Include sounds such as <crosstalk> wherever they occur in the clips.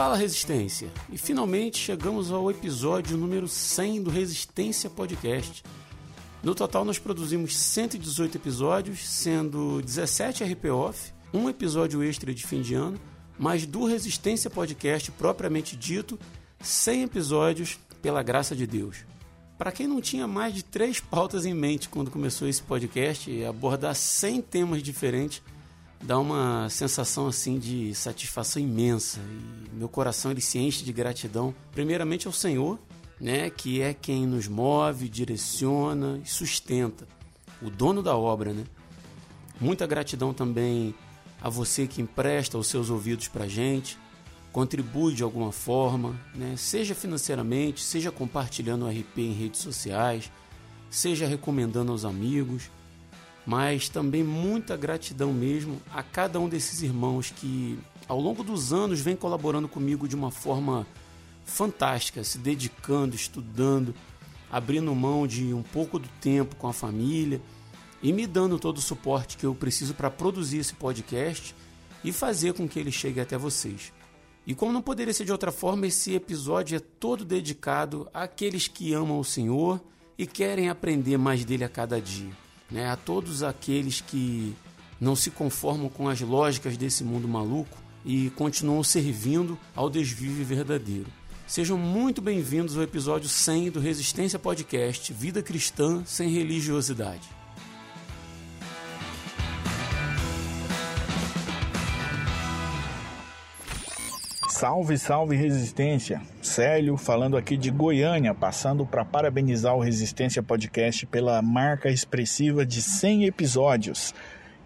Fala Resistência! E finalmente chegamos ao episódio número 100 do Resistência Podcast. No total nós produzimos 118 episódios, sendo 17 RP Off, um episódio extra de fim de ano, mais do Resistência Podcast propriamente dito, 100 episódios pela graça de Deus. Para quem não tinha mais de três pautas em mente quando começou esse podcast, abordar 100 temas diferentes dá uma sensação assim de satisfação imensa. E meu coração ele se enche de gratidão. Primeiramente ao Senhor né que é quem nos move direciona e sustenta. O dono da obra né? Muita gratidão também a você que empresta os seus ouvidos para gente contribui de alguma forma né? Seja financeiramente seja compartilhando o RP em redes sociais seja recomendando aos amigos mas também muita gratidão mesmo a cada um desses irmãos que ao longo dos anos vem colaborando comigo de uma forma fantástica, se dedicando, estudando, abrindo mão de um pouco do tempo com a família e me dando todo o suporte que eu preciso para produzir esse podcast e fazer com que ele chegue até vocês. E como não poderia ser de outra forma, esse episódio é todo dedicado àqueles que amam o Senhor e querem aprender mais dele a cada dia né, a todos aqueles que não se conformam com as lógicas desse mundo maluco e continuam servindo ao desvio verdadeiro. Sejam muito bem-vindos ao episódio 100 do Resistência Podcast Vida Cristã sem Religiosidade. Salve, salve Resistência! Célio falando aqui de Goiânia, passando para parabenizar o Resistência Podcast pela marca expressiva de 100 episódios.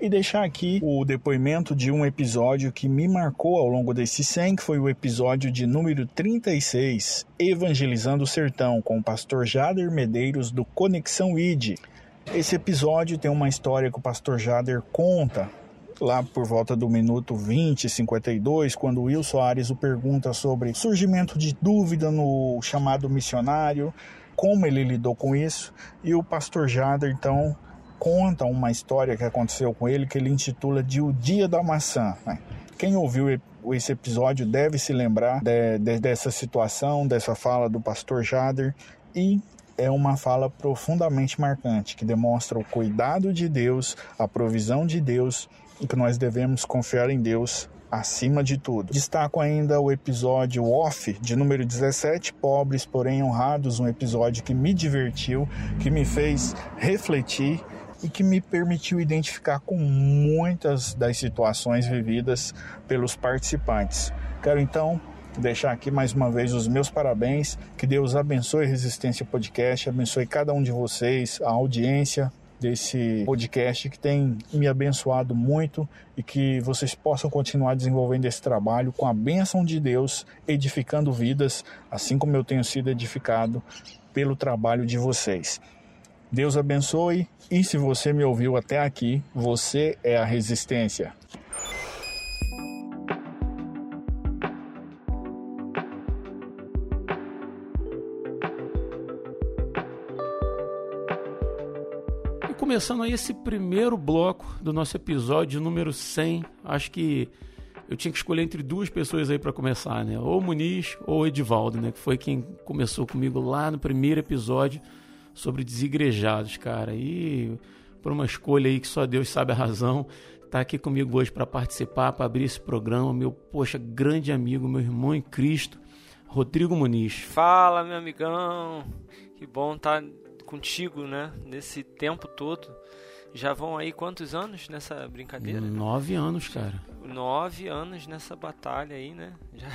E deixar aqui o depoimento de um episódio que me marcou ao longo desse 100, que foi o episódio de número 36, Evangelizando o Sertão, com o pastor Jader Medeiros do Conexão ID. Esse episódio tem uma história que o pastor Jader conta lá por volta do minuto 20, 52, quando Will Soares o pergunta sobre surgimento de dúvida no chamado missionário, como ele lidou com isso, e o pastor Jader então conta uma história que aconteceu com ele que ele intitula de O Dia da Maçã. Né? Quem ouviu esse episódio deve se lembrar de, de, dessa situação, dessa fala do pastor Jader e é uma fala profundamente marcante que demonstra o cuidado de Deus, a provisão de Deus e que nós devemos confiar em Deus acima de tudo. Destaco ainda o episódio off de número 17, Pobres porém honrados, um episódio que me divertiu, que me fez refletir e que me permitiu identificar com muitas das situações vividas pelos participantes. Quero então deixar aqui mais uma vez os meus parabéns, que Deus abençoe Resistência Podcast, abençoe cada um de vocês, a audiência, desse podcast que tem me abençoado muito e que vocês possam continuar desenvolvendo esse trabalho com a bênção de Deus, edificando vidas, assim como eu tenho sido edificado pelo trabalho de vocês. Deus abençoe e se você me ouviu até aqui, você é a resistência. Começando aí esse primeiro bloco do nosso episódio número 100. Acho que eu tinha que escolher entre duas pessoas aí para começar, né? Ou Muniz ou Edivaldo, né? Que foi quem começou comigo lá no primeiro episódio sobre desigrejados, cara. E por uma escolha aí que só Deus sabe a razão, tá aqui comigo hoje para participar, para abrir esse programa, meu, poxa, grande amigo, meu irmão em Cristo, Rodrigo Muniz. Fala, meu amigão. Que bom estar tá contigo, né? Nesse tempo todo. Já vão aí quantos anos nessa brincadeira? Nove anos, cara. Nove anos nessa batalha aí, né? <laughs> Já...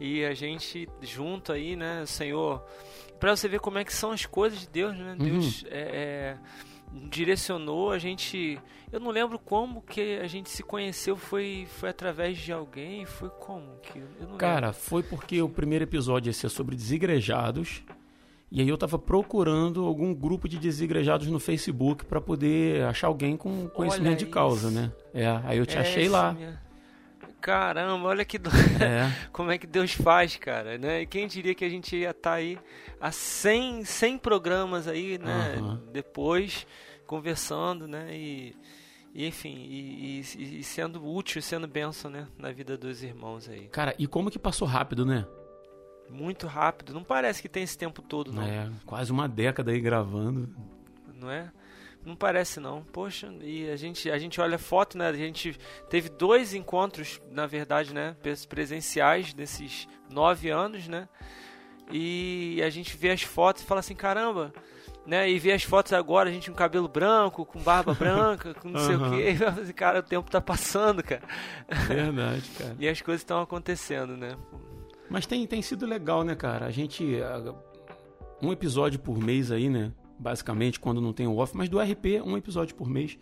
e a gente junto aí, né, Senhor, para você ver como é que são as coisas de Deus, né? Uhum. Deus é, é, direcionou a gente. Eu não lembro como que a gente se conheceu. Foi, foi através de alguém? Foi como? Que cara, lembro. foi porque o primeiro episódio ia ser sobre desigrejados. E aí eu estava procurando algum grupo de desigrejados no Facebook para poder achar alguém com conhecimento de causa, né? É, aí eu te é achei lá. Minha... Caramba, olha que do... é. <laughs> como é que Deus faz, cara, né? E quem diria que a gente ia estar tá aí a 100, 100 programas aí, né? Uhum. Depois conversando, né? E E, enfim, e, e, e, sendo útil, sendo benção, né, na vida dos irmãos aí. Cara, e como que passou rápido, né? Muito rápido. Não parece que tem esse tempo todo, não. É, quase uma década aí gravando. Não é? Não parece não. Poxa, e a gente, a gente olha a foto, né? A gente teve dois encontros, na verdade, né? Presenciais desses nove anos, né? E a gente vê as fotos e fala assim, caramba, né? E vê as fotos agora, a gente com cabelo branco, com barba <laughs> branca, com não sei o quê. E assim, cara, o tempo tá passando, cara. Verdade, cara. <laughs> e as coisas estão acontecendo, né? Mas tem, tem sido legal, né, cara? A gente. Um episódio por mês aí, né? basicamente, quando não tem o off, mas do RP, um episódio por mês.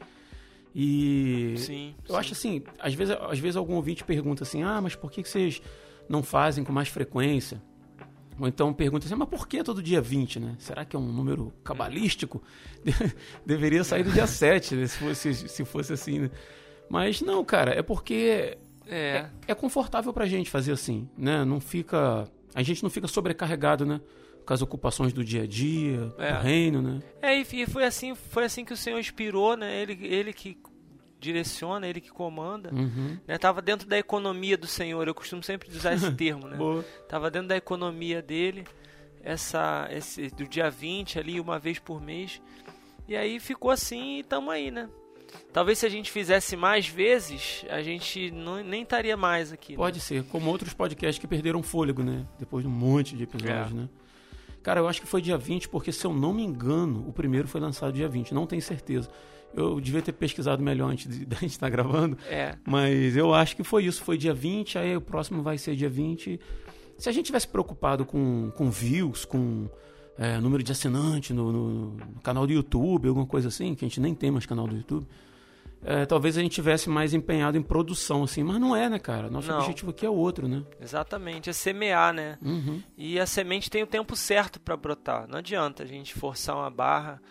E sim, eu sim. acho assim, às vezes, às vezes algum ouvinte pergunta assim, ah, mas por que, que vocês não fazem com mais frequência? Ou então pergunta assim, mas por que todo dia 20, né? Será que é um número cabalístico? <laughs> Deveria sair do dia 7, né? se, fosse, se fosse assim, né? Mas não, cara, é porque é. é, é confortável pra gente fazer assim, né? Não fica... A gente não fica sobrecarregado, né? com as ocupações do dia a dia, é. do reino, né? É, e foi assim, foi assim que o Senhor inspirou, né? Ele, ele que direciona, ele que comanda, uhum. né? Tava dentro da economia do Senhor. Eu costumo sempre usar esse <laughs> termo, né? Boa. Tava dentro da economia dele, essa esse do dia 20 ali, uma vez por mês. E aí ficou assim e estamos aí, né? Talvez se a gente fizesse mais vezes, a gente não, nem estaria mais aqui. Né? Pode né? ser, como outros podcasts que perderam fôlego, né? Depois de um monte de episódios, é. né? Cara, eu acho que foi dia 20, porque se eu não me engano, o primeiro foi lançado dia 20, não tenho certeza. Eu devia ter pesquisado melhor antes <laughs> da gente estar gravando. É. Mas eu acho que foi isso, foi dia 20, aí o próximo vai ser dia 20. Se a gente tivesse preocupado com, com views, com é, número de assinantes no, no, no, canal do YouTube, alguma coisa assim, que a gente nem tem mais canal do YouTube, é, talvez a gente tivesse mais empenhado em produção, assim, mas não é, né, cara? Nosso não. objetivo aqui é outro, né? Exatamente, é semear, né? Uhum. E a semente tem o tempo certo para brotar. Não adianta a gente forçar uma barra.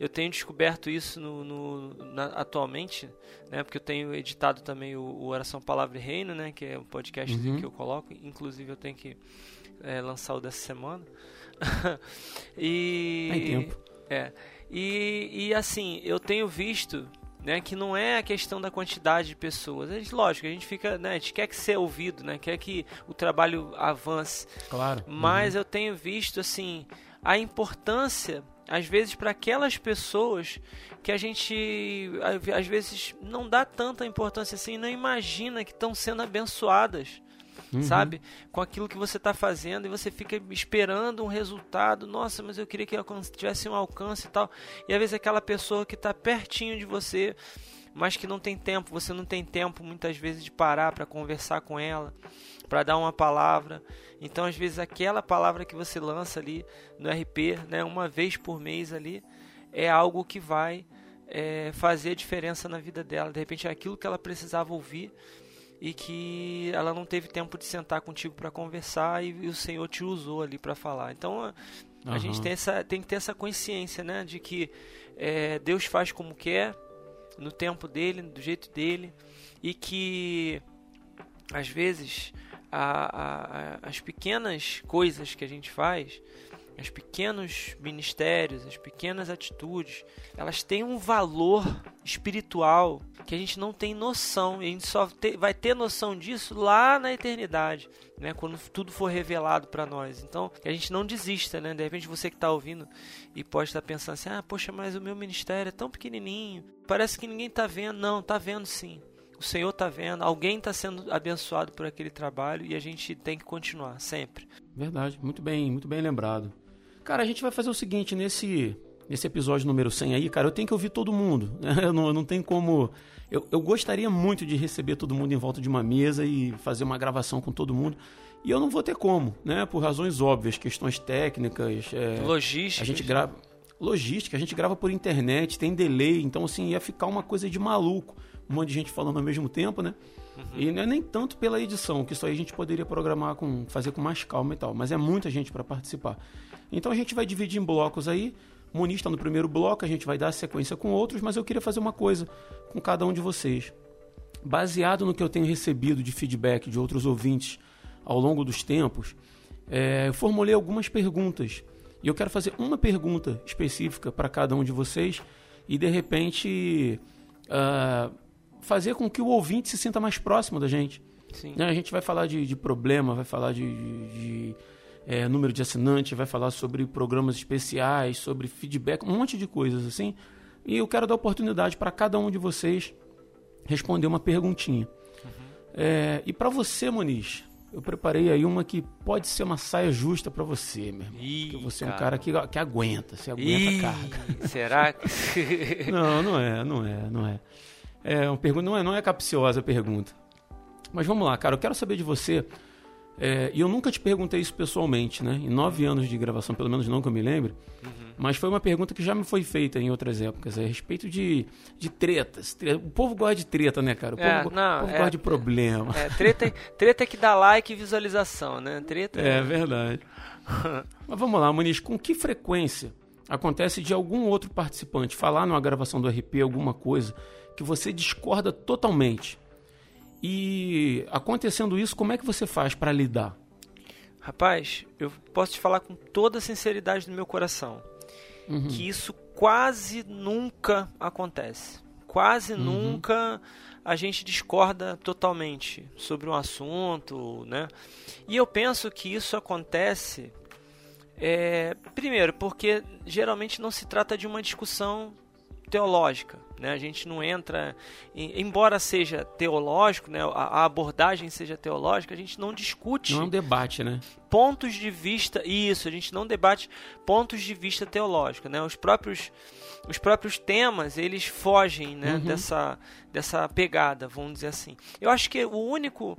Eu tenho descoberto isso no, no na, atualmente, né? Porque eu tenho editado também o, o, Oração Palavra e Reino, né? Que é um podcast uhum. que eu coloco. Inclusive eu tenho que é, lançar o dessa semana. <laughs> e tem tempo. É. E, e assim, eu tenho visto né, que não é a questão da quantidade de pessoas. A gente, lógico, a gente fica, né, a gente quer que ser ouvido, né, quer que o trabalho avance. Claro. Mas uhum. eu tenho visto assim a importância às vezes para aquelas pessoas que a gente às vezes não dá tanta importância assim, não imagina que estão sendo abençoadas uhum. sabe? Com aquilo que você está fazendo e você fica esperando um resultado. Nossa, mas eu queria que tivesse um alcance e tal. E às vezes aquela pessoa que está pertinho de você, mas que não tem tempo, você não tem tempo muitas vezes de parar para conversar com ela, para dar uma palavra. Então, às vezes, aquela palavra que você lança ali no RP, né, uma vez por mês ali, é algo que vai é, fazer a diferença na vida dela. De repente, é aquilo que ela precisava ouvir e que ela não teve tempo de sentar contigo para conversar e, e, o Senhor te usou ali para falar. Então a, a gente tem, essa, tem que ter essa consciência, né, de que é, Deus faz como quer, no tempo dele, do jeito dele, e que às vezes a, a, as pequenas coisas que a gente faz os pequenos ministérios, as pequenas atitudes, elas têm um valor espiritual que a gente não tem noção. E a gente só vai ter noção disso lá na eternidade, né? Quando tudo for revelado para nós. Então, que a gente não desista, né? De repente você que está ouvindo e pode estar pensando assim: ah, poxa, mas o meu ministério é tão pequenininho, parece que ninguém está vendo. Não, está vendo sim. O Senhor está vendo, alguém está sendo abençoado por aquele trabalho e a gente tem que continuar sempre. Verdade, muito bem, muito bem lembrado. Cara, a gente vai fazer o seguinte, nesse, nesse episódio número 100 aí, cara, eu tenho que ouvir todo mundo. Né? <laughs> Eu não, não tem como... Eu, eu gostaria muito de receber todo mundo em volta de uma mesa e fazer uma gravação com todo mundo. E eu não vou ter como, né? Por razões óbvias, questões técnicas. É, Logística. A gente grava. Logística, a gente grava por internet, tem delay, então assim, ia ficar uma coisa de maluco. Um monte de gente falando ao mesmo tempo, né? Uhum. E não é nem tanto pela edição, que isso aí a gente poderia programar com. fazer com mais calma e tal. Mas é muita gente para participar. Então a gente vai dividir em blocos aí. O Muniz está no primeiro bloco, a gente vai dar sequência com outros, mas eu queria fazer uma coisa com cada um de vocês. Baseado no que eu tenho recebido de feedback de outros ouvintes ao longo dos tempos, é, eu formulei algumas perguntas. E eu quero fazer uma pergunta específica para cada um de vocês e de repente uh, fazer com que o ouvinte se sinta mais próximo da gente. Sim. Né, a gente vai falar de, de problema, vai falar de, de, de é, número de assinantes, vai falar sobre programas especiais, sobre feedback, um monte de coisas assim. E eu quero dar oportunidade para cada um de vocês responder uma perguntinha. Uhum. É, e para você, Moniz, eu preparei aí uma que pode ser uma saia justa para você, meu irmão. Ih, porque você cara. é um cara que, que aguenta, você aguenta Ih, a carga. Será que. <laughs> <laughs> não, não é, não é, não é. É uma pergunta, não é, não é capciosa a pergunta. Mas vamos lá, cara, eu quero saber de você. É, e eu nunca te perguntei isso pessoalmente, né? Em nove anos de gravação, pelo menos não que eu me lembre. Uhum. Mas foi uma pergunta que já me foi feita em outras épocas, é a respeito de, de tretas. O povo gosta de treta, né, cara? O povo, é, não, o povo é, gosta de problema. É, treta, treta é que dá like e visualização, né? Treta é, é verdade. <laughs> Mas vamos lá, Muniz, com que frequência acontece de algum outro participante falar numa gravação do RP alguma coisa que você discorda totalmente? E acontecendo isso, como é que você faz para lidar? Rapaz, eu posso te falar com toda a sinceridade do meu coração uhum. que isso quase nunca acontece. Quase uhum. nunca a gente discorda totalmente sobre um assunto, né? E eu penso que isso acontece, é, primeiro, porque geralmente não se trata de uma discussão teológica. Né? A gente não entra, em, embora seja teológico, né? a, a, abordagem seja teológica, a gente não discute. Não é um debate, né? Pontos de vista, isso, a gente não debate pontos de vista teológico. Né? Os, próprios, os próprios temas, eles fogem né? Uhum. dessa, dessa pegada, vamos dizer assim. Eu acho que o único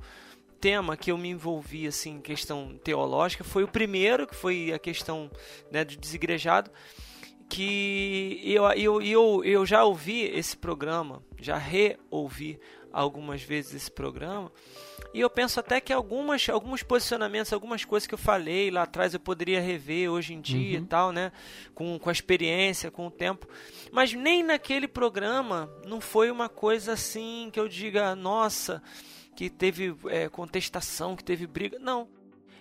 tema que eu me envolvi assim em questão teológica foi o primeiro que foi a questão né, do desigrejado que eu, eu, eu, eu já ouvi esse programa, já reouvi algumas vezes esse programa, e eu penso até que algumas, alguns posicionamentos, algumas coisas que eu falei lá atrás eu poderia rever hoje em dia uhum. e tal, né? Com, com a experiência, com o tempo. Mas nem naquele programa não foi uma coisa assim que eu diga, nossa, que teve é, contestação, que teve briga. Não.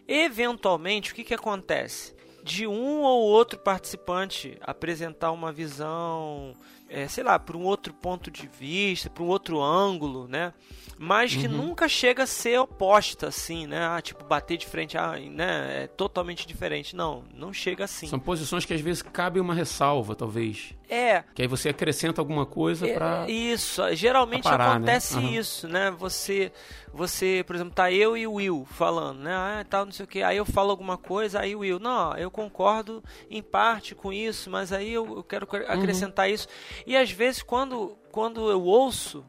Eventualmente, o que, que acontece? De um ou outro participante apresentar uma visão, é, sei lá, por um outro ponto de vista, por um outro ângulo, né? Mas que uhum. nunca chega a ser oposta, assim, né? Ah, tipo, bater de frente, ah, né? É totalmente diferente. Não, não chega assim. São posições que às vezes cabe uma ressalva, talvez. É. Que aí você acrescenta alguma coisa é, para Isso, geralmente parar, né? acontece né? Uhum. isso, né? Você você, por exemplo, tá eu e o Will falando, né? Ah, tal, não sei o que. Aí eu falo alguma coisa, aí o Will, não, eu concordo em parte com isso, mas aí eu, eu quero uhum. acrescentar uhum. isso. E às vezes quando quando eu ouço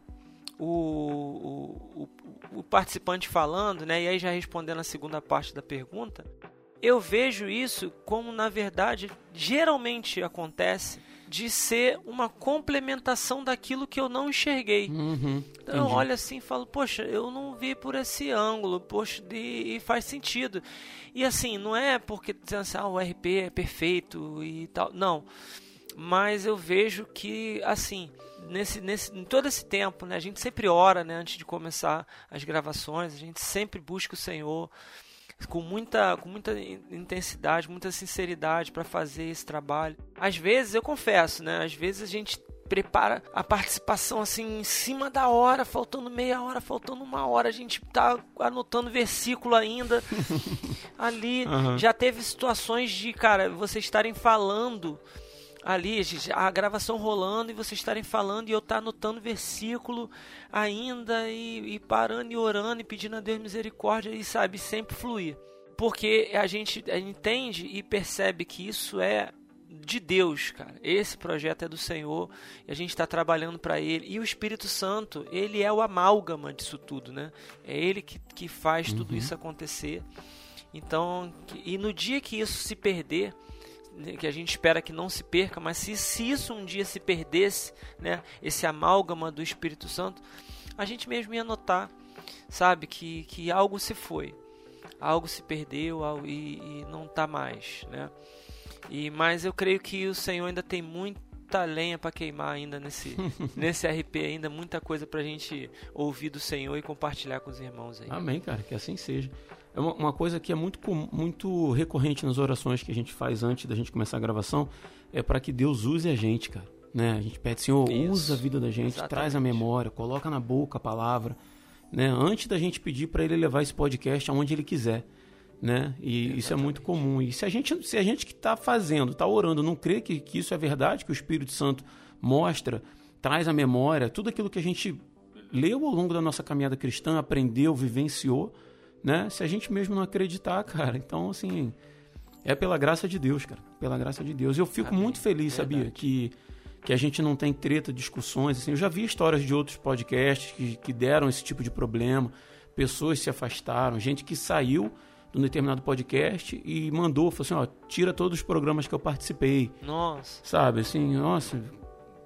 o, o, o, participante falando, né? E aí já respondendo a segunda parte da pergunta, eu vejo isso como na verdade geralmente acontece de ser uma complementação daquilo que eu não enxerguei. Uhum, então eu olho assim e falo, poxa, eu não vi por esse ângulo, poxa, e, e faz sentido. E assim, não é porque dizendo assim, ah, o RP é perfeito e tal. Não. Mas eu vejo que, assim, nesse, nesse, em todo esse tempo, né, a gente sempre ora né, antes de começar as gravações, a gente sempre busca o Senhor com muita, com muita intensidade, muita sinceridade para fazer esse trabalho. Às vezes, eu confesso, né? Às vezes a gente prepara a participação assim em cima da hora, faltando meia hora, faltando uma hora, a gente tá anotando versículo ainda. <laughs> Ali uhum. já teve situações de, cara, vocês estarem falando ali, a gravação rolando e vocês estarem falando e eu estar tá anotando versículo ainda e, e, parando e orando e pedindo a Deus misericórdia e sabe, sempre fluir. Porque a gente entende e percebe que isso é de Deus, cara. Esse projeto é do Senhor e a gente está trabalhando para Ele. E o Espírito Santo, ele é o amálgama disso tudo, né? É Ele que, que faz uhum. tudo isso acontecer. Então, e no dia que isso se perder, que a gente espera que não se perca, mas se, se isso um dia se perdesse, né, esse amálgama do Espírito Santo, a gente mesmo ia notar, sabe, que, que algo se foi, algo se perdeu algo, e, e não está mais, né? E mas eu creio que o Senhor ainda tem muita lenha para queimar ainda nesse <laughs> nesse RP ainda muita coisa para a gente ouvir do Senhor e compartilhar com os irmãos aí. Amém, cara, que assim seja. É uma, uma, coisa que é muito, muito recorrente nas orações que a gente faz antes da gente começar a gravação, é para que Deus use a gente, cara. Né? A gente pede, Senhor, Isso. usa a vida da gente, Exatamente. traz a memória, coloca na boca a palavra, né? Antes da gente pedir para ele levar esse podcast aonde ele quiser, né? E isso é muito comum. E se a gente, se a gente que está fazendo, está orando, não crê que, que isso é verdade, que o Espírito Santo mostra, traz a memória, tudo aquilo que a gente leu ao longo da nossa caminhada cristã, aprendeu, vivenciou, né? Se a gente mesmo não acreditar, cara, então assim, é pela graça de Deus, cara, pela graça de Deus. Eu fico Amém. muito feliz, sabia, Verdade. que que a gente não tem treta, discussões, assim. Eu já vi histórias de outros podcasts que, que deram esse tipo de problema, pessoas se afastaram, gente que saiu de um determinado podcast e mandou, falou assim, ó, tira todos os programas que eu participei, Nossa. sabe, assim, nossa,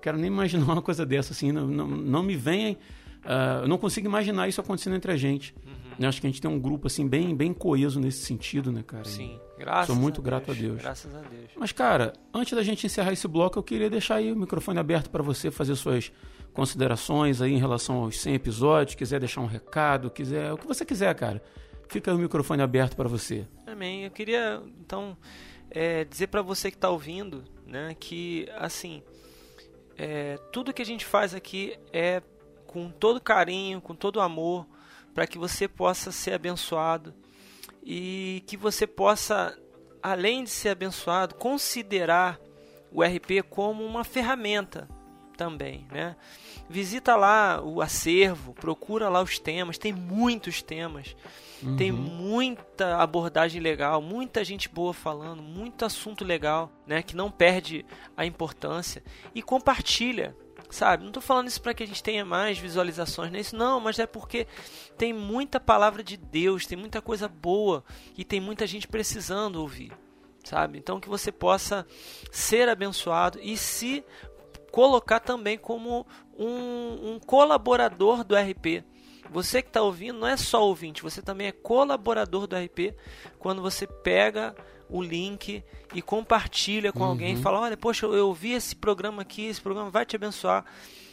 quero nem imaginar uma coisa dessa, assim, não, não, não me vem, ah, eu não consigo imaginar isso acontecendo entre a gente. Eu acho que a gente tem um grupo, assim, bem, bem coeso nesse sentido, né, cara? Sim. Graças Sou muito a grato a Deus. Graças a Deus. Mas, cara, antes da gente encerrar esse bloco, eu queria deixar aí o microfone aberto para você fazer suas considerações aí em relação aos 100 episódios, quiser deixar um recado, quiser, o que você quiser, cara. Fica o microfone aberto para você. Amém. Eu queria, então, é, dizer para você que está ouvindo, né, que, assim, é, tudo que a gente faz aqui é com todo carinho, com todo amor, para que você possa ser abençoado e que você possa, além de ser abençoado, considerar o RP como uma ferramenta também, né? Visita lá o acervo, procura lá os temas, tem muitos temas. Tem muita abordagem legal, muita gente boa falando, muito assunto legal, né, que não perde a importância e compartilha, sabe? Não tô falando isso para que a gente tenha mais visualizações nisso, não, mas é porque tem muita palavra de Deus, tem muita coisa boa e tem muita gente precisando ouvir, sabe? Então que você possa ser abençoado e se colocar também como um, um colaborador do RP. Você que está ouvindo não é só ouvinte, você também é colaborador do RP quando você pega o link e compartilha com alguém e fala, olha, poxa, eu ouvi esse programa aqui, esse programa vai te abençoar,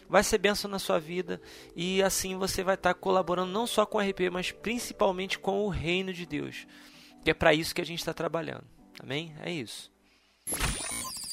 vai ser bênção na sua vida e assim você vai estar colaborando não só com o RP, mas principalmente com o reino de Deus. Que é para isso que a gente está trabalhando. Amém? É isso.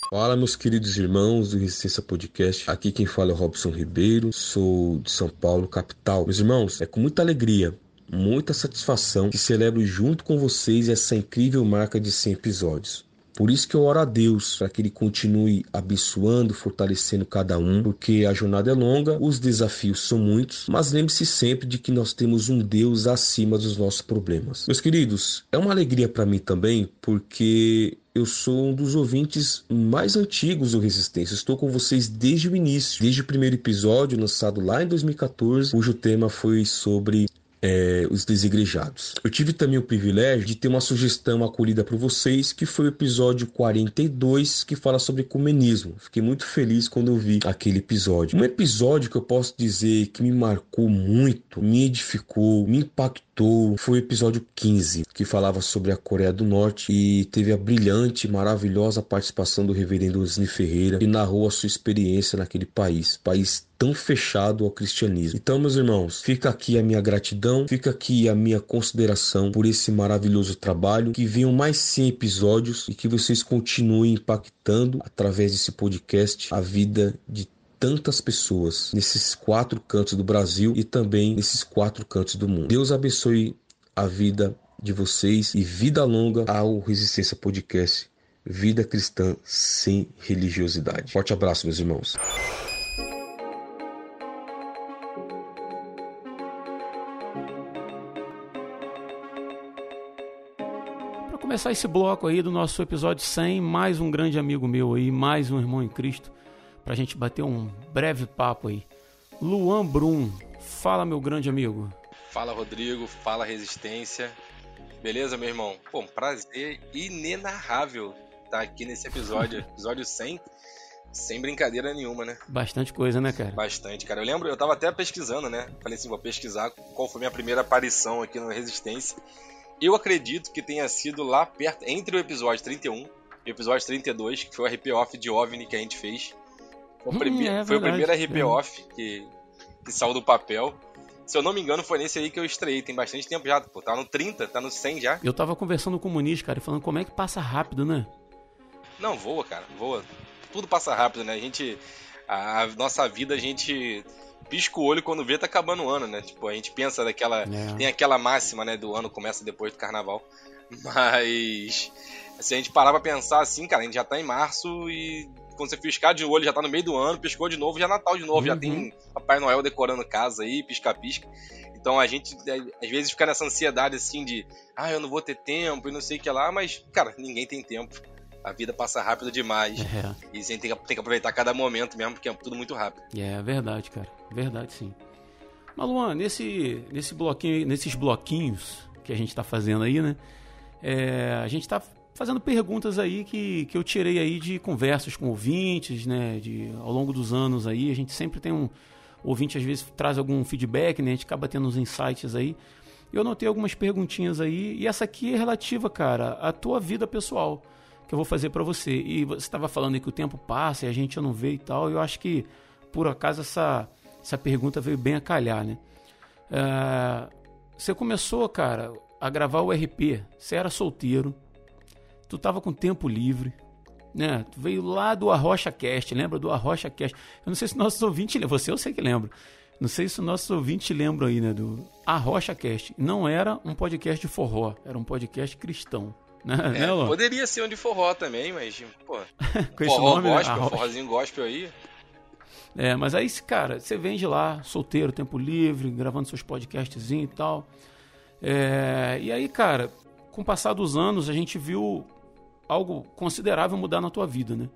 Fala, meus queridos irmãos do Resistência Podcast. Aqui quem fala é o Robson Ribeiro, sou de São Paulo, capital. Meus irmãos, é com muita alegria, muita satisfação que celebro junto com vocês essa incrível marca de 100 episódios. Por isso que eu oro a Deus para que Ele continue abençoando, fortalecendo cada um, porque a jornada é longa, os desafios são muitos, mas lembre-se sempre de que nós temos um Deus acima dos nossos problemas. Meus queridos, é uma alegria para mim também, porque eu sou um dos ouvintes mais antigos do Resistência. Estou com vocês desde o início, desde o primeiro episódio lançado lá em 2014, cujo tema foi sobre é, os desigrejados. Eu tive também o privilégio de ter uma sugestão acolhida por vocês, que foi o episódio 42, que fala sobre ecumenismo. Fiquei muito feliz quando eu vi aquele episódio. Um episódio que eu posso dizer que me marcou muito, me edificou, me impactou, foi o episódio 15, que falava sobre a Coreia do Norte e teve a brilhante, maravilhosa participação do reverendo Osni Ferreira, que narrou a sua experiência naquele país, país tão fechado ao cristianismo. Então, meus irmãos, fica aqui a minha gratidão, fica aqui a minha consideração por esse maravilhoso trabalho, que venham mais 100 episódios e que vocês continuem impactando através desse podcast a vida de tantas pessoas nesses quatro cantos do Brasil e também nesses quatro cantos do mundo. Deus abençoe a vida de vocês e vida longa ao Resistência Podcast. Vida cristã sem religiosidade. Forte abraço, meus irmãos. Começar esse bloco aí do nosso episódio 100, mais um grande amigo meu aí, mais um irmão em Cristo, pra gente bater um breve papo aí. Luan Brum, fala meu grande amigo. Fala Rodrigo, fala Resistência. Beleza, meu irmão? Pô, um prazer inenarrável estar aqui nesse episódio, <laughs> episódio 100, sem brincadeira nenhuma, né? Bastante coisa, né, cara? Bastante, cara. Eu lembro, eu tava até pesquisando, né? Falei assim, vou pesquisar qual foi minha primeira aparição aqui no Resistência. Eu acredito que tenha sido lá perto, entre o episódio 31 e o episódio 32, que foi o RP Off de OVNI que a gente fez. Foi o, Hum, prime- é foi o primeiro RP é. Off que, que saiu do papel. Se eu não me engano, foi nesse aí que eu estreiei. Tem bastante tempo já, pô. Tá no 30, tá no 100 já. Eu tava conversando com o Muniz, cara, e falando como é que passa rápido, né? Não, voa, cara, voa. Tudo passa rápido, né? A gente. A nossa vida, a gente pisca o olho quando vê tá acabando o ano, né? Tipo, a gente pensa daquela. É. Tem aquela máxima, né? Do ano começa depois do carnaval. <laughs> Mas. Se a gente parar pra pensar assim, cara, a gente já tá em março e quando você piscar de olho já tá no meio do ano, piscou de novo, já é Natal de novo, uhum. já tem uhum. Papai Noel decorando casa aí, pisca-pisca. Então a gente às vezes fica nessa ansiedade assim de, ah, eu não vou ter tempo e não sei o que lá, mas, cara, ninguém tem tempo. A vida passa rápido demais. É. E a gente tem que, tem que aproveitar cada momento mesmo, porque é tudo muito rápido. É, verdade, cara. Verdade, sim. Mas, Luan, nesse, nesse bloquinho, nesses bloquinhos que a gente está fazendo aí, né? É, a gente está fazendo perguntas aí que, que eu tirei aí de conversas com ouvintes, né? De, ao longo dos anos aí, a gente sempre tem um ouvinte às vezes traz algum feedback, né? A gente acaba tendo uns insights aí. Eu notei algumas perguntinhas aí e essa aqui é relativa, cara, à tua vida pessoal que eu vou fazer para você. E você estava falando que o tempo passa e a gente não vê e tal. Eu acho que por acaso essa essa pergunta veio bem a calhar, né? É, você começou, cara, a gravar o RP. Você era solteiro, tu tava com tempo livre, né? Tu veio lá do Arrocha Cast, lembra do Arrocha Cast? Eu não sei se nossos ouvintes, você eu sei que lembra. Não sei se nossos ouvintes lembram aí, né, do Arrocha Cast. Não era um podcast de forró, era um podcast cristão. Né, é, né, poderia ser um de forró também, mas, pô, <laughs> com esse forró nome, né? gospel, né? forrozinho gospel aí. É, mas aí, cara, você vem de lá, solteiro, tempo livre, gravando seus podcasts e tal. É, e aí, cara, com o passar dos anos, a gente viu algo considerável mudar na tua vida, né?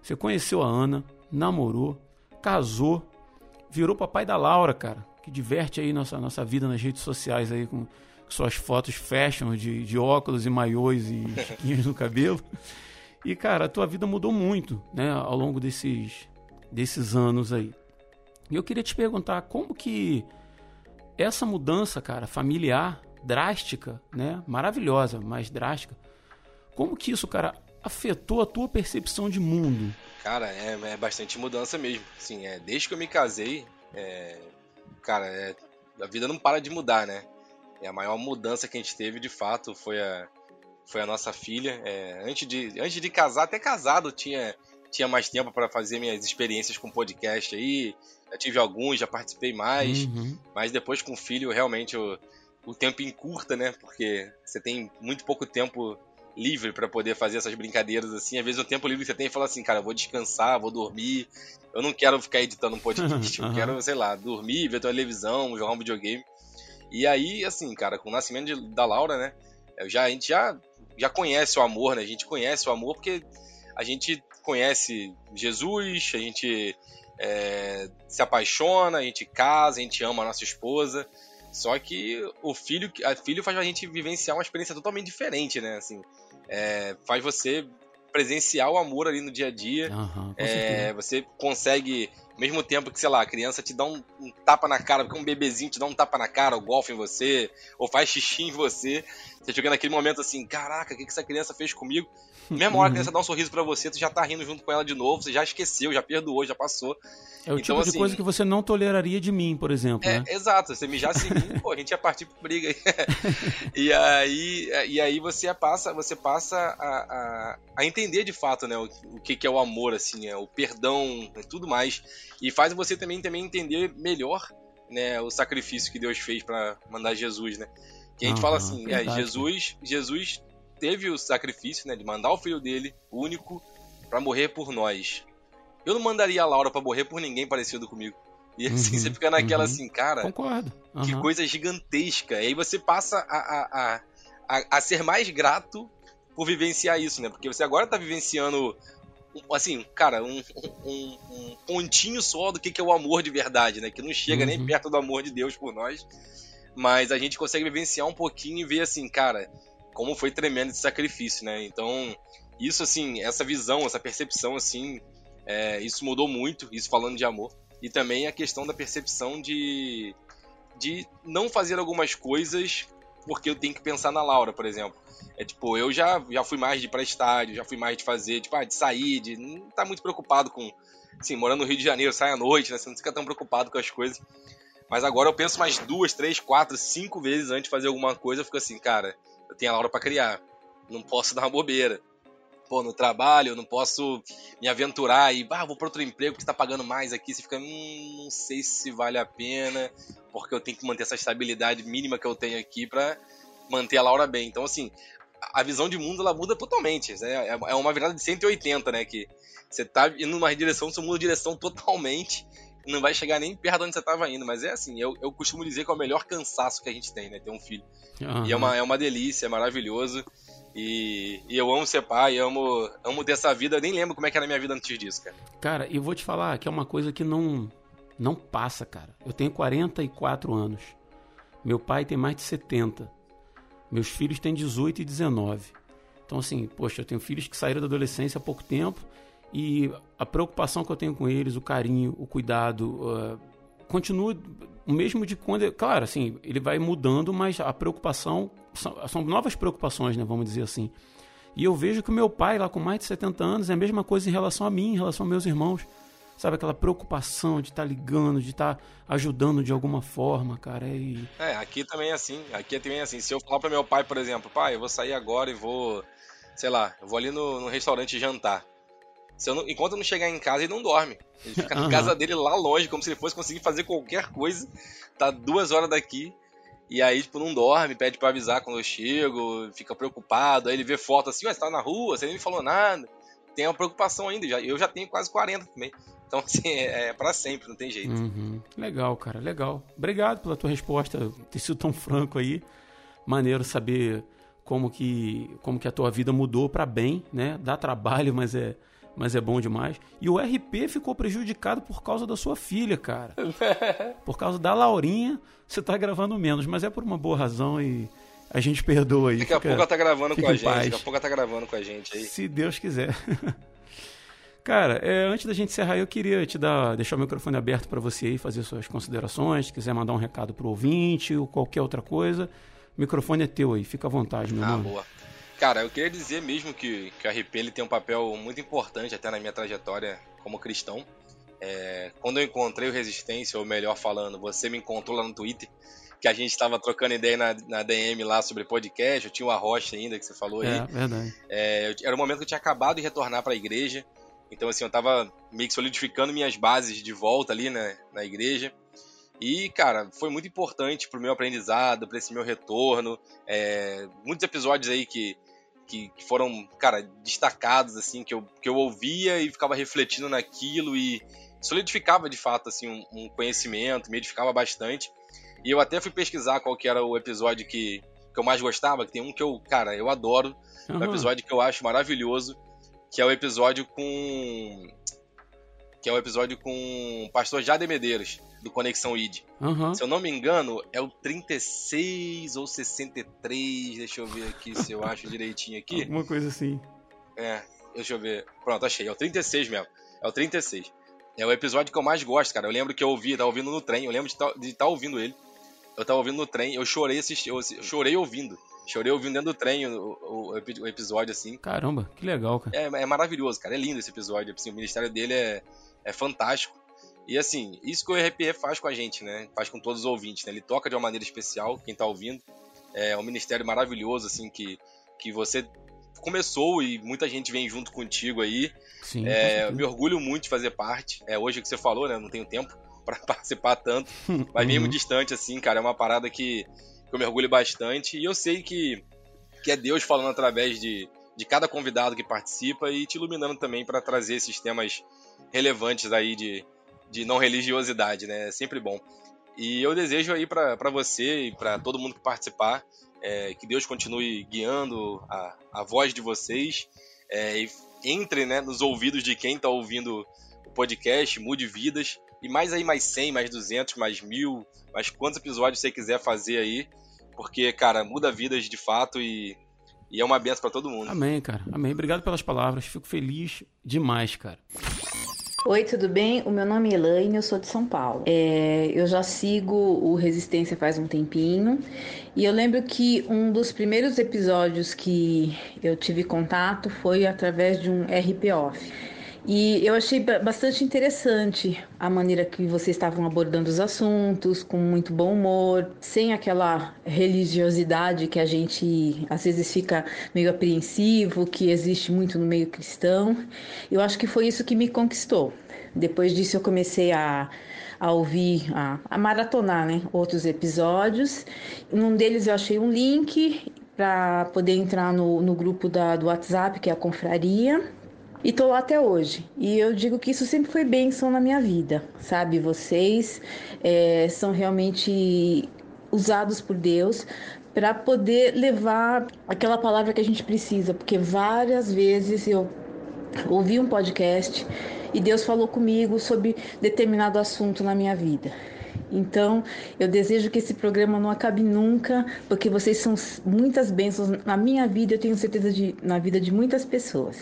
Você conheceu a Ana, namorou, casou, virou papai da Laura, cara, que diverte aí nossa, nossa vida nas redes sociais aí com suas fotos fashion de, de óculos e maiôs e <laughs> chiquinhos no cabelo. E, cara, a tua vida mudou muito, né, ao longo desses, desses anos aí. E eu queria te perguntar como que essa mudança, cara, familiar, drástica, né, maravilhosa, mas drástica, como que isso, cara, afetou a tua percepção de mundo? Cara, é, é bastante mudança mesmo. Sim, é, desde que eu me casei, é, cara, é, a vida não para de mudar, né? E a maior mudança que a gente teve, de fato, foi a, foi a nossa filha. É, antes, de, antes de casar, até casado, tinha, tinha mais tempo para fazer minhas experiências com podcast aí. Já tive alguns, já participei mais. Uhum. Mas depois com o filho, realmente, o, o tempo encurta, né? Porque você tem muito pouco tempo livre para poder fazer essas brincadeiras assim. Às vezes o tempo livre que você tem e fala assim, cara, vou descansar, vou dormir. Eu não quero ficar editando um podcast, eu <laughs> quero, sei lá, dormir, ver televisão, jogar um videogame. E aí, assim, cara, com o nascimento de, da Laura, né? Eu já, a gente já, já conhece o amor, né? A gente conhece o amor porque a gente conhece Jesus, a gente é, se apaixona, a gente casa, a gente ama a nossa esposa. Só que o filho, a filho faz a gente vivenciar uma experiência totalmente diferente, né? Assim, é, faz você presenciar o amor ali no dia a dia. Uhum, é, você consegue, mesmo tempo que, sei lá, a criança te dá um, um, tapa na cara, porque um bebezinho te dá um tapa na cara, ou golfe em você, ou faz xixi em você. Você chega naquele momento assim, caraca, o que, que essa criança fez comigo? Mesma hora que a criança dá um sorriso para você, tu já tá rindo junto com ela de novo, você já esqueceu, já perdoou, já passou. É o então, tipo de assim, coisa que você não toleraria de mim, por exemplo. É, né? Exato, você mijasse em mim, <laughs> pô, a gente ia partir por briga <laughs> e aí. E aí você passa, você passa a, a, a entender de fato, né, o, o que, que é o amor, assim, é, o perdão e tudo mais. E faz você também, também entender melhor né, o sacrifício que Deus fez para mandar Jesus, né? Que a gente uhum, fala assim, é, Jesus, Jesus teve o sacrifício, né, de mandar o filho dele, único, para morrer por nós. Eu não mandaria a Laura para morrer por ninguém parecido comigo. E assim, uhum, você fica naquela uhum. assim, cara. Concordo. Uhum. Que coisa gigantesca. E aí você passa a, a, a, a, ser mais grato por vivenciar isso, né? Porque você agora tá vivenciando, assim, cara, um, um, um pontinho só do que, que é o amor de verdade, né? Que não chega nem uhum. perto do amor de Deus por nós. Mas a gente consegue vivenciar um pouquinho e ver assim, cara, como foi tremendo esse sacrifício, né? Então, isso assim, essa visão, essa percepção assim, é, isso mudou muito, isso falando de amor. E também a questão da percepção de, de não fazer algumas coisas porque eu tenho que pensar na Laura, por exemplo. É tipo, eu já, já fui mais de ir pra estádio, já fui mais de fazer, tipo, ah, de sair, de não tá muito preocupado com. Assim, morando no Rio de Janeiro, sai à noite, né? Você não fica tão preocupado com as coisas. Mas agora eu penso mais duas, três, quatro, cinco vezes antes de fazer alguma coisa, eu fico assim, cara, eu tenho a Laura para criar. Não posso dar uma bobeira. pô, no trabalho, eu não posso me aventurar e, ah, vou para outro emprego que está pagando mais aqui. Você fica, hum, não sei se vale a pena, porque eu tenho que manter essa estabilidade mínima que eu tenho aqui para manter a Laura bem. Então, assim, a visão de mundo ela muda totalmente. Né? É uma virada de 180, né? Que você tá indo numa direção, você muda de direção totalmente. Não vai chegar nem perto de onde você estava indo. Mas é assim, eu, eu costumo dizer que é o melhor cansaço que a gente tem, né? Ter um filho. Uhum. E é uma, é uma delícia, é maravilhoso. E, e, eu amo ser pai, amo, amo ter essa vida. Eu nem lembro como é que era a minha vida antes disso, cara. Cara, e vou te falar que é uma coisa que não, não passa, cara. Eu tenho 44 anos. Meu pai tem mais de 70. Meus filhos têm 18 e 19. Então, assim, poxa, eu tenho filhos que saíram da adolescência há pouco tempo e a preocupação que eu tenho com eles, o carinho, o cuidado, uh, continua o mesmo de quando. Claro, assim, ele vai mudando, mas a preocupação são, são, novas preocupações, né? Vamos dizer assim. E eu vejo que o meu pai, lá com mais de 70 anos, é a mesma coisa em relação a mim, em relação aos meus irmãos. Sabe, aquela preocupação de estar tá ligando, de estar tá ajudando de alguma forma, cara. E... É, aqui também é assim. Aqui também é assim. Se eu falar para meu pai, por exemplo, pai, eu vou sair agora e vou, sei lá, eu vou ali no, no restaurante jantar. Não, enquanto eu não chegar em casa, ele não dorme. Ele fica na casa dele lá longe, como se ele fosse conseguir fazer qualquer coisa. Tá duas horas daqui. E aí, tipo, não dorme, pede para avisar quando eu chego, fica preocupado. Aí ele vê foto assim, ué, você tá na rua, você nem me falou nada. Tem uma preocupação ainda. Já, eu já tenho quase 40 também. Então, <laughs> assim, é, é para sempre, não tem jeito. Uhum. Legal, cara, legal. Obrigado pela tua resposta, ter sido tão franco aí. Maneiro saber como que, como que a tua vida mudou para bem, né? Dá trabalho, mas é, mas é bom demais. E o RP ficou prejudicado por causa da sua filha, cara. <laughs> por causa da Laurinha, você tá gravando menos, mas é por uma boa razão e a gente perdoa aí. Daqui a pouco ela tá gravando com a gente. Daqui a pouco ela tá gravando com a gente aí. Se Deus quiser. <laughs> Cara, é, antes da gente encerrar, eu queria te dar, deixar o microfone aberto para você aí fazer suas considerações. Se quiser mandar um recado pro ouvinte ou qualquer outra coisa, o microfone é teu aí, fica à vontade, meu ah, mano. boa. Cara, eu queria dizer mesmo que, que o RP ele tem um papel muito importante até na minha trajetória como cristão. É, quando eu encontrei o Resistência, ou melhor falando, você me encontrou lá no Twitter, que a gente estava trocando ideia na, na, DM lá sobre podcast, eu tinha o Arrocha ainda que você falou aí. É, verdade. É, era o momento que eu tinha acabado de retornar para a igreja, então assim, eu estava meio que solidificando minhas bases de volta ali né, na igreja. E, cara, foi muito importante pro meu aprendizado, para esse meu retorno. É, muitos episódios aí que, que, que, foram, cara, destacados, assim, que eu, que eu ouvia e ficava refletindo naquilo e solidificava, de fato, assim, um, um conhecimento, me edificava bastante. E eu até fui pesquisar qual que era o episódio que, que eu mais gostava, que tem um que eu, cara, eu adoro, uhum. um episódio que eu acho maravilhoso, que é o episódio com que é o episódio com o pastor Jade Medeiros, do Conexão ID. Uhum. Se eu não me engano, é o 36 ou 63, deixa eu ver aqui se eu acho direitinho aqui. Alguma coisa assim. É, deixa eu ver. Pronto, achei, é o 36 mesmo. É o 36. É o episódio que eu mais gosto, cara. Eu lembro que eu ouvi, tava ouvindo no trem, eu lembro de estar tá, tá ouvindo ele. Eu tava ouvindo no trem, eu chorei assisti, eu chorei ouvindo. Chorei ouvindo dentro do trem o, o, o, episódio, assim. Caramba, que legal, cara. É, é maravilhoso, cara. É lindo esse episódio. Assim, o ministério dele é, é fantástico. E assim, isso que o RPE faz com a gente, né? Faz com todos os ouvintes, né? Ele toca de uma maneira especial, quem tá ouvindo. É um ministério maravilhoso, assim, que, que você começou e muita gente vem junto contigo aí. Sim, é, me orgulho muito de fazer parte. É hoje que você falou, né? Não tenho tempo <laughs> para participar tanto, <laughs> mas mesmo uhum. distante, assim, cara, é uma parada que, que eu me orgulho bastante. E eu sei que, que é Deus falando através de, de cada convidado que participa e te iluminando também para trazer esses temas relevantes aí de, de não religiosidade, né? É sempre bom. E eu desejo aí para você e para todo mundo que participar é, que Deus continue guiando a, a voz de vocês é, e entre né, nos ouvidos de quem está ouvindo o podcast, mude vidas. E mais aí, mais 100, mais 200, mais mil, mais quantos episódios você quiser fazer aí. Porque, cara, muda vidas de fato e, e é uma benção para todo mundo. Amém, cara. Amém. Obrigado pelas palavras. Fico feliz demais, cara. Oi, tudo bem? O meu nome é Elaine, eu sou de São Paulo. É, eu já sigo o Resistência faz um tempinho e eu lembro que um dos primeiros episódios que eu tive contato foi através de um RP Off. E eu achei bastante interessante a maneira que vocês estavam abordando os assuntos, com muito bom humor, sem aquela religiosidade que a gente às vezes fica meio apreensivo, que existe muito no meio cristão. Eu acho que foi isso que me conquistou. Depois disso eu comecei a, a ouvir, a, a maratonar né, outros episódios. Num deles eu achei um link para poder entrar no, no grupo da, do WhatsApp, que é a Confraria. E tô lá até hoje. E eu digo que isso sempre foi bênção na minha vida, sabe? Vocês é, são realmente usados por Deus para poder levar aquela palavra que a gente precisa, porque várias vezes eu ouvi um podcast e Deus falou comigo sobre determinado assunto na minha vida. Então, eu desejo que esse programa não acabe nunca, porque vocês são muitas bênçãos na minha vida, eu tenho certeza de na vida de muitas pessoas.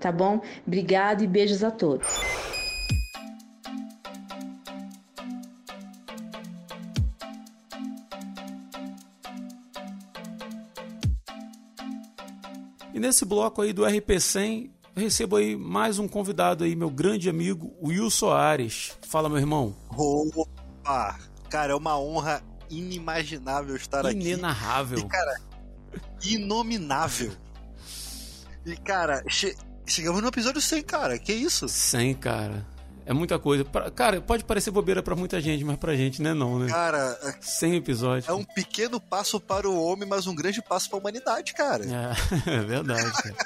Tá bom? Obrigado e beijos a todos. E nesse bloco aí do RP100, eu recebo aí mais um convidado aí, meu grande amigo Will Soares. Fala, meu irmão. Opa! Cara, é uma honra inimaginável estar aqui. Inenarrável. Cara, inominável. E, cara, che chegamos no episódio 100, cara. Que isso? 100, cara. É muita coisa. Cara, pode parecer bobeira para muita gente, mas pra gente não é não, né? Cara, 100 episódios. É um pequeno passo para o homem, mas um grande passo para a humanidade, cara. É, <laughs> é verdade, cara.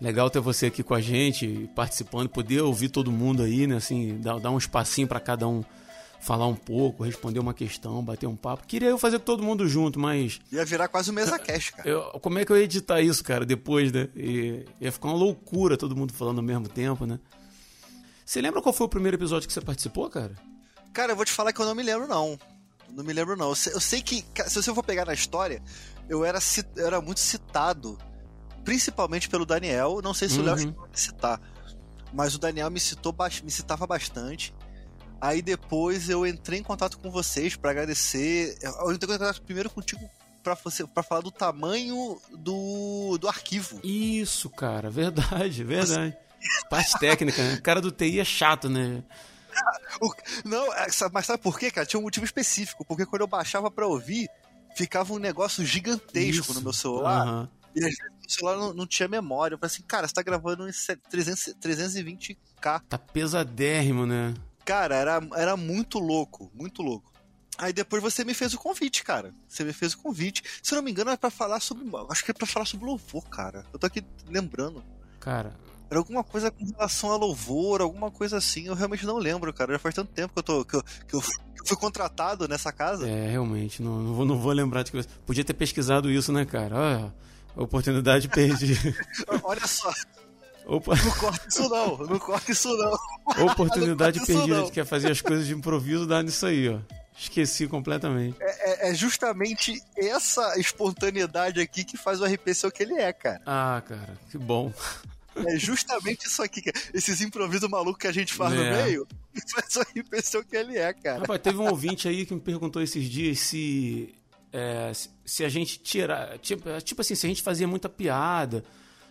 Legal ter você aqui com a gente, participando, poder ouvir todo mundo aí, né? Assim, dar, dar um espacinho para cada um falar um pouco, responder uma questão, bater um papo. Queria eu fazer com todo mundo junto, mas. Ia virar quase um mesa cash, cara. Eu, como é que eu ia editar isso, cara, depois, né? E, ia ficar uma loucura todo mundo falando ao mesmo tempo, né? Você lembra qual foi o primeiro episódio que você participou, cara? Cara, eu vou te falar que eu não me lembro, não. Não me lembro, não. Eu sei, eu sei que, se você for pegar na história, eu era, eu era muito citado, principalmente pelo Daniel. Não sei se uhum. o Léo a citar, mas o Daniel me, citou, me citava bastante. Aí depois eu entrei em contato com vocês para agradecer. Eu entrei em contato primeiro contigo para você para falar do tamanho do, do arquivo. Isso, cara, verdade, <laughs> verdade. Parte técnica, né? O cara do TI é chato, né? o, não, é, mas sabe por quê, cara? Tinha um motivo específico, porque quando eu baixava para ouvir, ficava um negócio gigantesco Isso. no meu celular. Uhum. E às vezes o celular não, não, tinha memória. Eu falei assim, cara, você tá gravando em 300, 320k. Tá pesadérrimo, né? Cara, era, era muito louco, muito louco. Aí depois você me fez o convite, cara. Você me fez o convite. Se eu não me engano, era pra falar sobre. Acho que é pra falar sobre louvor, cara. Eu tô aqui lembrando. Cara. Era alguma coisa com relação a louvor, alguma coisa assim. Eu realmente não lembro, cara. Já faz tanto tempo que eu tô. que eu, que eu, fui contratado nessa casa. É, realmente. Não, não, vou, não vou lembrar de que. Podia ter pesquisado isso, né, cara? Olha, oportunidade <laughs> perdida. Olha só. Opa. Não corta isso não, não corta isso não. <laughs> Oportunidade não perdida não. de quer fazer as coisas de improviso dá nisso aí, ó. Esqueci completamente. É, é, é, justamente essa espontaneidade aqui que faz o RP ser o que ele é, cara. Ah, cara, que bom. É justamente isso aqui, cara. esses improvisos malucos que a gente faz é. no meio, <laughs> faz o RP ser o que ele é, cara. Rapaz, teve um ouvinte aí que me perguntou esses dias se, é, se a gente tirar. Tipo, tipo assim, se a gente fazia muita piada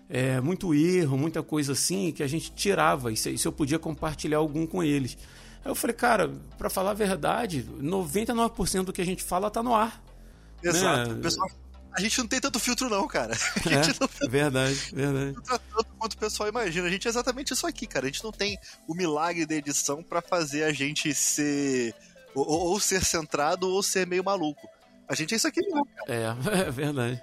é, muito erro, muita coisa assim, que a gente tirava, e se, se eu podia compartilhar algum com eles. Aí eu falei, cara, para falar a verdade, 99% do que a gente fala tá no ar. Exato. Né? Pessoal, a gente não tem tanto filtro, não, cara. <laughs> É, não... Verdade, verdade. Tanto quanto o pessoal imagina. A gente é exatamente isso aqui, cara. A gente não tem o milagre da edição para fazer a gente ser. Ou, ou, ser centrado ou ser meio maluco. A gente é isso aqui mesmo. É, <laughs> é verdade.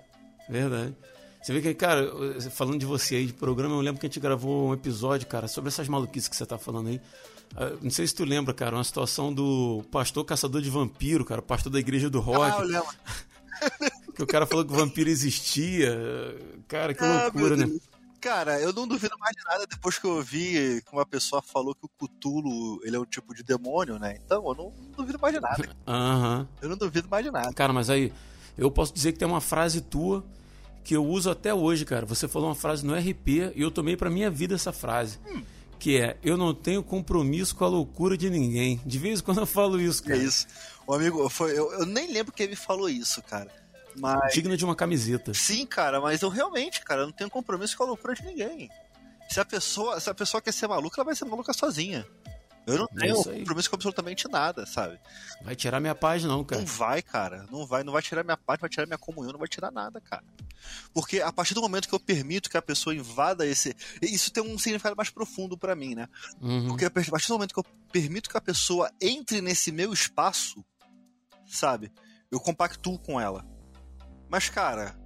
Verdade. Você vê que, cara, falando de você aí, de programa, eu lembro que a gente gravou um episódio, cara, sobre essas maluquices que você tá falando aí. Uh, não sei se tu lembra, cara, uma situação do pastor caçador de vampiro, cara, pastor da igreja do rock. Ah, eu lembro. <laughs> que o cara falou que o vampiro existia. Cara, que ah, loucura, né? Cara, eu não duvido mais de nada depois que eu ouvi que uma pessoa falou que o Cthulhu ele é um tipo de demônio, né? Então eu não, não duvido mais de nada. <laughs> Aham. Uhum. Eu não duvido mais de nada. Cara, mas aí, eu posso dizer que tem uma frase tua que eu uso até hoje, cara. Você falou uma frase no RP e eu tomei para minha vida essa frase. Hum. Que é, eu não tenho compromisso com a loucura de ninguém. De vez em quando eu falo isso, cara. É isso. O amigo, foi, eu, eu nem lembro quem me falou isso, cara. Mas... Digna de uma camiseta. Sim, cara, mas eu realmente, cara, eu não tenho compromisso com a loucura de ninguém. Se a pessoa, se a pessoa quer ser maluca, ela vai ser maluca sozinha. Eu não É tenho aí. compromisso com absolutamente nada, sabe? Vai tirar minha paz, não, cara. Não vai, cara. Não vai, não vai tirar minha paz, não vai tirar minha comunhão, não vai tirar nada, cara. Porque a partir do momento que eu permito que a pessoa invada esse. Isso tem um significado mais profundo pra mim, né? Uhum. Porque a partir do momento que eu permito que a pessoa entre nesse meu espaço, sabe? Eu compactuo com ela. Mas, cara,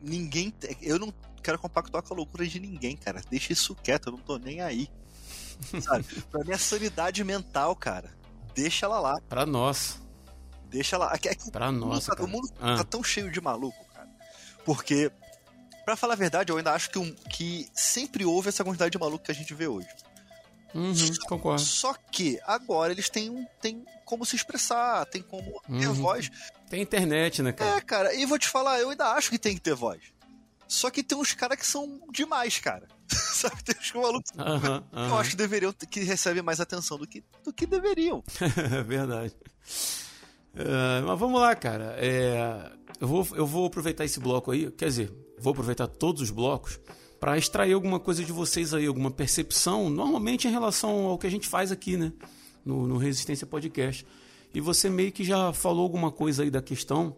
ninguém. Eu não quero compactuar com a loucura de ninguém, cara. Deixa isso quieto, eu não tô nem aí. <laughs> Sabe? pra minha sanidade mental, cara. Deixa ela lá. Pra nós. Deixa ela. É que- é Pra nossa, tá-. O mundo Ah. tá tão cheio de maluco, cara. Porque, pra falar a verdade, eu ainda acho que, um- que sempre houve essa quantidade de maluco que a gente vê hoje. Uhum, concordo. Só que agora eles têm, têm como se expressar, tem como ter Uhum. voz. Tem internet, né, cara? É, cara, e vou te falar, eu ainda acho que tem que ter voz. Só que tem uns caras que são demais, cara. <laughs> Sabe, tem uns malucos <laughs> Aham, que eu acho que deveriam, que recebem mais atenção do que, do que deveriam. <laughs> É verdade. É, mas vamos lá, cara. É, eu, vou, eu vou aproveitar esse bloco aí, quer dizer, vou aproveitar todos os blocos para extrair alguma coisa de vocês aí, alguma percepção, normalmente em relação ao que a gente faz aqui, né? No, no Resistência Podcast. E você meio que já falou alguma coisa aí da questão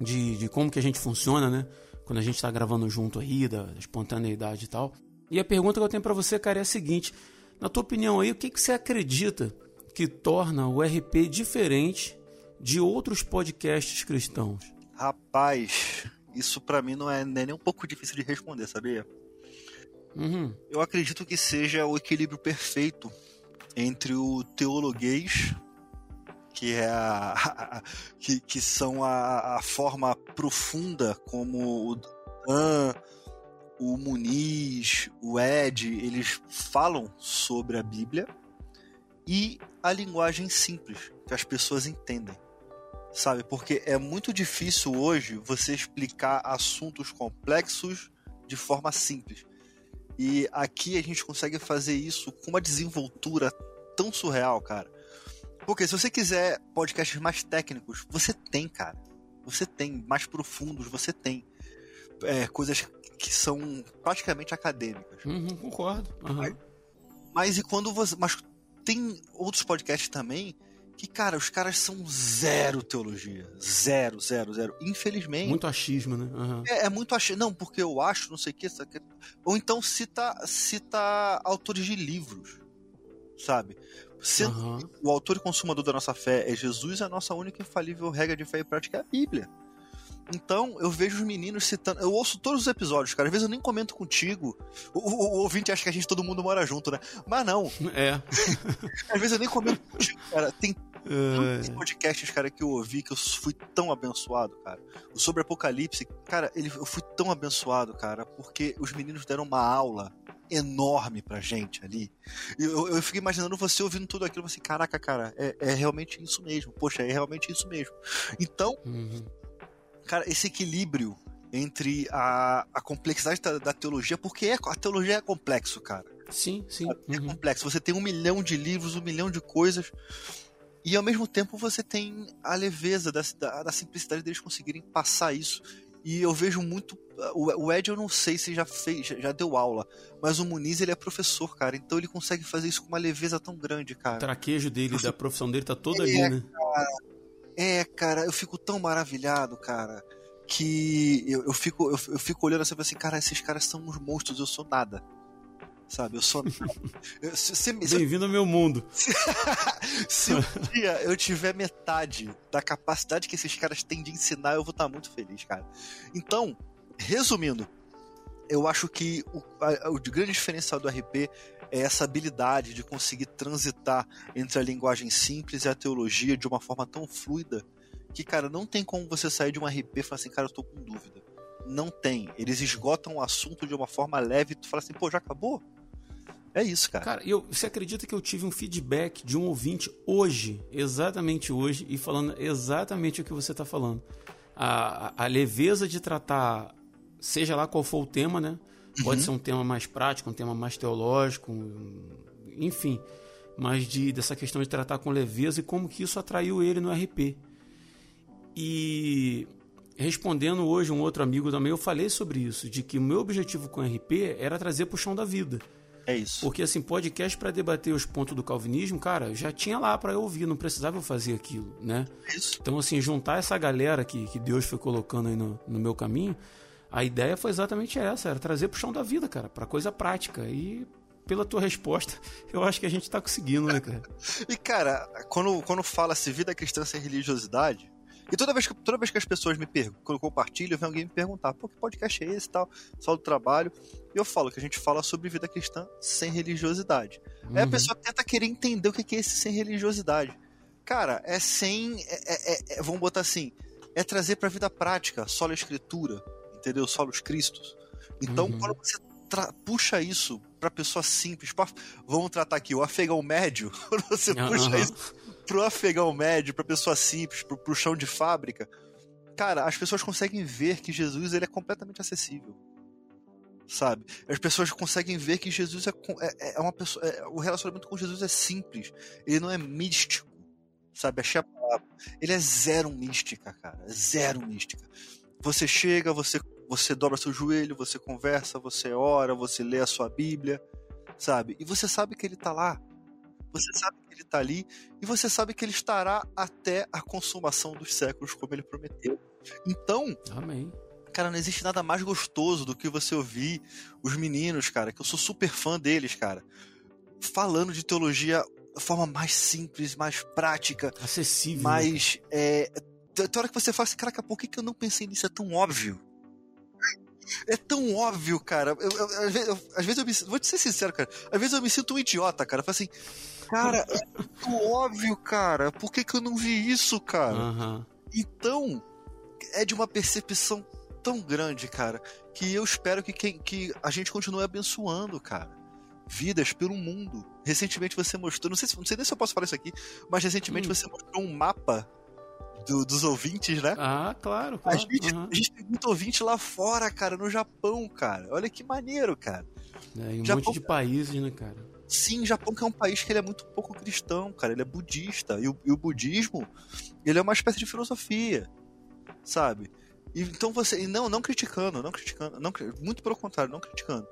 de, de como que a gente funciona, né? Quando a gente tá gravando junto aí, da, da espontaneidade e tal. E a pergunta que eu tenho para você, cara, é a seguinte: na tua opinião aí, o que, que você acredita que torna o RP diferente de outros podcasts cristãos? Rapaz, isso pra mim não é, não é nem um pouco difícil de responder, sabia? Uhum. Eu acredito que seja o equilíbrio perfeito entre o teologuês, que é a, <laughs> a- que, que são a, a forma profunda como o Dan, o Muniz, o Ed, eles falam sobre a Bíblia, e a linguagem simples, que as pessoas entendem. Sabe? Porque é muito difícil hoje você explicar assuntos complexos de forma simples. E aqui a gente consegue fazer isso com uma desenvoltura tão surreal, cara. Porque se você quiser podcasts mais técnicos, você tem, cara. Você tem, mais profundos, você tem. É, coisas que são praticamente acadêmicas. Uhum, concordo. Aham. Mas e quando você. Mas tem outros podcasts também que, cara, os caras são zero teologia. Zero, zero, zero. Infelizmente. Muito achismo, né? Aham. É, é muito ach... Não, porque eu acho, não sei o que. Ou então cita, cita autores de livros, sabe? Sendo que o autor e consumador da nossa fé é Jesus, a nossa única e infalível regra de fé e prática é a Bíblia. Então, eu vejo os meninos citando. Eu ouço todos os episódios, cara. Às vezes eu nem comento contigo. O, o- o ouvinte acha que a gente todo mundo mora junto, né? Mas não. É. <laughs> Às vezes eu nem comento contigo, cara. Tem É. podcasts, cara, que eu ouvi que eu fui tão abençoado, cara. O sobre Apocalipse, cara, ele, eu fui tão abençoado, cara, porque os meninos deram uma aula enorme pra gente ali. Eu, eu fiquei imaginando você ouvindo tudo aquilo, assim, caraca, cara, é, é realmente isso mesmo. Poxa, é realmente isso mesmo. Então, Uhum. Cara, esse equilíbrio entre a, a complexidade da, da teologia, porque é, a teologia é complexo, cara. Sim, sim. É Uhum. complexo. Você tem um milhão de livros, um milhão de coisas. E ao mesmo tempo você tem a leveza da, da, da simplicidade deles conseguirem passar isso. E eu vejo muito. O, o Ed eu não sei se já fez, já, já deu aula. Mas o Muniz ele é professor, cara. Então ele consegue fazer isso com uma leveza tão grande, O cara. traquejo dele, da profissão dele, tá todo É, ali, né? É, cara, eu fico tão maravilhado, cara. Que eu, eu, fico, eu, eu fico olhando assim e assim, cara, esses caras são uns monstros, eu sou nada. Sabe, eu sou <laughs> se- se- se- Bem-vindo ao meu mundo. <laughs> Se um dia eu tiver metade da capacidade que esses caras têm de ensinar, eu vou estar muito feliz, cara. Então, resumindo, eu acho que o, a- o grande diferencial do RP é essa habilidade de conseguir transitar entre a linguagem simples e a teologia de uma forma tão fluida que, cara, não tem como você sair de um RP e falar assim, cara, eu tô com dúvida. Não tem. Eles esgotam o assunto de uma forma leve e tu fala assim, pô, já acabou? É isso, cara. Cara, eu, você acredita que eu tive um feedback de um ouvinte hoje, exatamente hoje, e falando exatamente o que você está falando? A, a, a leveza de tratar, seja lá qual for o tema, né? Pode ser um tema mais prático, um tema mais teológico, enfim. Mas de, dessa questão de tratar com leveza e como que isso atraiu ele no RP. E respondendo hoje um outro amigo também, eu falei sobre isso, de que o meu objetivo com o RP era trazer pro chão da vida. É isso. Porque assim, podcast para debater os pontos do calvinismo, cara, já tinha lá para eu ouvir, não precisava eu fazer aquilo, né? Isso. Então assim, juntar essa galera que, que Deus foi colocando aí no, no meu caminho, a ideia foi exatamente essa, era trazer pro chão da vida, cara, para coisa prática. E pela tua resposta, <laughs> eu acho que a gente tá conseguindo, né, cara? <laughs> E, cara, quando, quando fala-se vida cristã sem religiosidade, e toda vez que, toda vez que as pessoas me perguntam, quando eu compartilho, vem alguém me perguntar, pô, que podcast é esse e tal, só do trabalho. E eu falo que a gente fala sobre vida cristã sem religiosidade. Uhum. Aí a pessoa tenta querer entender o que é esse sem religiosidade. Cara, é sem. É, é, é, vamos botar assim: é trazer pra vida prática, só a escritura, entendeu? Só os Cristos. Então, uhum. quando você puxa isso pra pessoa simples, pra, vamos tratar aqui o afegão médio, <laughs> quando você uhum. puxa isso pro afegão médio, pra pessoa simples, pro, pro chão de fábrica, cara, as pessoas conseguem ver que Jesus ele é completamente acessível. Sabe? As pessoas conseguem ver que Jesus é, é, é uma pessoa. É, o relacionamento com Jesus é simples. Ele não é místico. Sabe? Achei a palavra. Ele é zero mística, cara. Zero mística. Você chega, você, você dobra seu joelho, você conversa, você ora, você lê a sua Bíblia, sabe? E você sabe que ele tá lá. Você sabe que ele está ali e você sabe que ele estará até a consumação dos séculos, como ele prometeu. Então, Amém. Cara, não existe nada mais gostoso do que você ouvir os meninos, cara, que eu sou super fã deles, cara, falando de teologia da forma mais simples, mais prática, acessível, mais. É, tem hora que você fala assim, caraca, por que, que eu não pensei nisso? É tão óbvio. É tão óbvio, cara. Eu, eu, eu, às vezes eu me Vou te ser sincero, cara. Às vezes eu me sinto um idiota, cara. Eu falo assim, cara, é tão óbvio, cara. Por que, que eu não vi isso, cara? Uhum. Então, é de uma percepção tão grande, cara, que eu espero que, quem, que a gente continue abençoando, cara. Vidas pelo mundo. Recentemente você mostrou, não sei, não sei nem se eu posso falar isso aqui, mas recentemente hum. você mostrou um mapa do, dos ouvintes, né? Ah, claro, claro. A gente, uhum. a gente tem muito ouvinte lá fora, cara, no Japão, cara. Olha que maneiro, cara. É, em um Japão, monte de países, né, cara? Sim, Japão que é um país que ele é muito pouco cristão, cara. Ele é budista. E o, e o budismo, ele é uma espécie de filosofia, sabe? E, então você. E não, não criticando, não criticando. Não, muito pelo contrário, não criticando.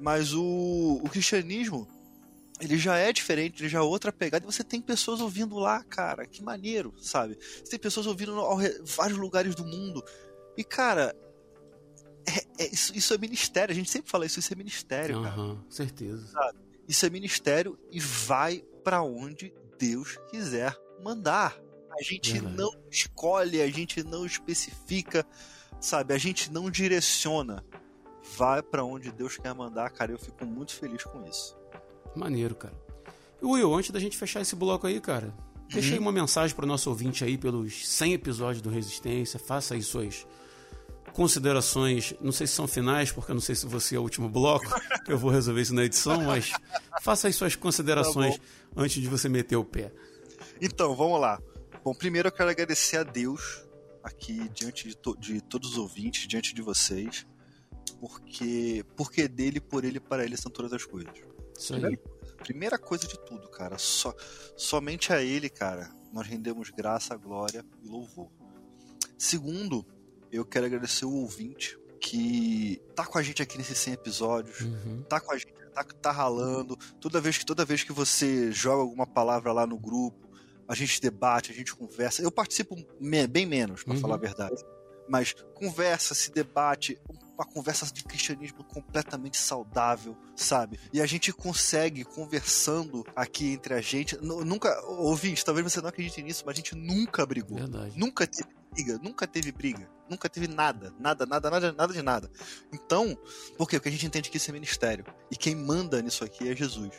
Mas o, o cristianismo ele já é diferente, ele já é outra pegada, e você tem pessoas ouvindo lá, cara, que maneiro, sabe? Você tem pessoas ouvindo em vários lugares do mundo. E, cara, é, é, isso, isso, é ministério, a gente sempre fala isso, isso é ministério, uhum, cara. certeza. Sabe? Isso é ministério e vai para onde Deus quiser mandar. A gente Verdade. não escolhe, a gente não especifica, sabe? A gente não direciona. Vai para onde Deus quer mandar, cara. Eu fico muito feliz com isso. Maneiro, cara. E Will, antes da gente fechar esse bloco aí, cara, deixa aí uhum. uma mensagem para o nosso ouvinte aí pelos 100 episódios do Resistência. Faça aí suas considerações, não sei se são finais, porque eu não sei se você é o último bloco, <laughs> eu vou resolver isso na edição, mas faça aí suas considerações tá antes de você meter o pé. Então, vamos lá. Bom, primeiro eu quero agradecer a Deus aqui diante de, to de todos os ouvintes, diante de vocês, porque porque dele, por ele, para ele são todas as coisas. Isso aí. Primeira, primeira coisa de tudo, cara. Só, somente a Ele, cara, nós rendemos graça, glória e louvor. Segundo, eu quero agradecer o ouvinte que tá com a gente aqui nesses 100 episódios, uhum. tá com a gente, tá, tá ralando. Toda vez que toda vez que você joga alguma palavra lá no grupo, a gente debate, a gente conversa. Eu participo bem menos, para uhum. falar a verdade. Mas conversa, se debate, uma conversa de cristianismo completamente saudável, sabe? E a gente consegue, conversando aqui entre a gente, nunca, ouvinte, talvez você não acredite nisso, mas a gente nunca brigou. Verdade. Nunca teve briga, nunca teve briga, nunca teve nada, nada, nada, nada, nada de nada. Então, por quê? Porque a gente entende que isso é ministério. E quem manda nisso aqui é Jesus.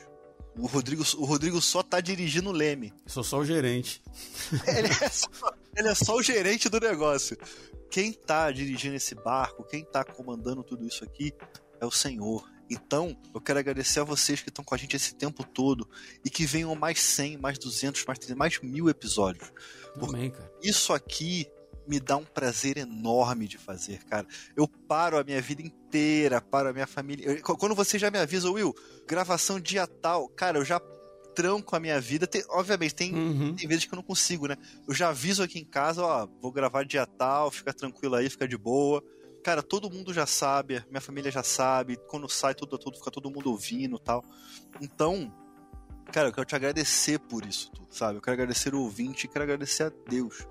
O Rodrigo, o Rodrigo só tá dirigindo o Leme. Sou só o gerente. ele, é só, ele é só o gerente do negócio quem está dirigindo esse barco, quem está comandando tudo isso aqui é o Senhor. Então, eu quero agradecer a vocês que estão com a gente esse tempo todo e que venham mais 100, mais 200, mais 300, mais mil episódios. Amém, cara. Isso aqui me dá um prazer enorme de fazer, cara. Eu paro a minha vida inteira, paro a minha família. Eu, quando você já me avisa, Will, gravação dia tal, cara, eu já tranco a minha vida. Tem, obviamente, tem, uhum. tem vezes que eu não consigo, né? Eu já aviso aqui em casa, ó, vou gravar dia tal, fica tranquilo aí, fica de boa. Cara, todo mundo já sabe, minha família já sabe, quando sai tudo, tudo fica todo mundo ouvindo tal. Então, cara, eu quero te agradecer por isso tudo, sabe? Eu quero agradecer o ouvinte e quero agradecer a Deus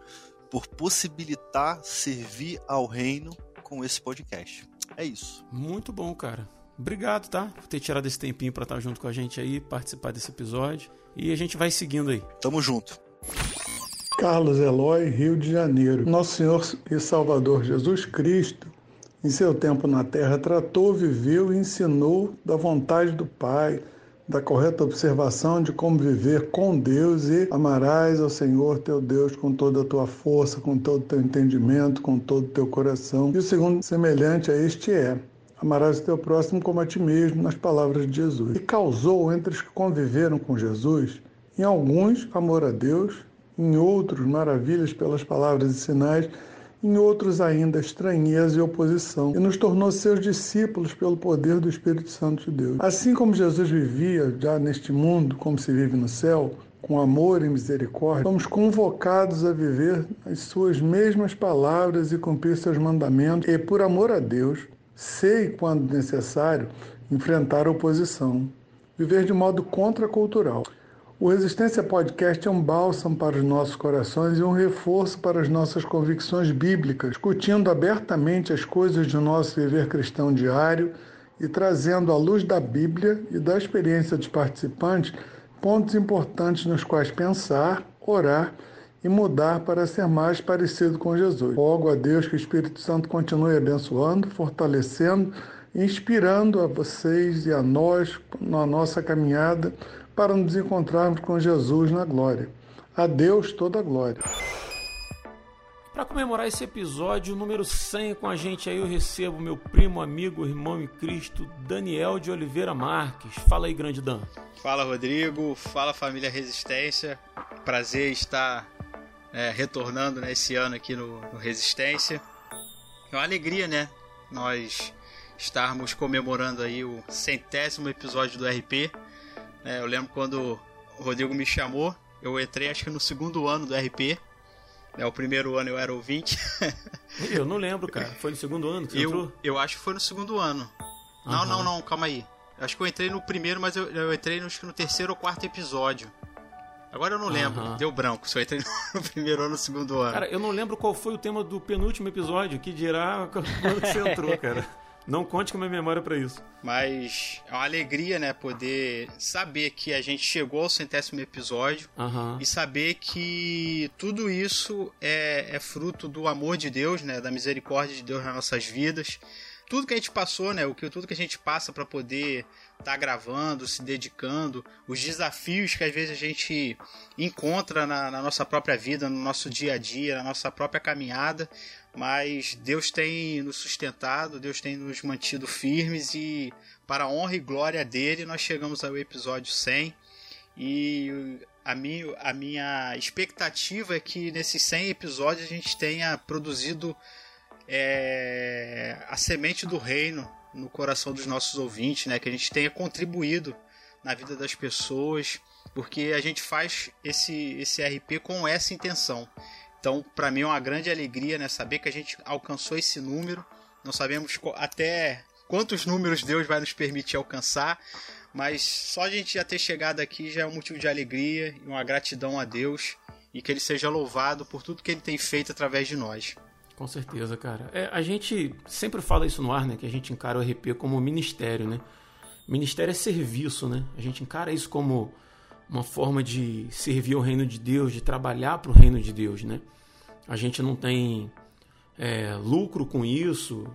por possibilitar servir ao reino com esse podcast. É isso. Muito bom, cara. Obrigado, tá? Por ter tirado esse tempinho para estar junto com a gente aí, participar desse episódio. E a gente vai seguindo aí. Tamo junto. Carlos Eloy, Rio de Janeiro. Nosso Senhor e Salvador Jesus Cristo, em seu tempo na terra, tratou, viveu e ensinou da vontade do Pai da correta observação de como viver com Deus e amarás ao Senhor teu Deus com toda a tua força, com todo o teu entendimento, com todo o teu coração. E o segundo semelhante a este é: amarás o teu próximo como a ti mesmo, nas palavras de Jesus. E causou entre os que conviveram com Jesus, em alguns, amor a Deus, em outros, maravilhas pelas palavras e sinais em outros ainda estranheza e oposição, e nos tornou seus discípulos pelo poder do Espírito Santo de Deus. Assim como Jesus vivia já neste mundo, como se vive no céu, com amor e misericórdia, somos convocados a viver as suas mesmas palavras e cumprir seus mandamentos, e por amor a Deus, sei, quando necessário, enfrentar a oposição, viver de modo contracultural. O Resistência Podcast é um bálsamo para os nossos corações e um reforço para as nossas convicções bíblicas, discutindo abertamente as coisas do nosso viver cristão diário e trazendo à luz da Bíblia e da experiência dos participantes pontos importantes nos quais pensar, orar e mudar para ser mais parecido com Jesus. Rogo a Deus que o Espírito Santo continue abençoando, fortalecendo, inspirando a vocês e a nós na nossa caminhada para nos encontrarmos com Jesus na glória. A Deus toda a glória. Para comemorar esse episódio número 100 com a gente aí, eu recebo meu primo, amigo, irmão em Cristo, Daniel de Oliveira Marques. Fala aí, grande Dan. Fala, Rodrigo. Fala, família Resistência. Prazer estar é, retornando né, esse ano aqui no, no Resistência. É uma alegria, né? Nós estarmos comemorando aí o centésimo episódio do RP. É, eu lembro quando o Rodrigo me chamou, eu entrei acho que no segundo ano do RP. É, o primeiro ano eu era ouvinte. <laughs> eu não lembro, cara. Foi no segundo ano que você eu, entrou? Eu acho que foi no segundo ano. Uhum. Não, não, não, calma aí. Acho que eu entrei no primeiro, mas eu, eu entrei no, que no terceiro ou quarto episódio. Agora eu não lembro, uhum. deu branco, se eu entrei no primeiro ano ou no segundo ano. Cara, eu não lembro qual foi o tema do penúltimo episódio, que dirá <laughs> quando você entrou, cara. Não conte com a minha memória para isso. Mas é uma alegria, né, poder saber que a gente chegou ao centésimo episódio uhum. e saber que tudo isso é, é fruto do amor de Deus, né, da misericórdia de Deus nas nossas vidas. Tudo que a gente passou, né, o que tudo que a gente passa para poder estar tá gravando, se dedicando, os desafios que às vezes a gente encontra na, na nossa própria vida, no nosso dia a dia, na nossa própria caminhada, mas Deus tem nos sustentado, Deus tem nos mantido firmes e para a honra e glória dele nós chegamos ao episódio 100 e a minha, a minha expectativa é que nesses 100 episódios a gente tenha produzido é, a semente do reino no coração dos nossos ouvintes, né? que a gente tenha contribuído na vida das pessoas, porque a gente faz esse, esse RP com essa intenção então, para mim é uma grande alegria, né, saber que a gente alcançou esse número. Não sabemos até quantos números Deus vai nos permitir alcançar, mas só a gente já ter chegado aqui já é um motivo de alegria e uma gratidão a Deus e que ele seja louvado por tudo que ele tem feito através de nós. Com certeza, cara. É, a gente sempre fala isso no ar, né? Que a gente encara o RP como ministério, né? Ministério é serviço, né? A gente encara isso como uma forma de servir ao reino de Deus, de trabalhar para o reino de Deus, né? A gente não tem é, lucro com isso,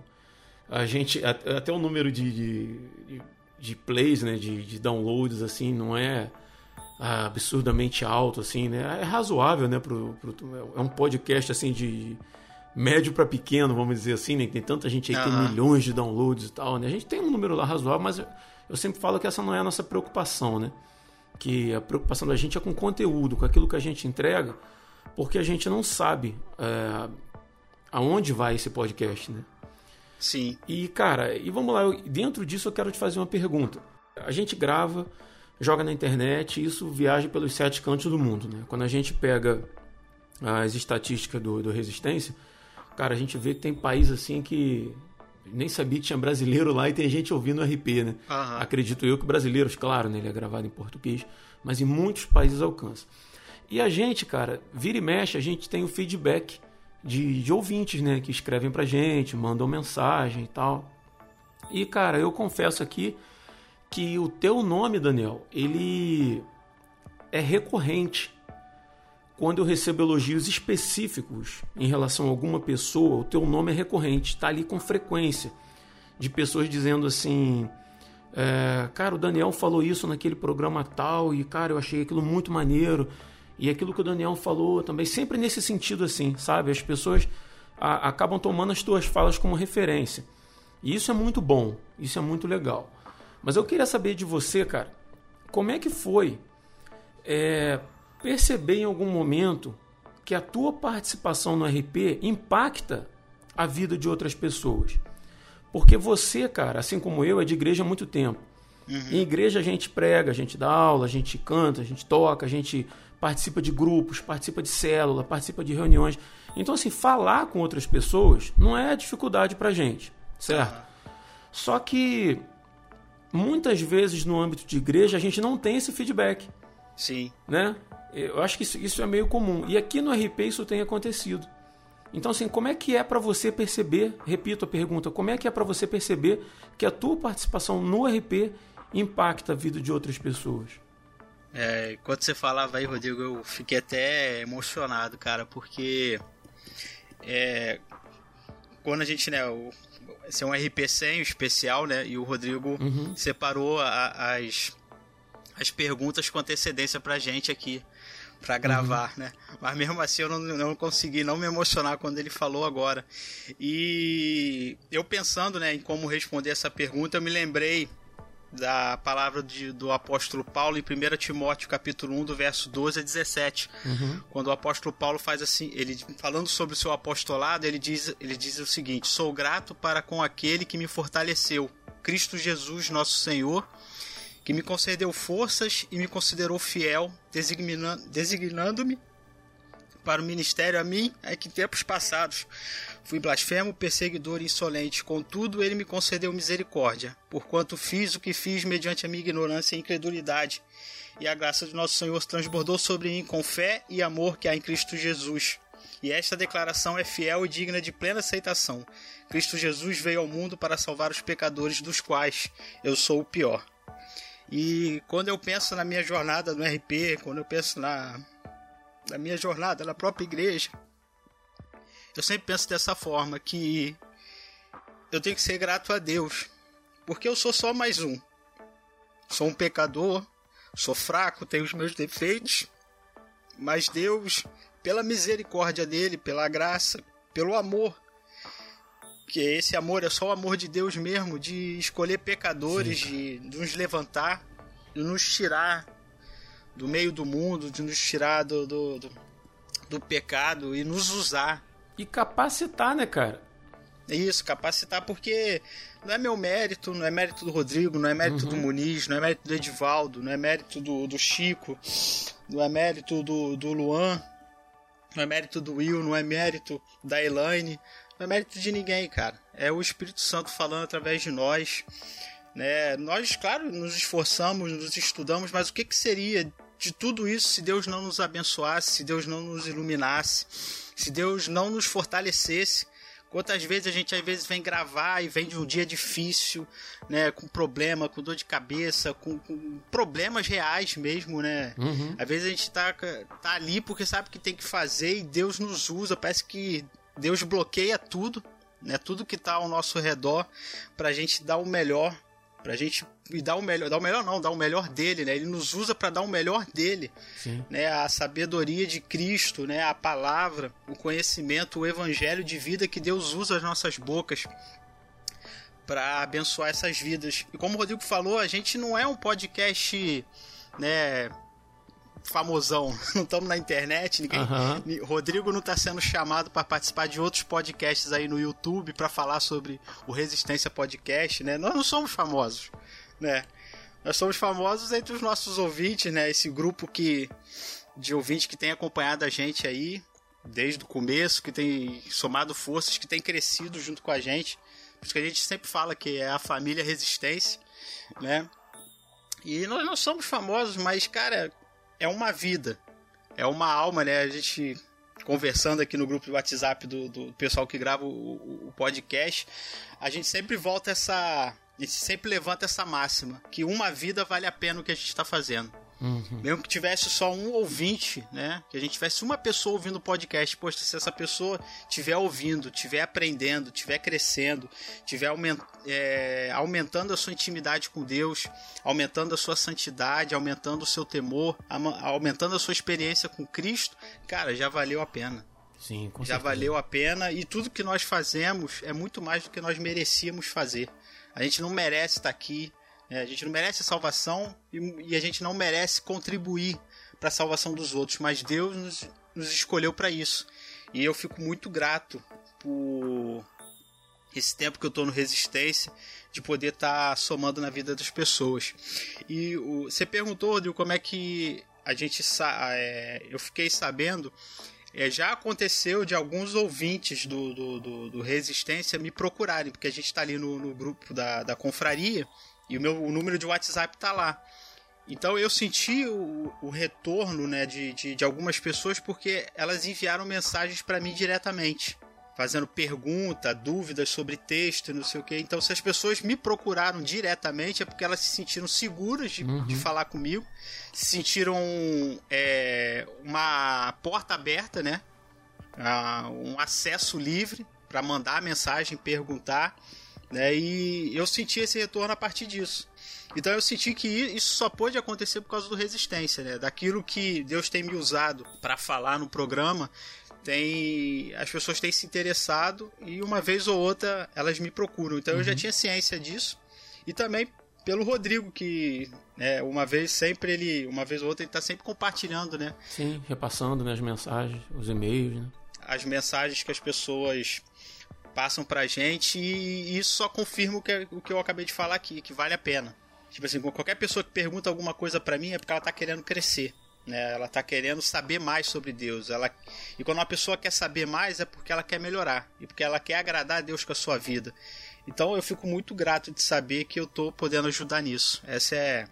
a gente até o número de, de, de plays, né, de, de, downloads assim, não é absurdamente alto assim, né? É razoável, né? Pro, pro é um podcast assim de médio para pequeno, vamos dizer assim, né? Tem tanta gente aí que uhum. tem milhões de downloads e tal, né? A gente tem um número lá razoável, mas eu, eu sempre falo que essa não é a nossa preocupação, né? que a preocupação da gente é com o conteúdo, com aquilo que a gente entrega, porque a gente não sabe é, aonde vai esse podcast, né? Sim. E, cara, e vamos lá, eu, dentro disso eu quero te fazer uma pergunta. A gente grava, joga na internet e isso viaja pelos sete cantos do mundo. Né? Quando a gente pega as estatísticas do, do Resistência, cara, a gente vê que tem país assim que nem sabia que tinha brasileiro lá e tem gente ouvindo RP, né? Aham. Acredito eu que brasileiros, claro, né? Ele é gravado em português, mas em muitos países alcança. E a gente, cara, vira e mexe, a gente tem o feedback de, de ouvintes, né? Que escrevem pra gente, mandam mensagem e tal. E, cara, eu confesso aqui que o teu nome, Daniel, ele é recorrente. Quando eu recebo elogios específicos em relação a alguma pessoa, o teu nome é recorrente, está ali com frequência. De pessoas dizendo assim: é, Cara, o Daniel falou isso naquele programa tal, e cara, eu achei aquilo muito maneiro. E aquilo que o Daniel falou também, sempre nesse sentido assim, sabe? As pessoas a- acabam tomando as tuas falas como referência. E isso é muito bom, isso é muito legal. Mas eu queria saber de você, cara, como é que foi é, perceber em algum momento que a tua participação no RP impacta a vida de outras pessoas? Porque você, cara, assim como eu, é de igreja há muito tempo. Em igreja a gente prega, a gente dá aula, a gente canta, a gente toca, a gente participa de grupos, participa de célula, participa de reuniões. Então, assim, falar com outras pessoas não é dificuldade pra gente, certo? Só que muitas vezes no âmbito de igreja a gente não tem esse feedback, Sim. né? Eu acho que isso, isso é meio comum. E aqui no RP isso tem acontecido. Então, assim, como é que é para você perceber, repito a pergunta, como é que é para você perceber que a tua participação no RP impacta a vida de outras pessoas? É, enquanto você falava aí, Rodrigo, eu fiquei até emocionado, cara, porque é, quando a gente, né, o, esse é um RP 100 especial, né, e o Rodrigo separou a- as, as perguntas com antecedência pra gente aqui, pra gravar, né, mas mesmo assim eu não, não consegui não me emocionar quando ele falou agora. E eu pensando, né, em como responder essa pergunta, eu me lembrei da palavra de- do apóstolo Paulo em 1 Timóteo capítulo 1, do verso 12 a 17. Quando o apóstolo Paulo faz assim, ele falando sobre o seu apostolado, ele diz, ele diz o seguinte: "Sou grato para com aquele que me fortaleceu, Cristo Jesus, nosso Senhor, que me concedeu forças e me considerou fiel, designa- designando-me para o ministério a mim é que em tempos passados fui blasfemo, perseguidor e insolente. Contudo, ele me concedeu misericórdia, porquanto fiz o que fiz mediante a minha ignorância e incredulidade. E a graça de nosso Senhor transbordou sobre mim com fé e amor que há em Cristo Jesus. E esta declaração é fiel e digna de plena aceitação. Cristo Jesus veio ao mundo para salvar os pecadores, dos quais eu sou o pior. E quando eu penso na minha jornada no RP, quando eu penso na, na minha jornada na própria igreja, eu sempre penso dessa forma que eu tenho que ser grato a Deus, porque eu sou só mais um. Sou um pecador, sou fraco, tenho os meus defeitos, mas Deus, pela misericórdia dele, pela graça, pelo amor, que esse amor é só o amor de Deus mesmo, de escolher pecadores, de, de nos levantar, de nos tirar do meio do mundo, de nos tirar do, do, do, do pecado e nos usar. E capacitar, né, cara? É Isso, capacitar, porque não é meu mérito, não é mérito do Rodrigo, não é mérito do Muniz, não é mérito do Edivaldo, não é mérito do, do Chico, não é mérito do, do Luan, não é mérito do Will, não é mérito da Elaine, não é mérito de ninguém, cara. É o Espírito Santo falando através de nós. Né? Nós, claro, nos esforçamos, nos estudamos, mas o que, que seria de tudo isso se Deus não nos abençoasse, se Deus não nos iluminasse, se Deus não nos fortalecesse? Quantas vezes a gente às vezes vem gravar e vem de um dia difícil, né, com problema, com dor de cabeça, com, com problemas reais mesmo, né? Às vezes a gente tá, tá ali porque sabe que tem que fazer e Deus nos usa, parece que Deus bloqueia tudo, né? Tudo que tá ao nosso redor pra gente dar o melhor, pra gente e dar o melhor, dar o melhor não, dar o melhor dele, né? Ele nos usa para dar o melhor dele, Sim. né? A sabedoria de Cristo, né? A palavra, o conhecimento, o evangelho de vida que Deus usa as nossas bocas para abençoar essas vidas. E como o Rodrigo falou, a gente não é um podcast, né, famosão. <laughs> Não estamos na internet, ninguém. Ni- Rodrigo não está sendo chamado para participar de outros podcasts aí no YouTube para falar sobre o Resistência Podcast, né? Nós não somos famosos, né? Nós somos famosos entre os nossos ouvintes, né? Esse grupo que de ouvintes que tem acompanhado a gente aí desde o começo, que tem somado forças, que tem crescido junto com a gente. Por isso que a gente sempre fala que é a família Resistência, né? E nós não somos famosos, mas, cara, é uma vida. É uma alma, né? A gente conversando aqui no grupo do WhatsApp do, do pessoal que grava o, o, podcast, a gente sempre volta essa. A gente sempre levanta essa máxima: que uma vida vale a pena o que a gente está fazendo. Uhum. Mesmo que tivesse só um ouvinte, né? Que a gente tivesse uma pessoa ouvindo o podcast. Poxa, se essa pessoa estiver ouvindo, estiver aprendendo, estiver crescendo, estiver aument é, aumentando a sua intimidade com Deus, aumentando a sua santidade, aumentando o seu temor, aumentando a sua experiência com Cristo, cara, já valeu a pena. Sim, com já certeza. valeu a pena e tudo que nós fazemos é muito mais do que nós merecíamos fazer. A gente não merece estar aqui, é, a gente não merece salvação e, e, a gente não merece contribuir para a salvação dos outros, mas Deus nos, nos escolheu para isso. E eu fico muito grato por esse tempo que eu estou no Resistência, de poder estar tá somando na vida das pessoas. E o, você perguntou, Rodrigo, como é que a gente é, eu fiquei sabendo. É, já aconteceu de alguns ouvintes do, do, do, do Resistência me procurarem, porque a gente está ali no, no grupo da, da confraria e o meu o número de WhatsApp tá lá. Então eu senti o, o retorno né, de, de, de, algumas pessoas porque elas enviaram mensagens para mim diretamente, fazendo pergunta, dúvidas sobre texto, não sei o que. Então, se as pessoas me procuraram diretamente, é porque elas se sentiram seguras de, uhum. de falar comigo, se sentiram é, uma porta aberta, né? Um acesso livre para mandar mensagem, perguntar. Né? E eu senti esse retorno a partir disso. Então eu senti que isso só pôde acontecer por causa do resistência, né? Daquilo que Deus tem me usado para falar no programa, tem as pessoas têm se interessado e uma vez ou outra elas me procuram. Então uhum. eu já uhum. tinha ciência disso e também pelo Rodrigo que né, uma vez sempre ele, uma vez ou outra ele está sempre compartilhando, né? Sim, repassando né, as mensagens, os e-mails, né? As mensagens que as pessoas passam pra gente e isso só confirma o que, o que eu acabei de falar aqui, que vale a pena. Tipo assim, qualquer pessoa que pergunta alguma coisa para mim é porque ela tá querendo crescer. Né? Ela tá querendo saber mais sobre Deus. Ela... E quando uma pessoa quer saber mais é porque ela quer melhorar. E porque ela quer agradar a Deus com a sua vida. Então eu fico muito grato de saber que eu tô podendo ajudar nisso. Essa é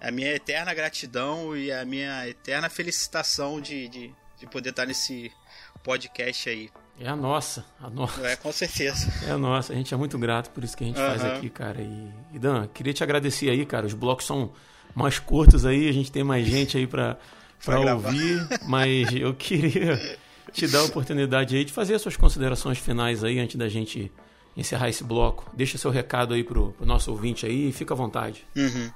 a minha eterna gratidão e a minha eterna felicitação de, de, de poder estar nesse podcast aí. É a nossa, a nossa. É, com certeza. É a nossa. A gente é muito grato por isso que a gente uhum. faz aqui, cara. E, e, Dan, queria te agradecer aí, cara. Os blocos são mais curtos aí, a gente tem mais gente aí pra, <laughs> pra ouvir. Mas eu queria te dar a oportunidade aí de fazer as suas considerações finais aí antes da gente encerrar esse bloco. Deixa seu recado aí pro, pro nosso ouvinte aí e fica à vontade. Uhum.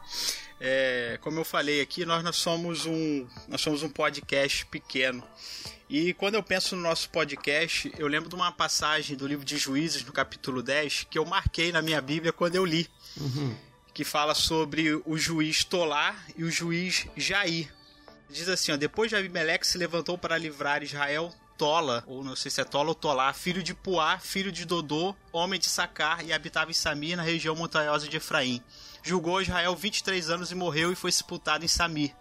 É, como eu falei aqui, nós, nós, somos um, nós somos um podcast pequeno. E quando eu penso no nosso podcast, eu lembro de uma passagem do livro de Juízes, no capítulo 10, que eu marquei na minha Bíblia quando eu li. Uhum. Que fala sobre o juiz Tolar e o juiz Jair. Diz assim: ó, depois de Abimeleque se levantou para livrar Israel, Tola, ou não sei se é Tola ou Tolar, filho de Puá, filho de Dodô, homem de Sacar, e habitava em Samir, na região montanhosa de Efraim. Julgou Israel 23 anos e morreu e foi sepultado em Samir.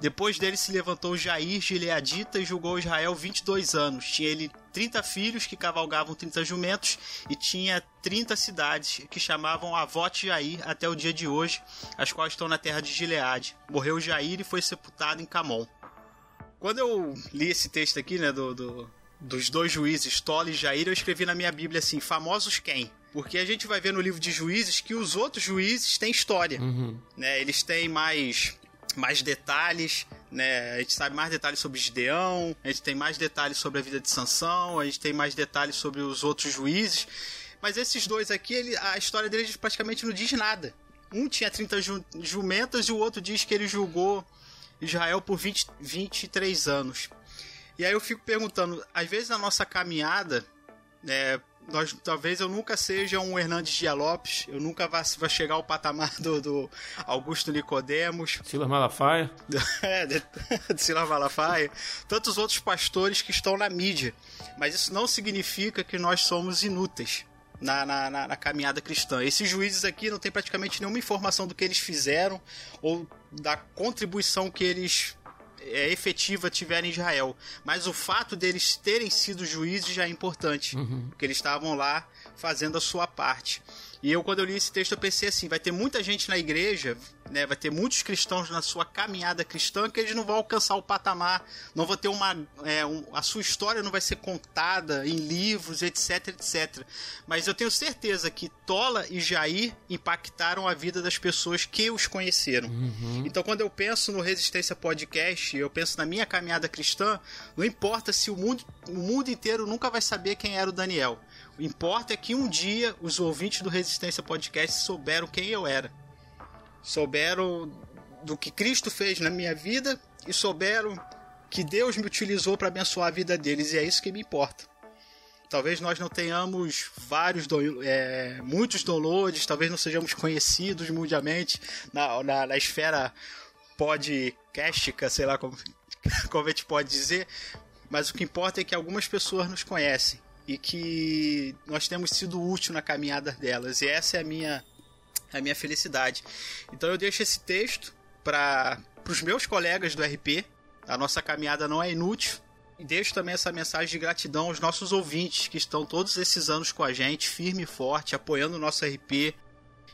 Depois dele se levantou Jair Gileadita e julgou Israel 22 anos. Tinha ele 30 filhos que cavalgavam 30 jumentos e tinha 30 cidades que chamavam Avote Jair até o dia de hoje, as quais estão na terra de Gileade. Morreu Jair e foi sepultado em Camon. Quando eu li esse texto aqui, né, do, do dos dois juízes, Tola e Jair, eu escrevi na minha Bíblia assim: famosos quem? Porque a gente vai ver no livro de juízes que os outros juízes têm história. Uhum. Né? Eles têm mais mais detalhes, né? A gente sabe mais detalhes sobre Gideão, a gente tem mais detalhes sobre a vida de Sansão, a gente tem mais detalhes sobre os outros juízes. Mas esses dois aqui, ele, a história deles praticamente não diz nada. Um tinha 30 ju jumentas e o outro diz que ele julgou Israel por 20, 23 anos. E aí eu fico perguntando, às vezes na nossa caminhada, né, nós, talvez eu nunca seja um Hernandes Dia Lopes, eu nunca vá, vá chegar ao patamar do, do Augusto Nicodemos. Silas Malafaia. <laughs> é, de, de Silas Malafaia. Tantos outros pastores que estão na mídia. Mas isso não significa que nós somos inúteis. na, na, na, na, caminhada cristã. Esses juízes aqui não tem praticamente nenhuma informação do que eles fizeram ou da contribuição que eles é, efetiva tiveram em Israel. Mas o fato deles terem sido juízes já é importante, uhum. porque eles estavam lá fazendo a sua parte. E eu, quando eu li esse texto, eu pensei assim: vai ter muita gente na igreja, né? Vai ter muitos cristãos na sua caminhada cristã que eles não vão alcançar o patamar, não vão ter uma. É, um, a sua história não vai ser contada em livros, etc, etc. Mas eu tenho certeza que Tola e Jair impactaram a vida das pessoas que os conheceram. Uhum. Então, quando eu penso no Resistência Podcast, eu penso na minha caminhada cristã, não importa se o mundo, o mundo inteiro nunca vai saber quem era o Daniel. O importa é que um dia os ouvintes do Resistência Podcast souberam quem eu era. Souberam do que Cristo fez na minha vida e souberam que Deus me utilizou para abençoar a vida deles. E é isso que me importa. Talvez nós não tenhamos vários, é, muitos downloads, talvez não sejamos conhecidos mundialmente na, na, na esfera podcastica, sei lá como, <laughs> como a gente pode dizer, mas o que importa é que algumas pessoas nos conhecem e que nós temos sido útil na caminhada delas. E essa é a minha, a minha felicidade. Então eu deixo esse texto para os meus colegas do RP. A nossa caminhada não é inútil. E deixo também essa mensagem de gratidão aos nossos ouvintes que estão todos esses anos com a gente, firme e forte, apoiando o nosso RP.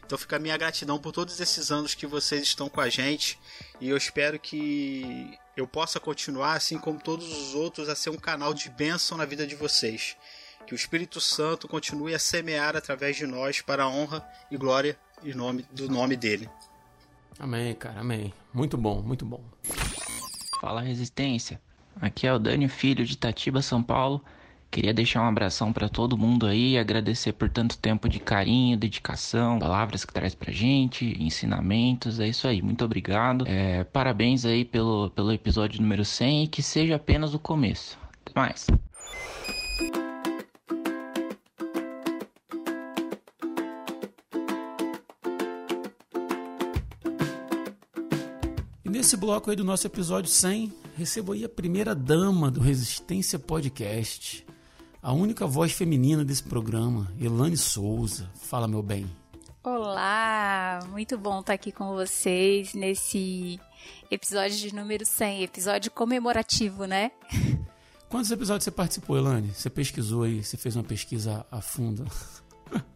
Então fica a minha gratidão por todos esses anos que vocês estão com a gente. E eu espero que eu possa continuar, assim como todos os outros, a ser um canal de bênção na vida de vocês. Que o Espírito Santo continue a semear através de nós para a honra e glória e nome, do nome dele. Amém, cara, amém. Muito bom, muito bom. Fala Resistência. Aqui é o Dani Filho de Itatiba, São Paulo. Queria deixar um abração para todo mundo aí, agradecer por tanto tempo de carinho, dedicação, palavras que traz pra gente, ensinamentos, é isso aí, muito obrigado. É, parabéns aí pelo, pelo episódio número 100 e que seja apenas o começo. Até mais. Nesse bloco aí do nosso episódio 100, recebo aí a primeira dama do Resistência Podcast, a única voz feminina desse programa, Elane Souza. Fala, meu bem. Olá, muito bom estar aqui com vocês nesse episódio de número 100, episódio comemorativo, né? Quantos episódios você participou, Elane? Você pesquisou aí, você fez uma pesquisa a fundo?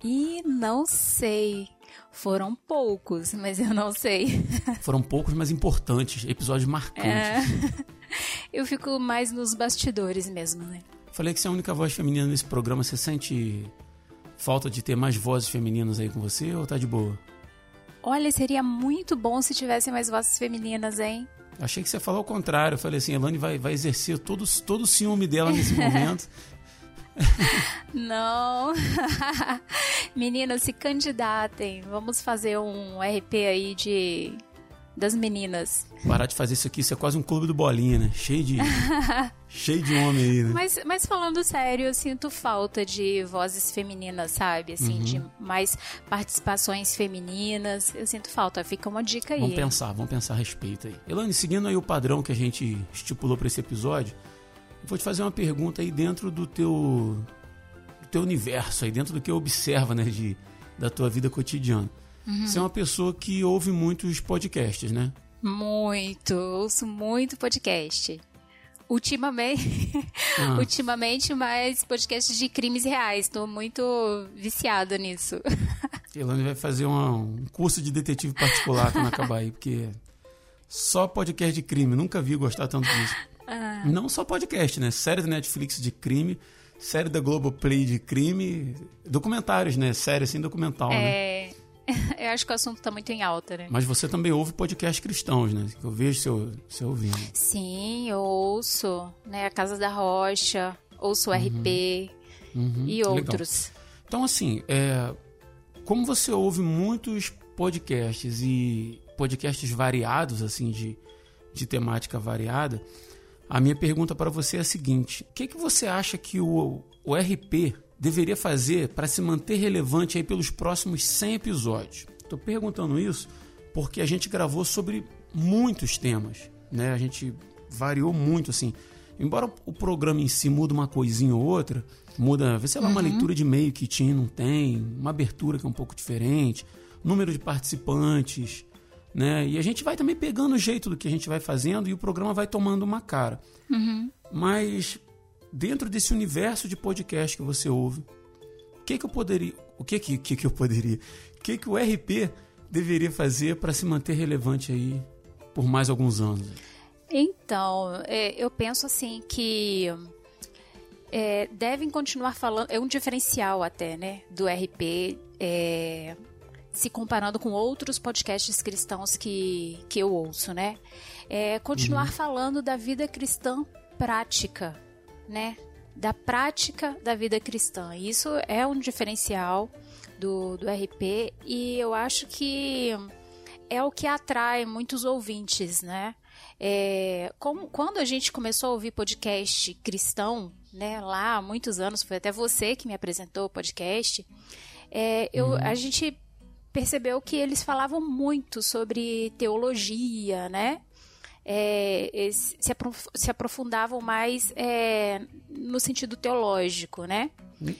E não sei. Foram poucos, mas eu não sei. <laughs> Foram poucos, mas importantes, episódios marcantes. É... <laughs> Eu fico mais nos bastidores mesmo, né? Falei que você é a única voz feminina nesse programa. Você sente falta de ter mais vozes femininas aí com você ou tá de boa? Olha, seria muito bom se tivesse mais vozes femininas, hein? Achei que você falou o contrário. Eu falei assim, Elane vai, vai exercer todo, todo o ciúme dela nesse <laughs> momento. Não. <laughs> Meninas, se candidatem. Vamos fazer um RP aí de das meninas. Parar de fazer isso aqui, isso é quase um clube do bolinha, né? Cheio de <laughs> cheio de homem aí, né? Mas, mas falando sério, eu sinto falta de vozes femininas, sabe? Assim, uhum. de mais participações femininas. Eu sinto falta. Fica uma dica aí. Vamos pensar, vamos pensar a respeito aí. Elane, seguindo aí o padrão que a gente estipulou para esse episódio, vou te fazer uma pergunta aí dentro do teu, do teu universo, aí dentro do que observa, né, de, da tua vida cotidiana. Uhum. Você é uma pessoa que ouve muitos podcasts, né? Muito, ouço muito podcast. Ultimamente, ah. <laughs> ultimamente mais podcasts de crimes reais. Estou muito viciada nisso. <laughs> Elane vai fazer uma, um curso de detetive particular quando acabar aí, porque só podcast de crime. Nunca vi gostar tanto disso. <laughs> Ah. Não só podcast, né? Série da Netflix de crime, série da Globoplay de crime, documentários, né? Série assim, documental, né? é... né? <laughs> Eu acho que o assunto está muito em alta, né? Mas você também ouve podcast cristãos, né? Que eu vejo seu, seu ouvindo. Sim, eu ouço, né? A Casa da Rocha, ouço o uhum. RP uhum. e outros. Legal. Então, assim, é, como você ouve muitos podcasts e podcasts variados, assim, de, de temática variada, a minha pergunta para você é a seguinte: o que, que você acha que o, o RP deveria fazer para se manter relevante aí pelos próximos 100 episódios? Estou perguntando isso porque a gente gravou sobre muitos temas, né? A gente variou muito assim. embora o programa em si muda uma coisinha ou outra, muda, sei lá, uhum. uma leitura de e-mail que tinha, não tem, uma abertura que é um pouco diferente, número de participantes, né? E a gente vai também pegando o jeito do que a gente vai fazendo e o programa vai tomando uma cara. Uhum. Mas dentro desse universo de podcast que você ouve, o que que eu poderia, o que que, que, que eu poderia, o que que o RP deveria fazer para se manter relevante aí por mais alguns anos? Então, é, eu penso assim que é, devem continuar falando, é um diferencial até, né, do RP, é, se comparando com outros podcasts cristãos que, que eu ouço, né? É, continuar uhum. falando da vida cristã prática, né? Da prática da vida cristã. Isso é um diferencial do, do RP e eu acho que é o que atrai muitos ouvintes, né? É, como, quando a gente começou a ouvir podcast cristão, né, lá há muitos anos, foi até você que me apresentou o podcast, é, eu, uhum. a gente percebeu que eles falavam muito sobre teologia, né? É, se, aprof se, aprofundavam mais é, no sentido teológico, né?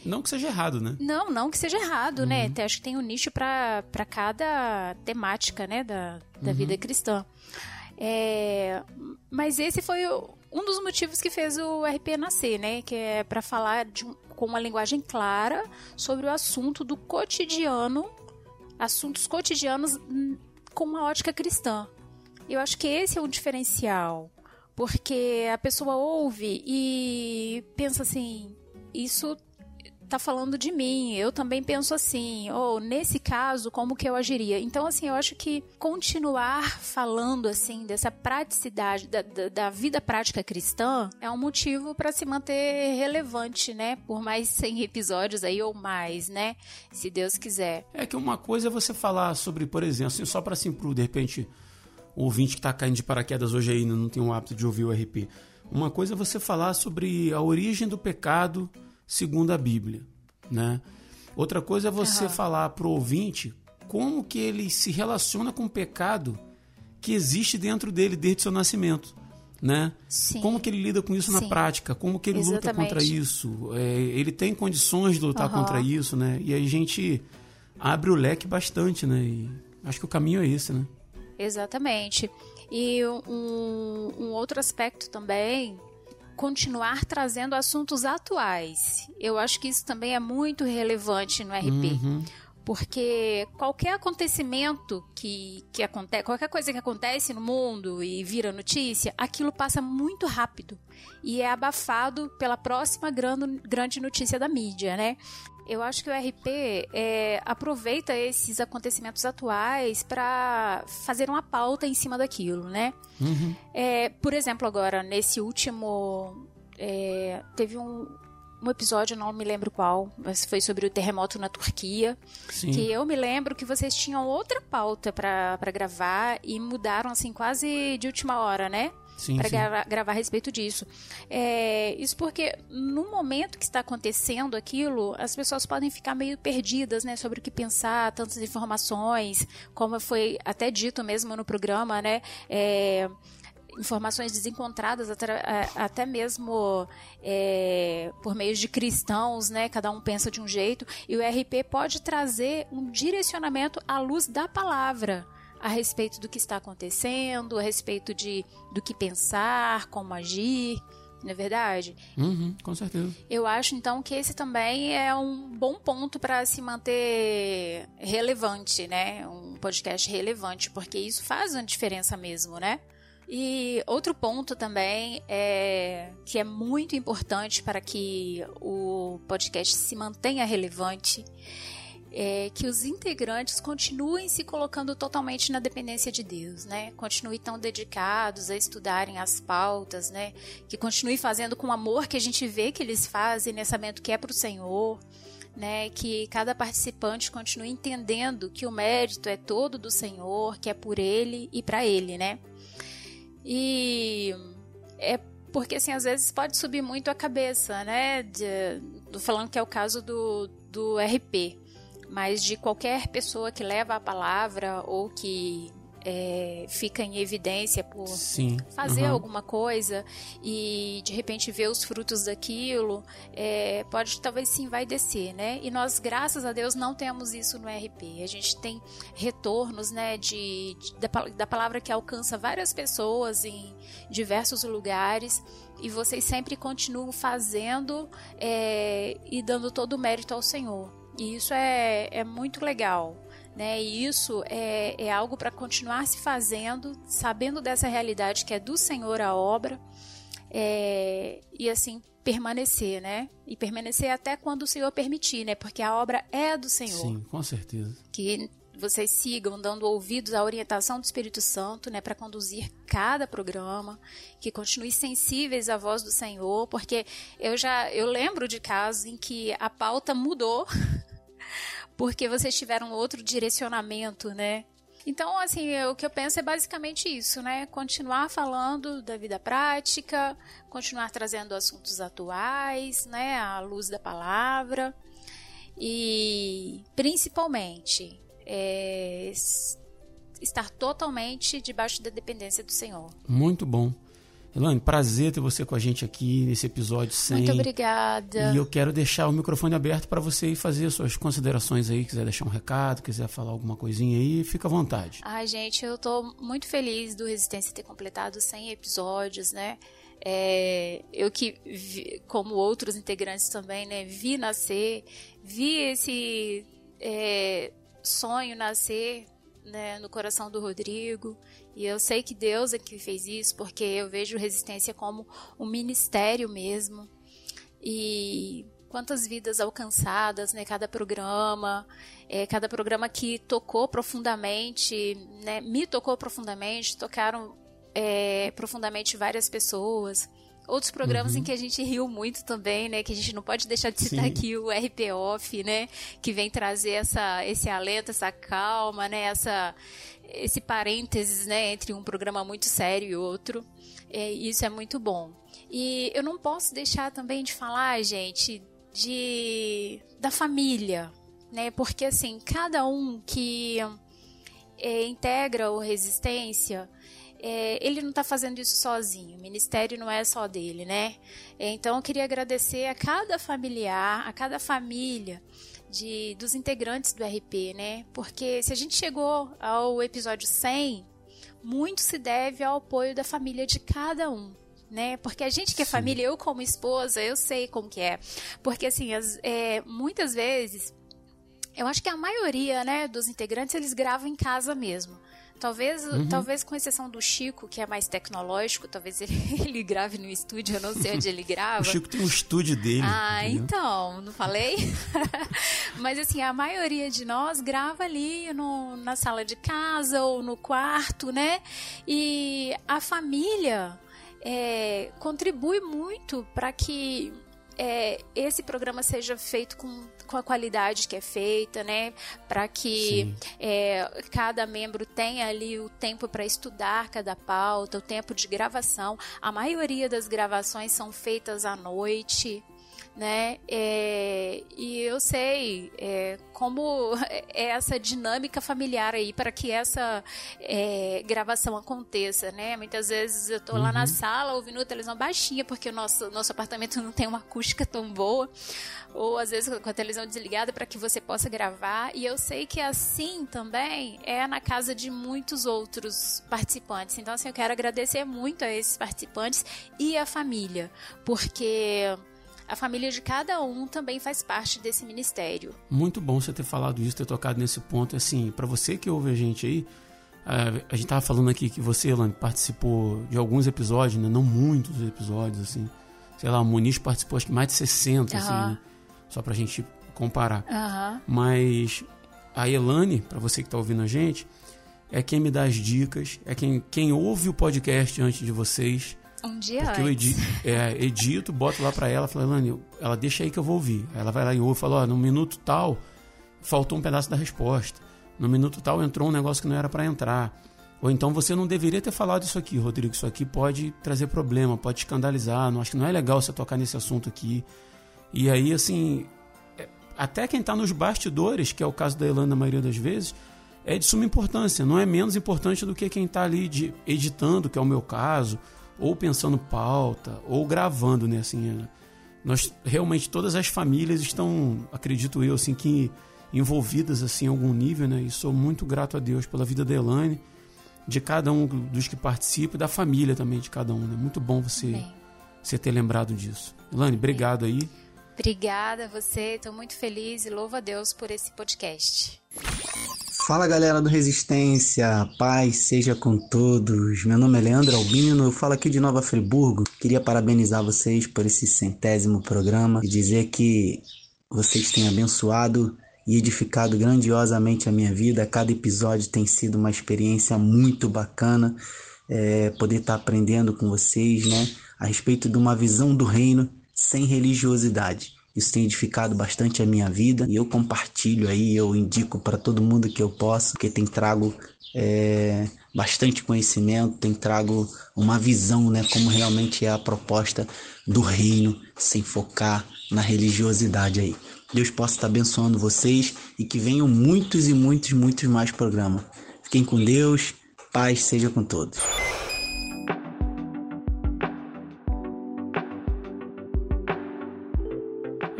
Não que seja errado, né? Não, não que seja errado, né? uhum. né? Acho que tem um nicho para cada temática, né, da, da uhum. vida cristã. É, mas esse foi um dos motivos que fez o RP nascer, né? Que é para falar um, com uma linguagem clara sobre o assunto do cotidiano, assuntos cotidianos hum, com uma ótica cristã. Eu acho que esse é o diferencial, porque a pessoa ouve e pensa assim: isso tá falando de mim, eu também penso assim, ou nesse caso, como que eu agiria? Então, assim, eu acho que continuar falando, assim, dessa praticidade, da, da, da vida prática cristã, é um motivo para se manter relevante, né? Por mais 100 episódios aí ou mais, né? Se Deus quiser. É que uma coisa é você falar sobre, por exemplo, assim, só para pro, de repente, o ouvinte que tá caindo de paraquedas hoje aí não tem o hábito de ouvir o RP. Uma coisa é você falar sobre a origem do pecado segundo a Bíblia, né? Outra coisa é você uhum. falar para o ouvinte como que ele se relaciona com o pecado que existe dentro dele desde seu nascimento, né? Sim. Como que ele lida com isso Sim. na prática? Como que ele Exatamente. luta contra isso? É, ele tem condições de lutar uhum. contra isso, né? E aí a gente abre o leque bastante, né? E acho que o caminho é esse, né? Exatamente. E um, um outro aspecto também continuar trazendo assuntos atuais. Eu acho que isso também é muito relevante no RP. Uhum. Porque qualquer acontecimento que, que acontece, qualquer coisa que acontece no mundo e vira notícia, aquilo passa muito rápido e é abafado pela próxima grande notícia da mídia, né? Eu acho que o RP é, aproveita esses acontecimentos atuais para fazer uma pauta em cima daquilo, né? Uhum. É, por exemplo, agora, nesse último. É, teve um, um episódio, não me lembro qual, mas foi sobre o terremoto na Turquia. Sim. Que eu me lembro que vocês tinham outra pauta para gravar e mudaram, assim, quase de última hora, né? Para gravar, gravar, a respeito disso. É, isso porque no momento que está acontecendo aquilo, as pessoas podem ficar meio perdidas, né, sobre o que pensar, tantas informações, como foi até dito mesmo no programa, né, é, informações desencontradas até, até mesmo é, por meio de cristãos, né? Cada um pensa de um jeito e o RP pode trazer um direcionamento à luz da palavra a respeito do que está acontecendo, a respeito de do que pensar, como agir, não é verdade? Uhum, com certeza. Eu acho então que esse também é um bom ponto para se manter relevante, né? Um podcast relevante, porque isso faz uma diferença mesmo, né? E outro ponto também é que é muito importante para que o podcast se mantenha relevante é, que os integrantes continuem se colocando totalmente na dependência de Deus, né? Continuem tão dedicados a estudarem as pautas, né? Que continuem fazendo com amor que a gente vê que eles fazem, nesse sabendo que é para o Senhor, né? Que cada participante continue entendendo que o mérito é todo do Senhor, que é por Ele e para Ele, né? E é porque assim às vezes pode subir muito a cabeça, né? De, falando que é o caso do, do RP, mas de qualquer pessoa que leva a palavra ou que é, fica em evidência por Sim. fazer Uhum. alguma coisa e de repente ver os frutos daquilo, é, pode talvez sim vai descer, né? E nós, graças a Deus, não temos isso no RP. A gente tem retornos, né, de, de- da, da palavra que alcança várias pessoas em diversos lugares. E vocês sempre continuam fazendo é, e dando todo o mérito ao Senhor. E isso é, é muito legal né? E isso é, é algo para continuar se fazendo, sabendo dessa realidade que é do Senhor a obra, é, e assim permanecer, né? E permanecer até quando o Senhor permitir, né? Porque a obra é do Senhor. Sim, com certeza. Que vocês sigam dando ouvidos à orientação do Espírito Santo, né, para conduzir cada programa, que continue sensíveis à voz do Senhor, porque eu já eu lembro de casos em que a pauta mudou <laughs> porque vocês tiveram outro direcionamento, né? Então, assim, eu- o que eu penso é basicamente isso, né? Continuar falando da vida prática, continuar trazendo assuntos atuais, né? À luz da palavra. E, principalmente, é, estar totalmente debaixo da dependência do Senhor. Muito bom. Elane, prazer ter você com a gente aqui nesse episódio 100. Muito obrigada. E eu quero deixar o microfone aberto para você ir fazer suas considerações aí, quiser deixar um recado, quiser falar alguma coisinha aí, fica à vontade. Ai, gente, eu tô muito feliz do Resistência ter completado 100 episódios, né? É, eu que, vi- como outros integrantes também, né, vi nascer, vi esse é, sonho nascer né, no coração do Rodrigo. E eu sei que Deus é que fez isso, porque eu vejo Resistência como um ministério mesmo. E quantas vidas alcançadas, né? Cada programa, é, cada programa que tocou profundamente, né? Me tocou profundamente, tocaram é, profundamente várias pessoas. Outros programas Uhum. em que a gente riu muito também, né? Que a gente não pode deixar de citar Sim. aqui o RP Off, né? Que vem trazer essa, esse alento, essa calma, né? Essa, esse parênteses, né? Entre um programa muito sério e outro. É, isso é muito bom. E eu não posso deixar também de falar, gente, de da família, né? Porque assim, cada um que é, integra o Resistência, é, ele não está fazendo isso sozinho. O ministério não é só dele, né? Então eu queria agradecer a cada familiar, a cada família de, dos integrantes do RP, né? Porque se a gente chegou ao episódio 100, muito se deve ao apoio da família de cada um. Né? Porque a gente que é família, eu como esposa, eu sei como que é. Porque assim, as- é, muitas vezes eu acho que a maioria, né, dos integrantes, eles gravam em casa mesmo. Talvez, Uhum. talvez com exceção do Chico, que é mais tecnológico, talvez ele, <laughs> ele grave no estúdio, eu não sei onde ele grava. O Chico tem um estúdio dele. Ah, entendeu? então, não falei? <laughs> Mas assim, a maioria de nós grava ali no, na sala de casa ou no quarto, né? E a família é, contribui muito para que é, esse programa seja feito com, com a qualidade que é feita, né? Para que é, cada membro tenha ali o tempo para estudar cada pauta, o tempo de gravação. A maioria das gravações são feitas à noite. Né? É, e eu sei é, como <laughs> é essa dinâmica familiar aí para que essa é, gravação aconteça, né? Muitas vezes eu tô lá na Uhum. sala ouvindo a televisão baixinha porque o nosso, nosso apartamento não tem uma acústica tão boa, ou às vezes com a televisão desligada para que você possa gravar. E eu sei que assim também é na casa de muitos outros participantes. Então, assim, eu quero agradecer muito a esses participantes e a família, porque a família de cada um também faz parte desse ministério. Muito bom você ter falado isso, ter tocado nesse ponto. Assim, para você que ouve a gente aí, a, a gente tava falando aqui que você, Elane, participou de alguns episódios, né? Não muitos episódios, assim. Sei lá, o Muniz participou acho que mais de 60, assim, Aham. né? Só pra gente comparar. Aham. Mas a Elane, para você que tá ouvindo a gente, é quem me dá as dicas, é quem, quem ouve o podcast antes de vocês. Um dia Porque eu antes. edito, é, edito, boto lá pra ela, falo, Elane, ela deixa aí que eu vou ouvir. Aí ela vai lá e ouve, fala, ó, no minuto tal, faltou um pedaço da resposta. No minuto tal entrou um negócio que não era pra entrar. Ou então você não deveria ter falado isso aqui, Rodrigo. Isso aqui pode trazer problema, pode escandalizar. Não acho que não é legal você tocar nesse assunto aqui. E aí, assim, é, até quem tá nos bastidores, que é o caso da Elane na maioria das vezes, é de suma importância, não é menos importante do que quem está ali de, editando, que é o meu caso, ou pensando pauta, ou gravando, né? Assim, é, nós realmente todas as famílias estão, acredito eu, assim que envolvidas assim em algum nível, né? E sou muito grato a Deus pela vida da Elaine, de cada um dos que participa e da família também de cada um, né? Muito bom você você ter lembrado disso. Elaine, obrigado aí. Obrigada a você, estou muito feliz e louvo a Deus por esse podcast. Fala galera do Resistência, paz seja com todos. Meu nome é Leandro Albino, eu falo aqui de Nova Friburgo. Queria parabenizar vocês por esse centésimo programa e dizer que vocês têm abençoado e edificado grandiosamente a minha vida. Cada episódio tem sido uma experiência muito bacana. É, poder estar tá aprendendo com vocês, né, a respeito de uma visão do reino sem religiosidade. Isso tem edificado bastante a minha vida e eu compartilho aí, eu indico para todo mundo que eu posso, porque tem trago é, bastante conhecimento, tem trago uma visão, né, como realmente é a proposta do reino, sem focar na religiosidade aí. Deus possa estar abençoando vocês e que venham muitos e muitos, muitos mais programas. Fiquem com Deus, paz seja com todos.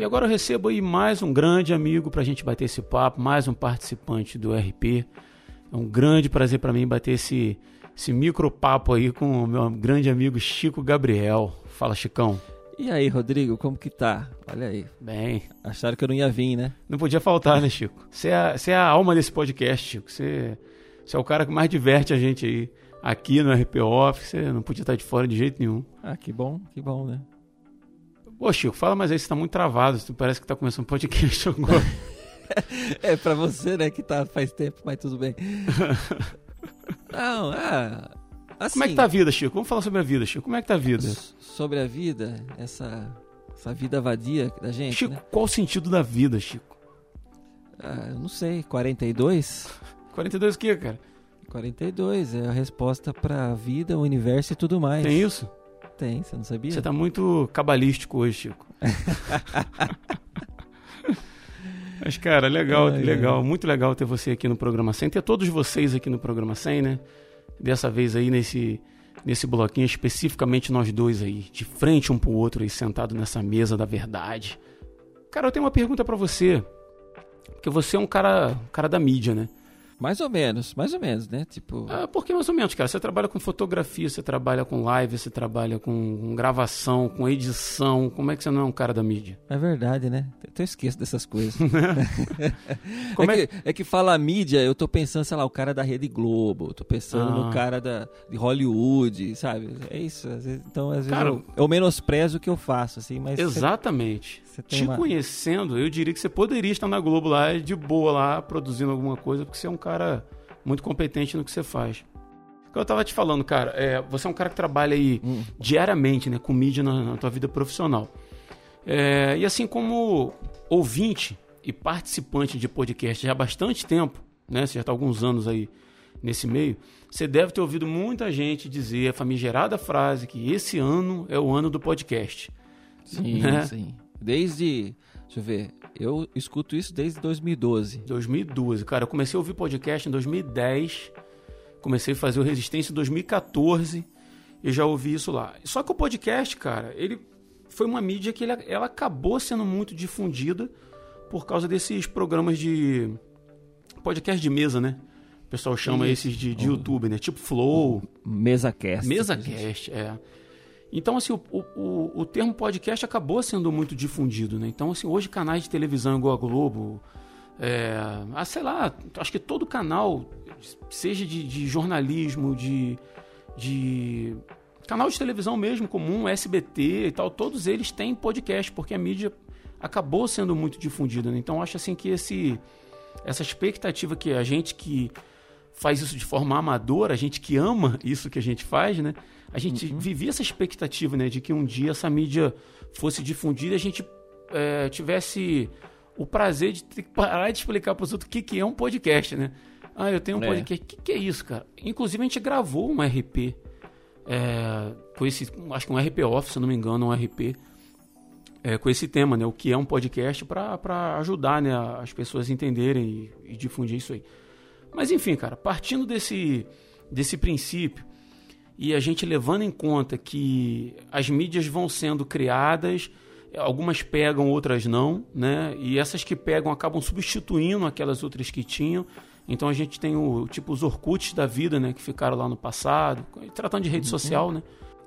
E agora eu recebo aí mais um grande amigo para a gente bater esse papo, mais um participante do RP. É um grande prazer para mim bater esse, esse micro papo aí com o meu grande amigo Chico Gabriel. Fala, Chicão. E aí, Rodrigo, como que tá? Olha aí. Bem. Acharam que eu não ia vir, né? Não podia faltar, né, Chico? Você é, você é a alma desse podcast, Chico. Você, você é o cara que mais diverte a gente aí. Aqui no RP Office, você não podia estar de fora de jeito nenhum. Ah, que bom, que bom, né? Pô, Chico, fala mais aí, você tá muito travado. Tu parece que tá começando um podcast <laughs> agora. é pra você, né, que tá faz tempo, mas tudo bem. <laughs> Não, é. Assim, Como é que tá a vida, Chico? Vamos falar sobre a vida, Chico. Como é que tá a vida? Sobre a vida, essa, essa vida vadia da gente. Chico, né? qual o sentido da vida, Chico? Ah, eu não sei, 42? 42 <laughs> o que, cara? 42 é a resposta pra vida, o universo e tudo mais. Tem isso? Tem, você não sabia? Você tá muito cabalístico hoje, Chico. <laughs> Mas, cara, legal, ai, legal, ai. muito legal ter você aqui no programa 100, ter todos vocês aqui no programa 100, né? Dessa vez aí nesse, nesse bloquinho, especificamente nós dois aí, de frente um pro outro aí, sentado nessa mesa da verdade. Cara, eu tenho uma pergunta para você, porque você é um cara, um cara da mídia, né? Mais ou menos, mais ou menos, né? Tipo. Ah, por que mais ou menos, cara? Você trabalha com fotografia, você trabalha com live, você trabalha com gravação, com edição. Como é que você não é um cara da mídia? É verdade, né? Eu esqueço dessas coisas. <laughs> Como é, é, que, é que fala mídia, eu tô pensando, sei lá, o cara da Rede Globo, tô pensando ah. no cara da, de Hollywood, sabe? É isso. Às vezes, então, às vezes cara, eu, eu menosprezo o que eu faço, assim, mas. Exatamente. Você, você Te uma... conhecendo, eu diria que você poderia estar na Globo lá de boa lá, produzindo alguma coisa, porque você é um cara muito competente no que você faz. Eu tava te falando, cara, é, você é um cara que trabalha aí hum. diariamente, né, com mídia na, na tua vida profissional. É, e assim como ouvinte e participante de podcast já há bastante tempo, né, você já está alguns anos aí nesse meio, você deve ter ouvido muita gente dizer a famigerada frase que esse ano é o ano do podcast. Sim, né? sim. Desde, deixa eu ver, eu escuto isso desde 2012. 2012, cara. Eu comecei a ouvir podcast em 2010. Comecei a fazer o Resistência em 2014 e já ouvi isso lá. Só que o podcast, cara, ele foi uma mídia que ele, ela acabou sendo muito difundida por causa desses programas de podcast de mesa, né? O pessoal chama isso. esses de, de YouTube, né? Tipo Flow. Mesa Cast. Mesa Cast, é. Então, assim, o, o, o termo podcast acabou sendo muito difundido, né? Então, assim, hoje canais de televisão igual a Globo, é, ah, sei lá, acho que todo canal, seja de, de jornalismo, de, de canal de televisão mesmo, comum, SBT e tal, todos eles têm podcast, porque a mídia acabou sendo muito difundida. Né? Então, acho assim que esse, essa expectativa que a gente que faz isso de forma amadora, a gente que ama isso que a gente faz, né? A gente uhum. vivia essa expectativa, né, de que um dia essa mídia fosse difundida e a gente é, tivesse o prazer de ter que parar de explicar para os outros o que, que é um podcast, né? Ah, eu tenho um é. podcast. O que, que é isso, cara? Inclusive, a gente gravou um RP. É, com esse, acho que um RP Office, se não me engano, um RP. É, com esse tema, né? O que é um podcast para ajudar né, as pessoas a entenderem e, e difundir isso aí. Mas enfim, cara, partindo desse, desse princípio e a gente levando em conta que as mídias vão sendo criadas, algumas pegam, outras não, né? E essas que pegam acabam substituindo aquelas outras que tinham. Então a gente tem o tipo os Orkuts da vida, né, que ficaram lá no passado, tratando de rede uhum. social, né?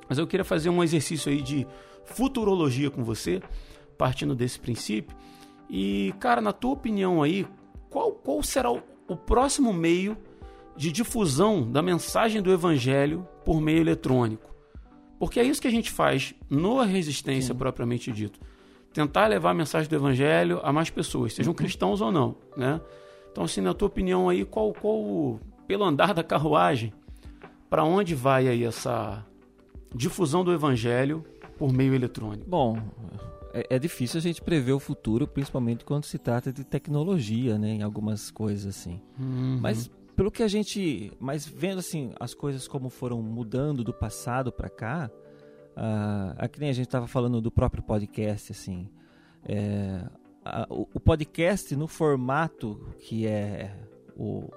Mas eu queria fazer um exercício aí de futurologia com você, partindo desse princípio. E, cara, na tua opinião aí, qual, qual será o, o próximo meio de difusão da mensagem do evangelho por meio eletrônico? Porque é isso que a gente faz no Resistência Sim. propriamente dito. Tentar levar a mensagem do evangelho a mais pessoas, sejam uhum. cristãos ou não, né? Então, assim, na tua opinião aí, qual, qual pelo andar da carruagem, para onde vai aí essa difusão do evangelho por meio eletrônico? Bom, é, é, difícil a gente prever o futuro, principalmente quando se trata de tecnologia, né, em algumas coisas assim. Uhum. Mas pelo que a gente, mas vendo assim as coisas como foram mudando do passado para cá, uh, aqui nem a gente estava falando do próprio podcast assim, é, o, o, podcast no formato que é o,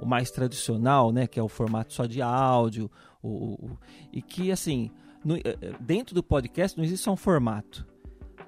o, mais tradicional, né, que é o formato só de áudio, o, e que assim no, eh, dentro do podcast não existe só um formato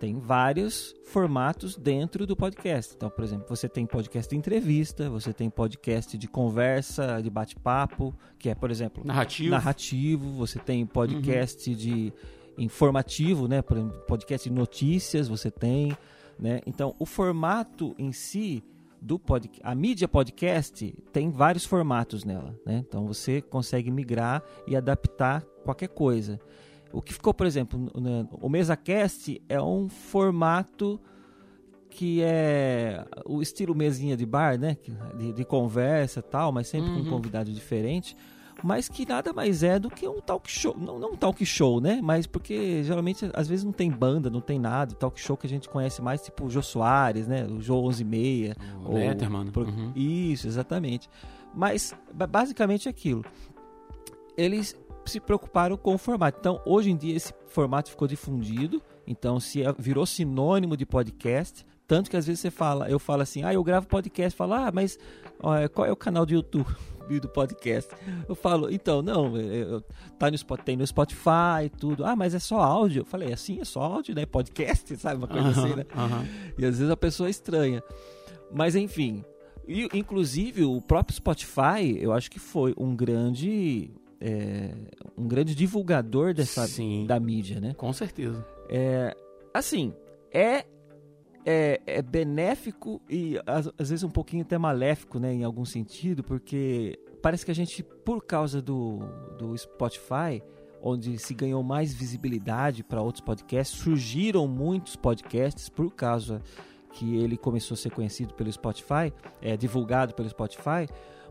tem vários formatos dentro do podcast. Então, por exemplo, você tem podcast de entrevista, você tem podcast de conversa, de bate-papo, que é, por exemplo, narrativo. narrativo você tem podcast uhum. de informativo, né? Por exemplo, podcast de notícias, você tem, né? Então, o formato em si do podcast, a mídia podcast tem vários formatos nela, né? Então, você consegue migrar e adaptar qualquer coisa. O que ficou, por exemplo, no, o MesaCast é um formato que é o estilo mesinha de bar, né? De, de conversa e tal, mas sempre uhum. com um convidado diferente. Mas que nada mais é do que um talk show. Não, não um talk show, né? Mas porque geralmente, às vezes, não tem banda, não tem nada. Talk show que a gente conhece mais, tipo o Jô Soares, né? O Jô 11 e meia. O Letterman. Pro... Uhum. Isso, exatamente. Mas, basicamente, é aquilo. Eles se preocuparam com o formato. Então, hoje em dia, esse formato ficou difundido. Então, se é, virou sinônimo de podcast. Tanto que às vezes você fala, eu falo assim, ah, eu gravo podcast. Fala, ah, mas ó, qual é o canal do YouTube? <laughs> do podcast. Eu falo, então, não, eu, tá no, tem no Spotify e tudo. Ah, mas é só áudio. Eu falei, assim, é só áudio, né? Podcast, <laughs> sabe? Uma coisa assim, né? E às vezes a pessoa é estranha. Mas enfim. E, inclusive, o próprio Spotify, eu acho que foi um grande é, um grande divulgador dessa Sim, da mídia, né? Com certeza. É, assim, é, é, é benéfico e às, às, vezes um pouquinho até maléfico, né, em algum sentido, porque parece que a gente, por causa do, do Spotify, onde se ganhou mais visibilidade para outros podcasts, surgiram muitos podcasts por causa que ele começou a ser conhecido pelo Spotify, é divulgado pelo Spotify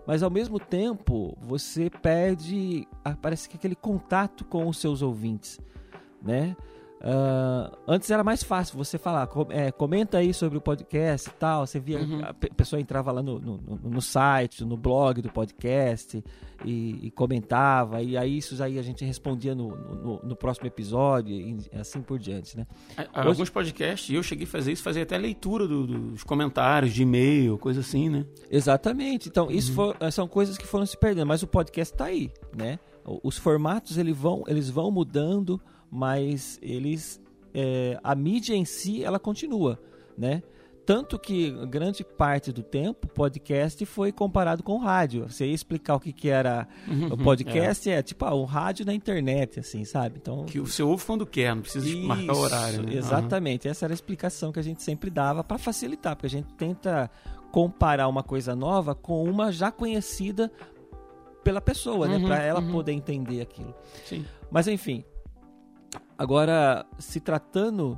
mas ao mesmo tempo você perde, parece que aquele contato com os seus ouvintes, né? Uh, antes era mais fácil você falar, com, é, comenta aí sobre o podcast e tal. Você via, uhum. a pessoa entrava lá no, no, no, site, no blog do podcast e, e, comentava, e aí isso aí a gente respondia no, no, no próximo episódio e assim por diante, né? Hoje... Alguns podcasts, eu cheguei a fazer isso, fazer até leitura do, dos comentários de e-mail, coisa assim, né? Exatamente. Então, uhum. isso for, são coisas que foram se perdendo, mas o podcast está aí, né? Os formatos eles vão, eles vão mudando mas eles é, a mídia em si ela continua, né? Tanto que grande parte do tempo o podcast foi comparado com o rádio. Você ia explicar o que, que era o <laughs> podcast, é, é tipo ah, um rádio na internet, assim, sabe? Então, que você ouve quando quer, não precisa isso, marcar o horário. Né? Exatamente, uhum. essa era a explicação que a gente sempre dava para facilitar, porque a gente tenta comparar uma coisa nova com uma já conhecida pela pessoa, né? uhum, né? Para ela uhum. poder entender aquilo. Sim. Mas enfim, Agora, se tratando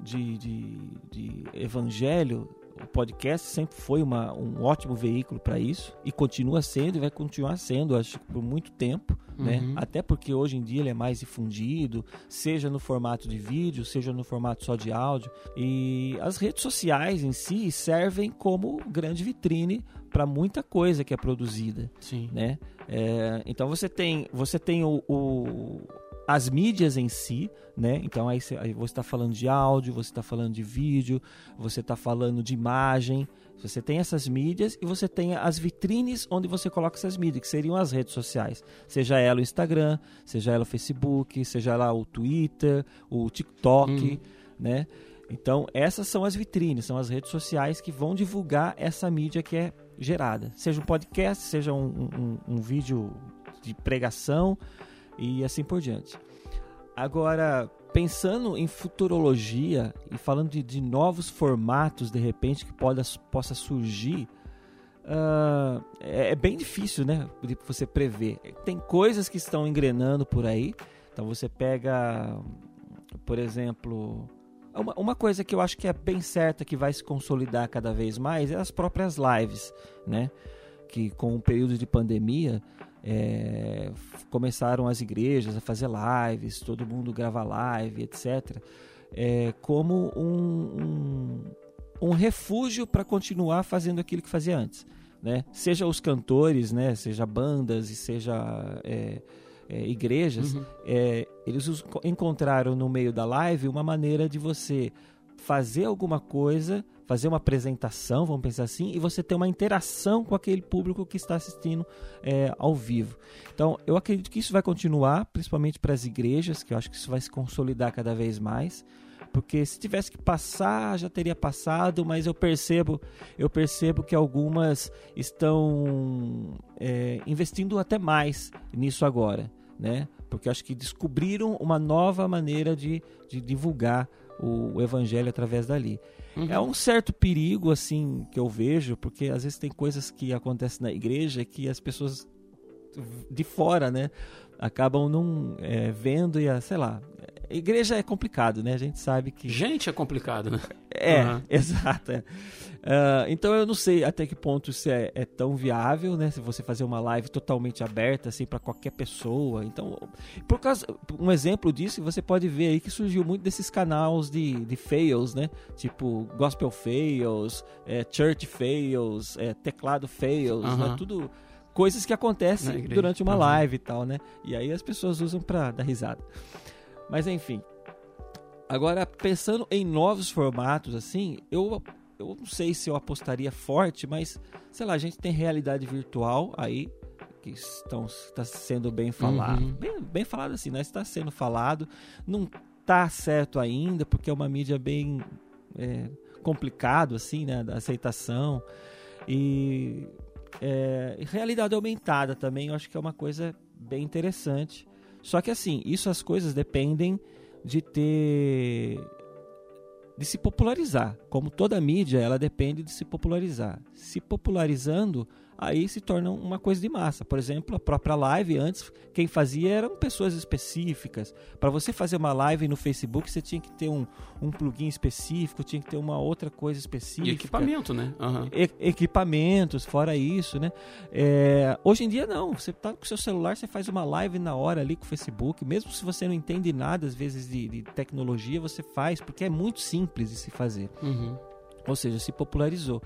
de, de, de evangelho, o podcast sempre foi uma, um ótimo veículo para isso e continua sendo e vai continuar sendo, acho por muito tempo, né? uhum. né? Até porque hoje em dia ele é mais difundido, seja no formato de vídeo, seja no formato só de áudio. E as redes sociais em si servem como grande vitrine para muita coisa que é produzida, Sim. né? É, então você tem você tem o, o as mídias em si, né? Então aí você está falando de áudio, você está falando de vídeo, você está falando de imagem. Você tem essas mídias e você tem as vitrines onde você coloca essas mídias, que seriam as redes sociais. Seja ela o Instagram, seja ela o Facebook, seja ela o Twitter, o TikTok, uhum. né? Então, essas são as vitrines, são as redes sociais que vão divulgar essa mídia que é gerada. Seja um podcast, seja um, um, um vídeo de pregação e assim por diante. Agora, pensando em futurologia e falando de, de novos formatos de repente que pode, possa surgir, uh, é, é, bem difícil, né? De você prever. Tem coisas que estão engrenando por aí. Então você pega, por exemplo, uma, uma coisa que eu acho que é bem certa que vai se consolidar cada vez mais é as próprias lives, né? Que com o período de pandemia é, começaram as igrejas a fazer lives, todo mundo grava live, etc. É, como um, um, um refúgio para continuar fazendo aquilo que fazia antes. Né? Seja os cantores, né? seja bandas e seja é, é, igrejas, uhum. é, eles encontraram no meio da live uma maneira de você fazer alguma coisa fazer uma apresentação, vamos pensar assim, e você ter uma interação com aquele público que está assistindo é, ao vivo. Então, eu acredito que isso vai continuar, principalmente para as igrejas, que eu acho que isso vai se consolidar cada vez mais. Porque se tivesse que passar, já teria passado, mas eu percebo, eu percebo que algumas estão é, investindo até mais nisso agora, né? Porque acho que descobriram uma nova maneira de, de divulgar o, o evangelho através dali. Uhum. É um certo perigo, assim, que eu vejo, porque às vezes tem coisas que acontecem na igreja que as pessoas de fora, né, acabam não é, vendo e, sei lá, igreja é complicado, né? A gente sabe que. Gente é complicado, né? É, uhum. <laughs> exato. É. Uh, então eu não sei até que ponto isso é, é, tão viável, né? Se você fazer uma live totalmente aberta, assim, para qualquer pessoa. Então, por causa. Um exemplo disso, você pode ver aí que surgiu muito desses canais de, de fails, né? Tipo, gospel fails, é, church fails, é, teclado fails, uhum. né? Tudo coisas que acontecem durante uma uhum. live e tal, né? E aí as pessoas usam pra dar risada. Mas enfim. Agora, pensando em novos formatos, assim, eu, eu não sei se eu apostaria forte, mas, sei lá, a gente tem realidade virtual aí, que estão, está sendo bem falado. Uhum. Bem, bem falado assim, né? Está sendo falado. Não está certo ainda, porque é uma mídia bem é, complicado, assim, né? Da aceitação. E é, realidade aumentada também, eu acho que é uma coisa bem interessante. Só que assim, isso as coisas dependem de ter de se popularizar. Como toda mídia, ela depende de se popularizar. Se popularizando, aí se torna uma coisa de massa. Por exemplo, a própria live antes, quem fazia eram pessoas específicas. Para você fazer uma live no Facebook, você tinha que ter um, um plugin específico, tinha que ter uma outra coisa específica. E equipamento, né? Uhum. E, equipamentos, fora isso, né? É, hoje em dia não, você tá com seu celular, você faz uma live na hora ali com o Facebook, mesmo se você não entende nada às vezes de, de tecnologia, você faz, porque é muito simples de se fazer. Uhum. Ou seja, se popularizou.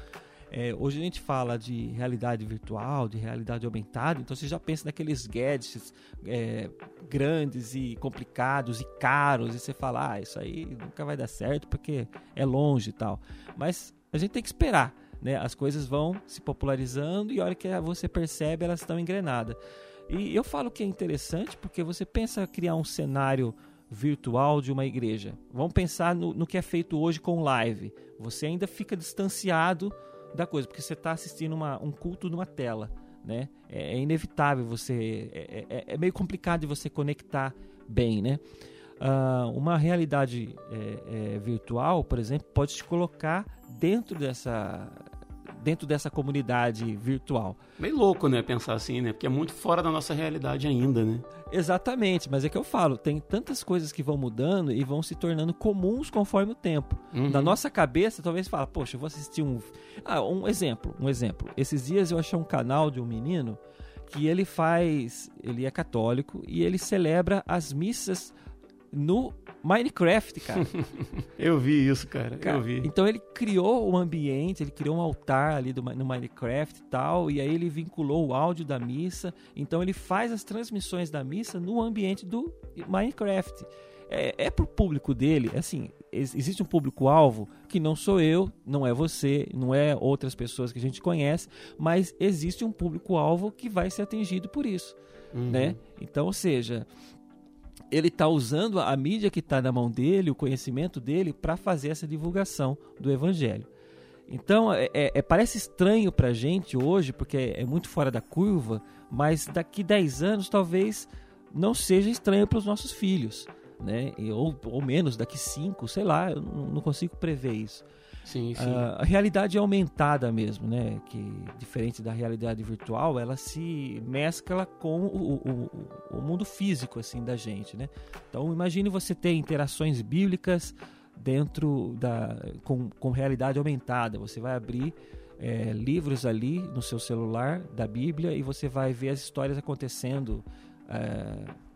É, hoje a gente fala de realidade virtual, de realidade aumentada, então você já pensa naqueles gadgets é, grandes e complicados e caros, e você fala, ah, isso aí nunca vai dar certo porque é longe e tal. Mas a gente tem que esperar, né? As coisas vão se popularizando e a hora que você percebe, elas estão engrenadas. E eu falo que é interessante porque você pensa criar um cenário virtual de uma igreja. Vamos pensar no, no que é feito hoje com live. Você ainda fica distanciado da coisa, porque você está assistindo uma, um culto numa tela, né? É, é inevitável você, é, é, é, meio complicado de você conectar bem, né? Uh, uma realidade é, é, virtual, por exemplo, pode te colocar dentro dessa dentro dessa comunidade virtual. Meio louco, né, pensar assim, né? Porque é muito fora da nossa realidade ainda, né? Exatamente, mas é que eu falo, tem tantas coisas que vão mudando e vão se tornando comuns conforme o tempo. Uhum. Na nossa cabeça, talvez fala, poxa, eu vou assistir um Ah, um exemplo, um exemplo. Esses dias eu achei um canal de um menino que ele faz, ele é católico e ele celebra as missas no Minecraft, cara. <laughs> eu vi isso, cara. cara. Eu vi. Então ele criou um ambiente, ele criou um altar ali do, no Minecraft e tal, e aí ele vinculou o áudio da missa. Então ele faz as transmissões da missa no ambiente do Minecraft. É, é pro público dele, assim, existe um público-alvo que não sou eu, não é você, não é outras pessoas que a gente conhece, mas existe um público-alvo que vai ser atingido por isso, uhum. né? Então, ou seja, ele está usando a mídia que está na mão dele, o conhecimento dele, para fazer essa divulgação do evangelho. Então, é, é, é parece estranho para a gente hoje, porque é, é, muito fora da curva, mas daqui 10 anos talvez não seja estranho para os nossos filhos, né? ou, ou menos, daqui 5, sei lá, eu não consigo prever isso. Sim, sim. a realidade é aumentada mesmo, né? Que diferente da realidade virtual, ela se mescla com o, o, o mundo físico assim da gente, né? Então imagine você ter interações bíblicas dentro da com, com realidade aumentada. Você vai abrir é, livros ali no seu celular da Bíblia e você vai ver as histórias acontecendo. É,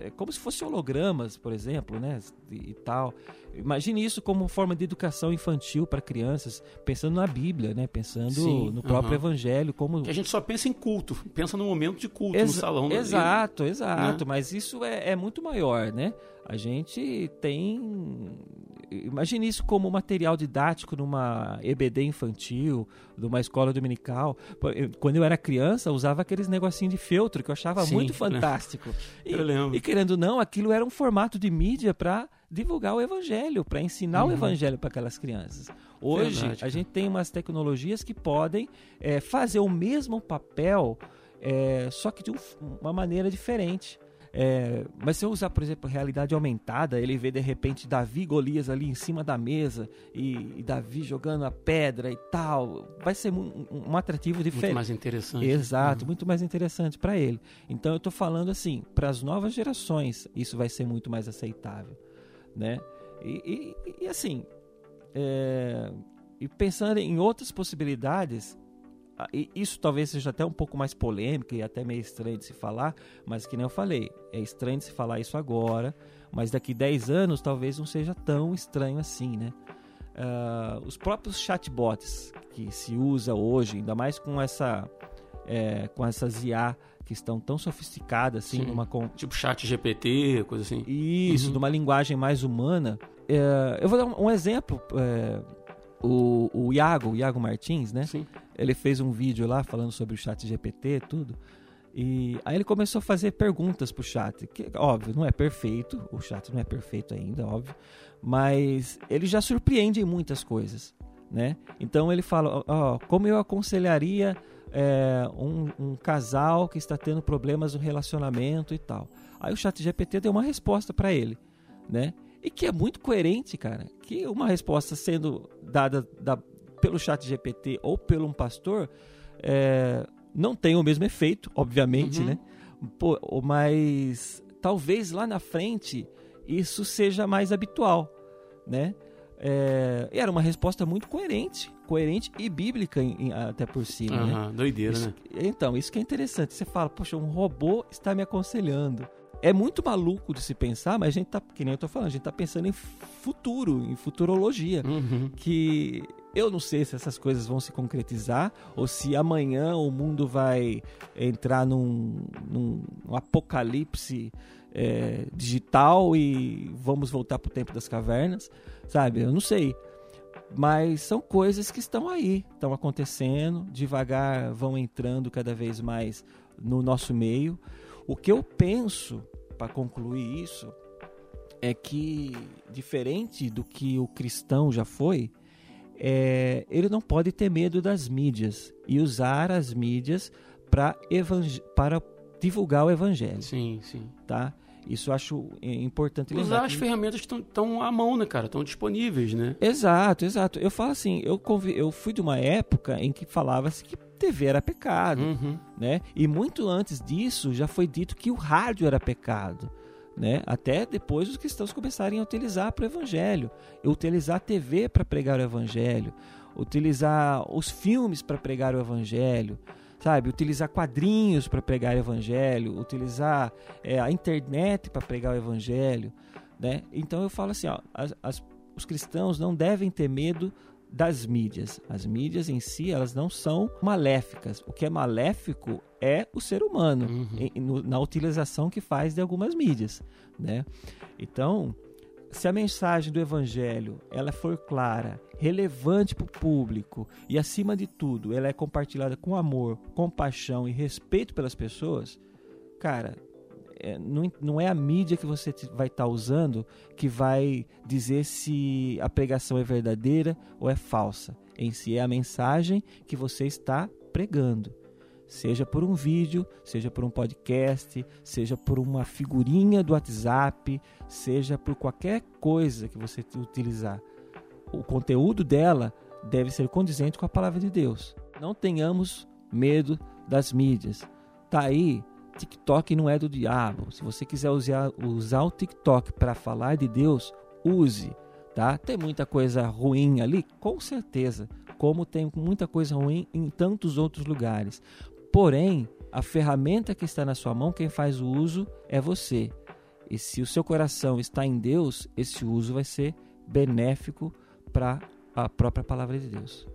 é como se fossem hologramas, por exemplo, né? E, e, tal. Imagine isso como forma de educação infantil para crianças, pensando na Bíblia, né? Pensando Sim, no próprio uh -huh. Evangelho, como que a gente só pensa em culto, pensa no momento de culto Ex no salão. Exato, exato. Né? Mas isso é, é muito maior, né? A gente tem imagine isso como material didático numa EBD infantil, numa escola dominical. Quando eu era criança, eu usava aqueles negocinhos de feltro que eu achava Sim, muito <laughs> fantástico. E, eu lembro. E querendo ou não, aquilo era um formato de mídia para divulgar o evangelho, para ensinar uhum. o evangelho para aquelas crianças. Hoje, Verdade, a gente tem umas tecnologias que podem é, fazer o mesmo papel, é, só que de um, uma maneira diferente. É, mas se eu usar, por exemplo, realidade aumentada, ele vê de repente Davi e Golias ali em cima da mesa e, e Davi jogando a pedra e tal, vai ser um, um atrativo diferente. Muito mais interessante. Exato, uhum. muito mais interessante para ele. Então eu estou falando assim, para as novas gerações, isso vai ser muito mais aceitável, né? E, e, e assim, é, e pensando em outras possibilidades, isso talvez seja até um pouco mais polêmico e até meio estranho de se falar, mas que nem eu falei, é estranho de se falar isso agora, mas daqui 10 anos talvez não seja tão estranho assim, né? Uh, os próprios chatbots que se usa hoje, ainda mais com essa é, com essas IA que estão tão sofisticadas assim, numa com... tipo chat GPT, coisa assim. Isso, uhum. numa linguagem mais humana. É, eu vou dar um, um exemplo. É, o, o Iago, o Iago Martins, né? Sim. Ele fez um vídeo lá falando sobre o chat GPT tudo. E aí ele começou a fazer perguntas pro chat, que óbvio, não é perfeito, o chat não é perfeito ainda, óbvio, mas ele já surpreende em muitas coisas, né? Então ele fala, ó, como eu aconselharia é, um, um, casal que está tendo problemas no relacionamento e tal. Aí o chat GPT deu uma resposta para ele, né? E que é muito coerente, cara. Que uma resposta sendo dada da, pelo chat GPT ou pelo um pastor é, não tem o mesmo efeito, obviamente, uhum. né? Pô, mas talvez lá na frente isso seja mais habitual, né? É, era uma resposta muito coerente, coerente e bíblica em, em, até por cima, uhum, né? Doideira, isso, né? Então, isso que é interessante. Você fala, poxa, um robô está me aconselhando é muito maluco de se pensar, mas a gente tá, que nem eu tô falando, a gente tá pensando em futuro, em futurologia. Uhum. Que eu não sei se essas coisas vão se concretizar ou se amanhã o mundo vai entrar num, num, num apocalipse é, digital e vamos voltar pro tempo das cavernas, sabe? Eu não sei. Mas são coisas que estão aí, estão acontecendo, devagar vão entrando cada vez mais no nosso meio. O que eu penso, para concluir isso, é que, diferente do que o cristão já foi, é, ele não pode ter medo das mídias e usar as mídias para divulgar o evangelho. Sim, sim. Tá? Isso eu acho importante Usar lembrar. as que... ferramentas que estão à mão, né, cara? Estão disponíveis, né? Exato, exato. Eu falo assim, eu, convi... eu fui de uma época em que falava-se que TV era pecado, uhum. né? E muito antes disso já foi dito que o rádio era pecado, né? Até depois os cristãos começarem a utilizar para o evangelho, utilizar a TV para pregar o evangelho, utilizar os filmes para pregar o evangelho, sabe? Utilizar quadrinhos para pregar o evangelho, utilizar é, a internet para pregar o evangelho. Né? Então eu falo assim, ó, as, as, os cristãos não devem ter medo das mídias. As mídias em si, elas não são maléficas. O que é maléfico é o ser humano uhum. em, no, na utilização que faz de algumas mídias, né? Então, se a mensagem do evangelho ela for clara, relevante para o público e acima de tudo, ela é compartilhada com amor, compaixão e respeito pelas pessoas, cara, não, não, é a mídia que você vai estar tá usando que vai dizer se a pregação é verdadeira ou é falsa. Em si é a mensagem que você está pregando. Seja por um vídeo, seja por um podcast, seja por uma figurinha do WhatsApp, seja por qualquer coisa que você utilizar. O conteúdo dela deve ser condizente com a palavra de Deus. Não tenhamos medo das mídias. Tá aí TikTok não é do diabo. Se você quiser usar, usar o TikTok para falar de Deus, use. Tá? Tem muita coisa ruim ali? Com certeza. Como tem muita coisa ruim em tantos outros lugares. Porém, a ferramenta que está na sua mão, quem faz o uso é você. E se o seu coração está em Deus, esse uso vai ser benéfico para a própria palavra de Deus.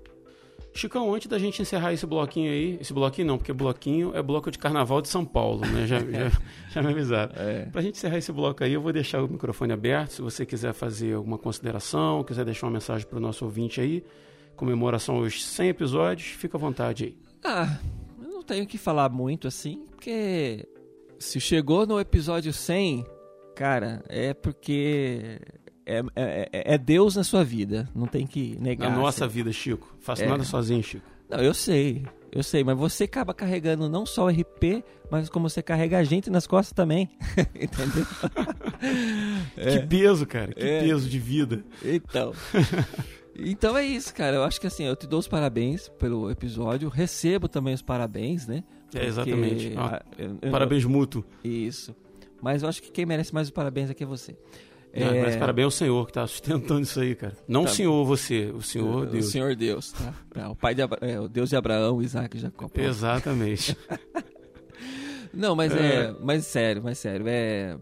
Chicão, antes da gente encerrar esse bloquinho aí, esse bloquinho não, porque bloquinho é bloco de carnaval de São Paulo, né? Já, já, <laughs> já me avisaram. É. Pra gente encerrar esse bloco aí, eu vou deixar o microfone aberto. Se você quiser fazer alguma consideração, quiser deixar uma mensagem pro nosso ouvinte aí, comemoração aos 100 episódios, fica à vontade aí. Ah, eu não tenho que falar muito assim, porque se chegou no episódio 100, cara, é porque é, é, é, Deus na sua vida, não tem que negar. Na nossa assim. vida, Chico. Faço é. nada sozinho, Chico. Não, eu sei, eu sei, mas você acaba carregando não só o RP, mas como você carrega a gente nas costas também. <laughs> Entendeu? <laughs> que é. peso, cara, que é. peso de vida. Então. <laughs> Então é isso, cara. Eu acho que assim, eu te dou os parabéns pelo episódio, recebo também os parabéns, né? É, exatamente. Ah, eu, eu, parabéns mútuo. Isso. Mas eu acho que quem merece mais os parabéns aqui é você. É... Mas parabéns ao Senhor que está sustentando isso aí, cara. Não tá. o Senhor, você, o Senhor Deus. O Senhor Deus, tá? É, o pai de Abra... é, o Deus de Abraão, Isaac e Jacó. <laughs> Exatamente. <laughs> Não, mas é. é, mas sério, mas sério, é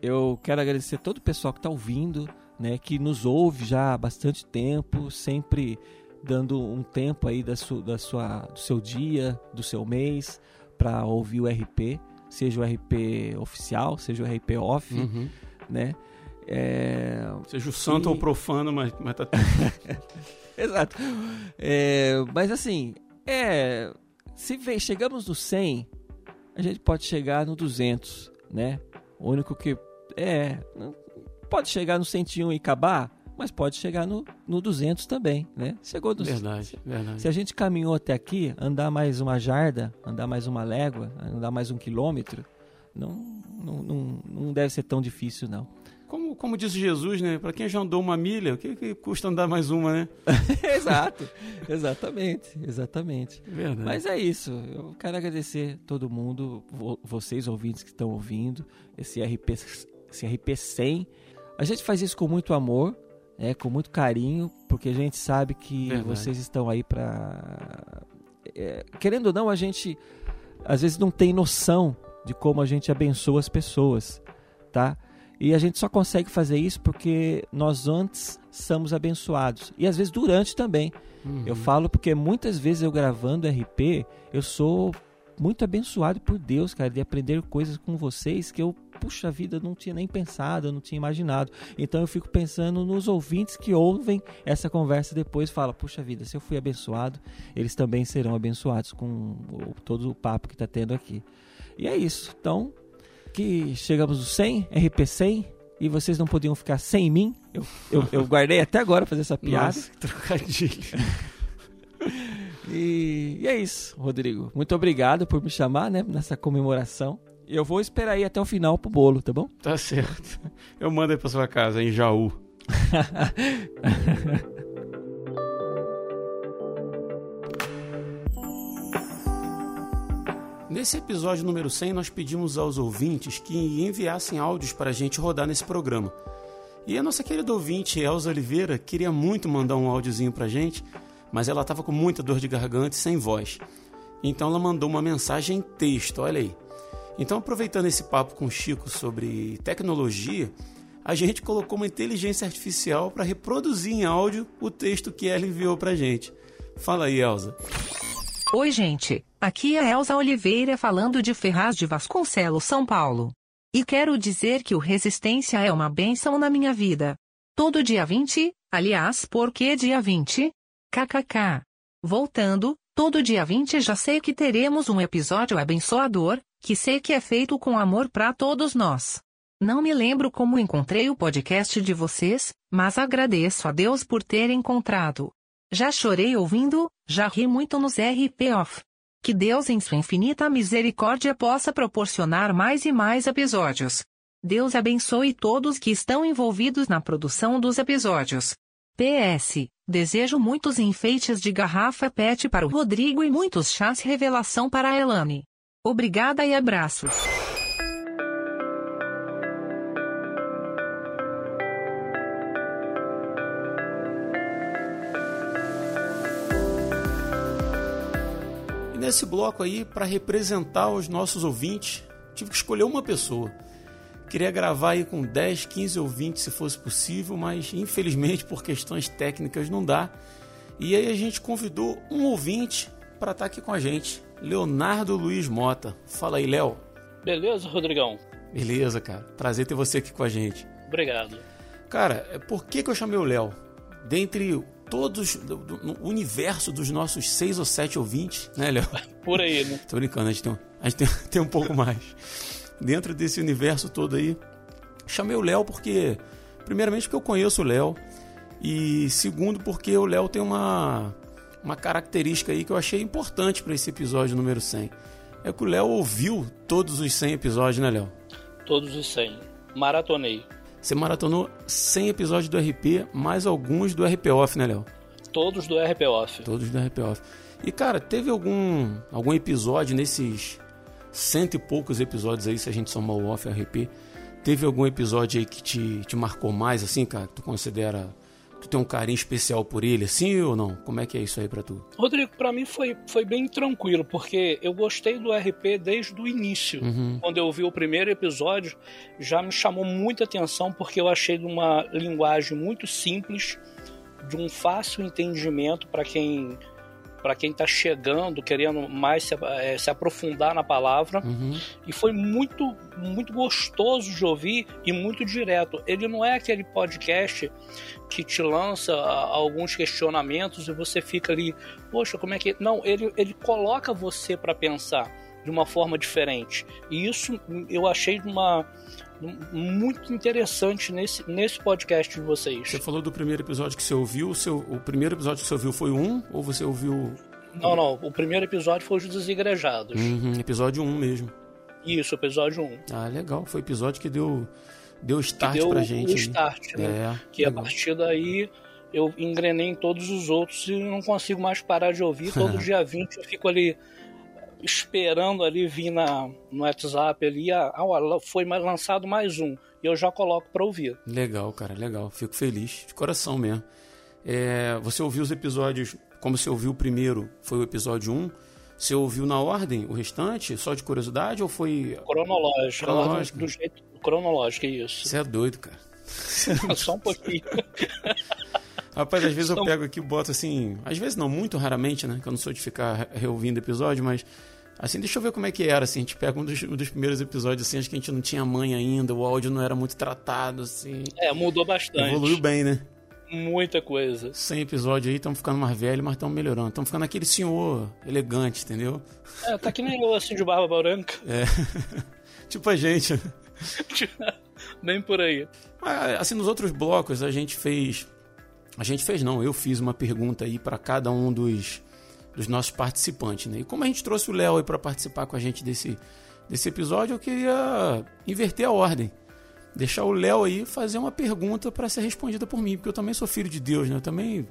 eu quero agradecer todo o pessoal que está ouvindo, né, que nos ouve já há bastante tempo, sempre dando um tempo aí da, su, da sua, do seu dia, do seu mês, para ouvir o RP, seja o RP oficial, seja o RP off, uhum. né? É... Seja o santo e... ou profano, mas, mas tá <laughs> Exato. É, mas assim, é, se vem, chegamos no 100, a gente pode chegar no 200, né? O único que é, pode chegar no 101 e acabar, mas pode chegar no, no 200 também, né? Chegou no Verdade, verdade. Se a gente caminhou até aqui, andar mais uma jarda, andar mais uma légua, andar mais um quilômetro, não, não, não, não deve ser tão difícil, não. Como, como disse Jesus, né? Para quem já andou uma milha, o que, que custa andar mais uma, né? <laughs> Exato, exatamente, exatamente. Verdade. Mas é isso. Eu quero agradecer todo mundo, vocês ouvintes que estão ouvindo, esse RP, esse RP 100. A gente faz isso com muito amor, é, com muito carinho, porque a gente sabe que Verdade. vocês estão aí para. É, querendo ou não, a gente às vezes não tem noção de como a gente abençoa as pessoas, tá? E a gente só consegue fazer isso porque nós antes somos abençoados. E às vezes durante também. Uhum. Eu falo porque muitas vezes eu gravando RP, eu sou muito abençoado por Deus, cara, de aprender coisas com vocês que eu, puxa vida, não tinha nem pensado, não tinha imaginado. Então eu fico pensando nos ouvintes que ouvem essa conversa depois, fala, puxa vida, se eu fui abençoado, eles também serão abençoados com todo o papo que está tendo aqui. E é isso. Então, que chegamos no 100, RP 100, e vocês não podiam ficar sem mim. Eu, eu, eu guardei até agora fazer essa piada. Nossa, que trocadilho. <laughs> e, e, é isso, Rodrigo. Muito obrigado por me chamar né, nessa comemoração. Eu vou esperar aí até o final pro bolo, tá bom? Tá certo. Eu mando aí pra sua casa, em Jaú. <laughs> Nesse episódio número 100, nós pedimos aos ouvintes que enviassem áudios para a gente rodar nesse programa. E a nossa querida ouvinte, Elza Oliveira, queria muito mandar um áudiozinho para a gente, mas ela estava com muita dor de garganta e sem voz. Então ela mandou uma mensagem em texto, olha aí. Então, aproveitando esse papo com o Chico sobre tecnologia, a gente colocou uma inteligência artificial para reproduzir em áudio o texto que ela enviou para gente. Fala aí, Elza. Oi, gente. Aqui é Elza Oliveira falando de Ferraz de Vasconcelos, São Paulo. E quero dizer que o Resistência é uma benção na minha vida. Todo dia 20, aliás, por que dia 20? KKK. Voltando, todo dia 20 já sei que teremos um episódio abençoador, que sei que é feito com amor para todos nós. Não me lembro como encontrei o podcast de vocês, mas agradeço a Deus por ter encontrado. Já chorei ouvindo, já ri muito nos RP Off. Que Deus, em sua infinita misericórdia, possa proporcionar mais e mais episódios. Deus abençoe todos que estão envolvidos na produção dos episódios. PS. Desejo muitos enfeites de garrafa PET para o Rodrigo e muitos chás revelação para a Elane. Obrigada e abraços. Nesse bloco aí, para representar os nossos ouvintes, tive que escolher uma pessoa. Queria gravar aí com 10, 15 ouvintes se fosse possível, mas infelizmente por questões técnicas não dá. E aí a gente convidou um ouvinte para estar tá aqui com a gente, Leonardo Luiz Mota. Fala aí, Léo. Beleza, Rodrigão? Beleza, cara. Prazer ter você aqui com a gente. Obrigado. Cara, por que, que eu chamei o Léo? Dentre todos, o universo dos nossos seis ou sete ouvintes, né, Léo? <laughs> Por aí, né? Tô brincando, a gente tem, a gente tem, <laughs> tem um pouco mais dentro desse universo todo aí. Chamei o Léo porque, primeiramente, porque eu conheço o Léo, e segundo, porque o Léo tem uma, uma característica aí que eu achei importante para esse episódio número 100. É que o Léo ouviu todos os 100 episódios, né, Léo? Todos os 100. Maratonei. Você maratonou 100 episódios do RP, mais alguns do RP Off, né, Léo? Todos do RP Off. Todos do RP Off. E, cara, teve algum, algum episódio nesses cento e poucos episódios aí, se a gente somar o off RP. Teve algum episódio aí que te, te marcou mais, assim, cara? Que tu considera. Tu tem um carinho especial por ele, assim ou não? Como é que é isso aí pra tu? Rodrigo, para mim foi, foi bem tranquilo, porque eu gostei do RP desde o início. Uhum. Quando eu ouvi o primeiro episódio, já me chamou muita atenção, porque eu achei de uma linguagem muito simples, de um fácil entendimento para quem para quem está chegando, querendo mais se, é, se aprofundar na palavra. Uhum. E foi muito, muito gostoso de ouvir e muito direto. Ele não é aquele podcast que te lança alguns questionamentos e você fica ali, poxa, como é que. Não, ele, ele coloca você para pensar de uma forma diferente. E isso eu achei uma muito interessante nesse, nesse podcast de vocês. Você falou do primeiro episódio que você ouviu. O, seu, o primeiro episódio que você ouviu foi um ou você ouviu. Não, não. O primeiro episódio foi os Desigrejados. Uhum, episódio 1 um mesmo. Isso, episódio 1. Um. Ah, legal. Foi episódio que deu, deu start deu pra gente. O start, né? É, que legal. a partir daí eu engrenei em todos os outros e não consigo mais parar de ouvir. Todo <laughs> dia 20 eu fico ali esperando ali vir na, no WhatsApp ali, ah, foi lançado mais um. E eu já coloco para ouvir. Legal, cara, legal. Fico feliz, de coração mesmo. É, você ouviu os episódios, como você ouviu o primeiro, foi o episódio 1. Você ouviu na ordem o restante, só de curiosidade, ou foi. Cronológico. Cronológico. Do jeito cronológico, é isso. Você é doido, cara. <laughs> só um pouquinho. <laughs> Rapaz, às vezes eu pego aqui e boto assim. Às vezes não, muito raramente, né? Que eu não sou de ficar reouvindo episódio, mas. Assim, deixa eu ver como é que era, assim, a gente pega um dos, um dos, primeiros episódios, assim, acho que a gente não tinha mãe ainda, o áudio não era muito tratado, assim. É, mudou bastante. Evoluiu bem, né? Muita coisa. 100 episódios aí, estamos ficando mais velhos, mas estamos melhorando. Estamos ficando aquele senhor elegante, entendeu? É, tá que nem eu, assim, de barba branca. É. <laughs> tipo a gente. <laughs> Nem por aí. Mas, assim, nos outros blocos a gente fez a gente fez não, eu fiz uma pergunta aí para cada um dos, dos nossos participantes, né? E como a gente trouxe o Léo aí para participar com a gente desse, desse episódio, eu queria inverter a ordem. Deixar o Léo aí fazer uma pergunta para ser respondida por mim, porque eu também sou filho de Deus, né? Eu também,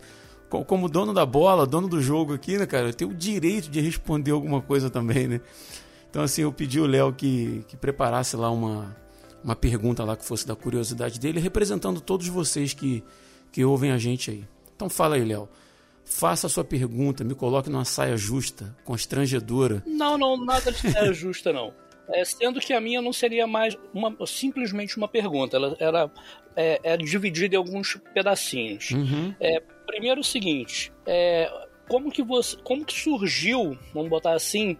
como dono da bola, dono do jogo aqui, né, cara? Eu tenho o direito de responder alguma coisa também, né? Então, assim, eu pedi o Léo que, que preparasse lá uma, uma pergunta lá que fosse da curiosidade dele, representando todos vocês que que ouvem a gente aí. Então fala aí, Léo. Faça a sua pergunta, me coloque numa saia justa, constrangedora. Não, não, nada de saia justa, não. É, sendo que a minha não seria mais uma, simplesmente uma pergunta, ela era é, é dividida em alguns pedacinhos. Uhum. É, primeiro o seguinte, é, como que você, como que surgiu, vamos botar assim,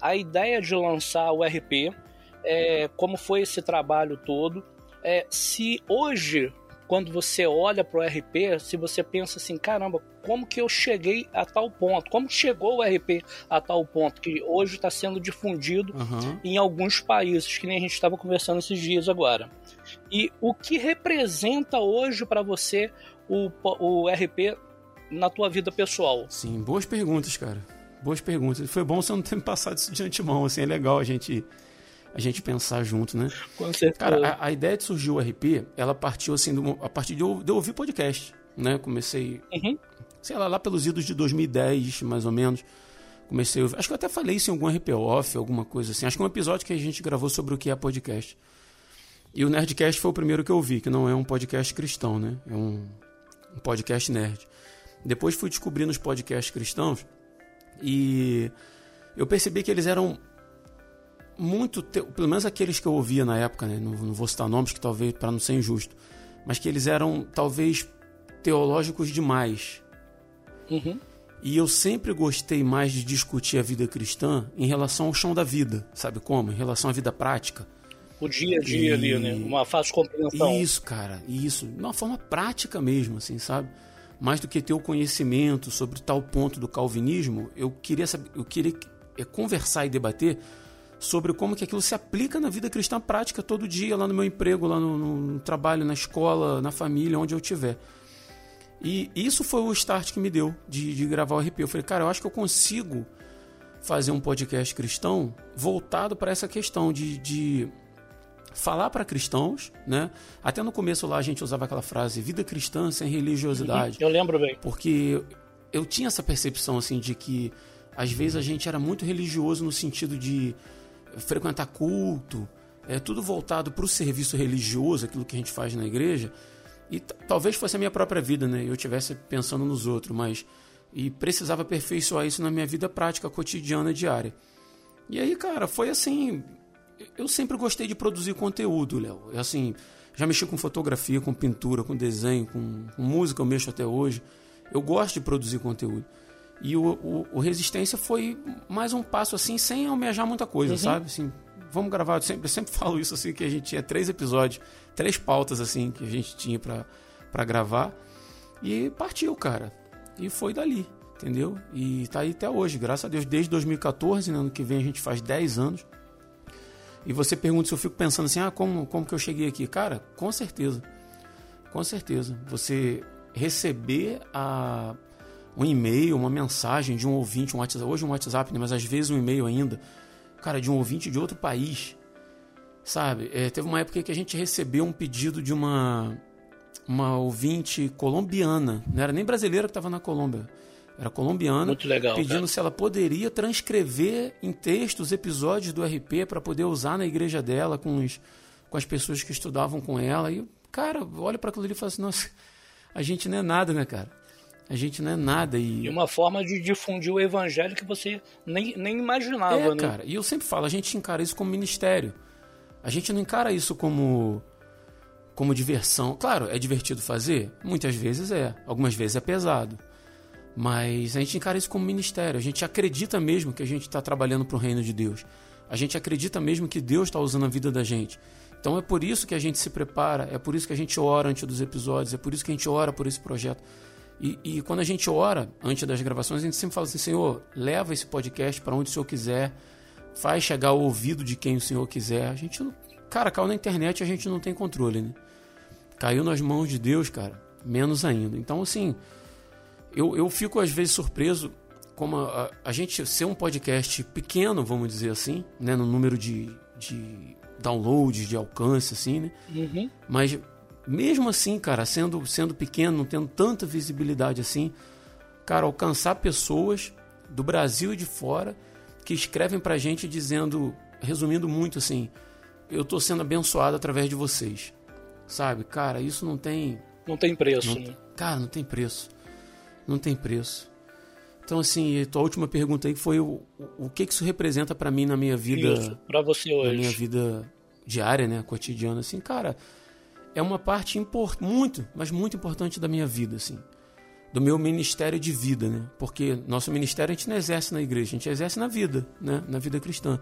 a ideia de lançar o RP? É, como foi esse trabalho todo? É, se hoje quando você olha para o RP, se você pensa assim, caramba, como que eu cheguei a tal ponto? Como chegou o RP a tal ponto que hoje está sendo difundido uhum. em alguns países, que nem a gente estava conversando esses dias agora. E o que representa hoje para você o, o RP na tua vida pessoal? Sim, boas perguntas, cara. Boas perguntas. Foi bom você não ter me passado isso de antemão, assim, é legal a gente a gente pensar junto, né? Com certeza. Cara, a, a ideia de surgir o RP, ela partiu assim, do, a partir de eu, de eu ouvir podcast, né? Comecei, uhum. sei lá, lá pelos idos de 2010, mais ou menos. Comecei a ouvir, acho que eu até falei isso em algum RP Off, alguma coisa assim. Acho que um episódio que a gente gravou sobre o que é podcast. E o Nerdcast foi o primeiro que eu vi, que não é um podcast cristão, né? É um, um podcast nerd. Depois fui descobrindo os podcasts cristãos e eu percebi que eles eram muito, pelo menos aqueles que eu ouvia na época, né? não, não vou citar nomes que talvez para não ser injusto, mas que eles eram talvez teológicos demais. Uhum. E eu sempre gostei mais de discutir a vida cristã em relação ao chão da vida, sabe como? Em relação à vida prática. O dia a dia e... ali, né? Uma fácil compreensão. Isso, cara, isso. De uma forma prática mesmo, assim, sabe? Mais do que ter o conhecimento sobre tal ponto do calvinismo, eu queria saber, eu queria é, conversar e debater sobre como que aquilo se aplica na vida cristã prática todo dia, lá no meu emprego, lá no, no trabalho, na escola, na família, onde eu estiver. E isso foi o start que me deu de, de gravar o RP. Eu falei, cara, eu acho que eu consigo fazer um podcast cristão voltado para essa questão de, de falar para cristãos, né? Até no começo lá a gente usava aquela frase vida cristã sem religiosidade. Eu lembro bem. Porque eu tinha essa percepção assim de que às vezes a gente era muito religioso no sentido de frequentar culto, é tudo voltado para o serviço religioso, aquilo que a gente faz na igreja. E talvez fosse a minha própria vida, né? Eu tivesse pensando nos outros, mas e precisava aperfeiçoar isso na minha vida prática cotidiana diária. E aí, cara, foi assim, eu sempre gostei de produzir conteúdo, Léo. Assim, já mexi com fotografia, com pintura, com desenho, com, com música, eu mexo até hoje. Eu gosto de produzir conteúdo. E o, o, o, Resistência foi mais um passo assim, sem almejar muita coisa, uhum. sabe? Assim, vamos gravar, eu sempre, eu sempre falo isso assim, que a gente tinha três episódios, três pautas assim, que a gente tinha para gravar. E partiu, cara. E foi dali, entendeu? E tá aí até hoje, graças a Deus, desde 2014, né, ano que vem a gente faz 10 anos. E você pergunta se eu fico pensando assim, ah, como, como que eu cheguei aqui? Cara, com certeza. Com certeza. Você receber a um e-mail, uma mensagem de um ouvinte, um WhatsApp, hoje um WhatsApp, né, mas às vezes um e-mail ainda, cara, de um ouvinte de outro país, sabe? É, teve uma época que a gente recebeu um pedido de uma uma ouvinte colombiana, não era nem brasileira que estava na Colômbia, era colombiana, legal, pedindo cara. se ela poderia transcrever em texto os episódios do RP para poder usar na igreja dela com, os, com as pessoas que estudavam com ela. E, cara, olha para aquilo ali e fala assim: nossa, a gente não é nada, né, cara? A gente não é nada. E, e uma forma de difundir o evangelho que você nem, nem imaginava, é, né? cara. E eu sempre falo, a gente encara isso como ministério. A gente não encara isso como como diversão. Claro, é divertido fazer? Muitas vezes é. Algumas vezes é pesado. Mas a gente encara isso como ministério. A gente acredita mesmo que a gente está trabalhando para o reino de Deus. A gente acredita mesmo que Deus está usando a vida da gente. Então é por isso que a gente se prepara, é por isso que a gente ora antes dos episódios, é por isso que a gente ora por esse projeto. E, e, quando a gente ora, antes das gravações, a gente sempre fala assim: Senhor, leva esse podcast para onde o Senhor quiser, faz chegar ao ouvido de quem o Senhor quiser. A gente, cara, caiu na internet a gente não tem controle, né? Caiu nas mãos de Deus, cara, menos ainda. Então, assim, eu, eu fico às vezes surpreso como a, a gente ser um podcast pequeno, vamos dizer assim, né, no número de, de downloads, de alcance, assim, né? Uhum. Mas mesmo assim, cara, sendo, sendo pequeno, não tendo tanta visibilidade assim, cara, alcançar pessoas do Brasil e de fora que escrevem pra gente dizendo, resumindo muito assim, eu tô sendo abençoado através de vocês. Sabe? Cara, isso não tem. Não tem preço, não, né? Cara, não tem preço. Não tem preço. Então, assim, tua última pergunta aí foi o, o, o que, que isso representa para mim na minha vida. para você hoje. Na minha vida diária, né? Cotidiana, assim, cara, é uma parte import, muito, mas muito importante da minha vida, assim. Do meu ministério de vida, né? Porque nosso ministério a gente não exerce na igreja, a gente exerce na vida, né? Na vida cristã.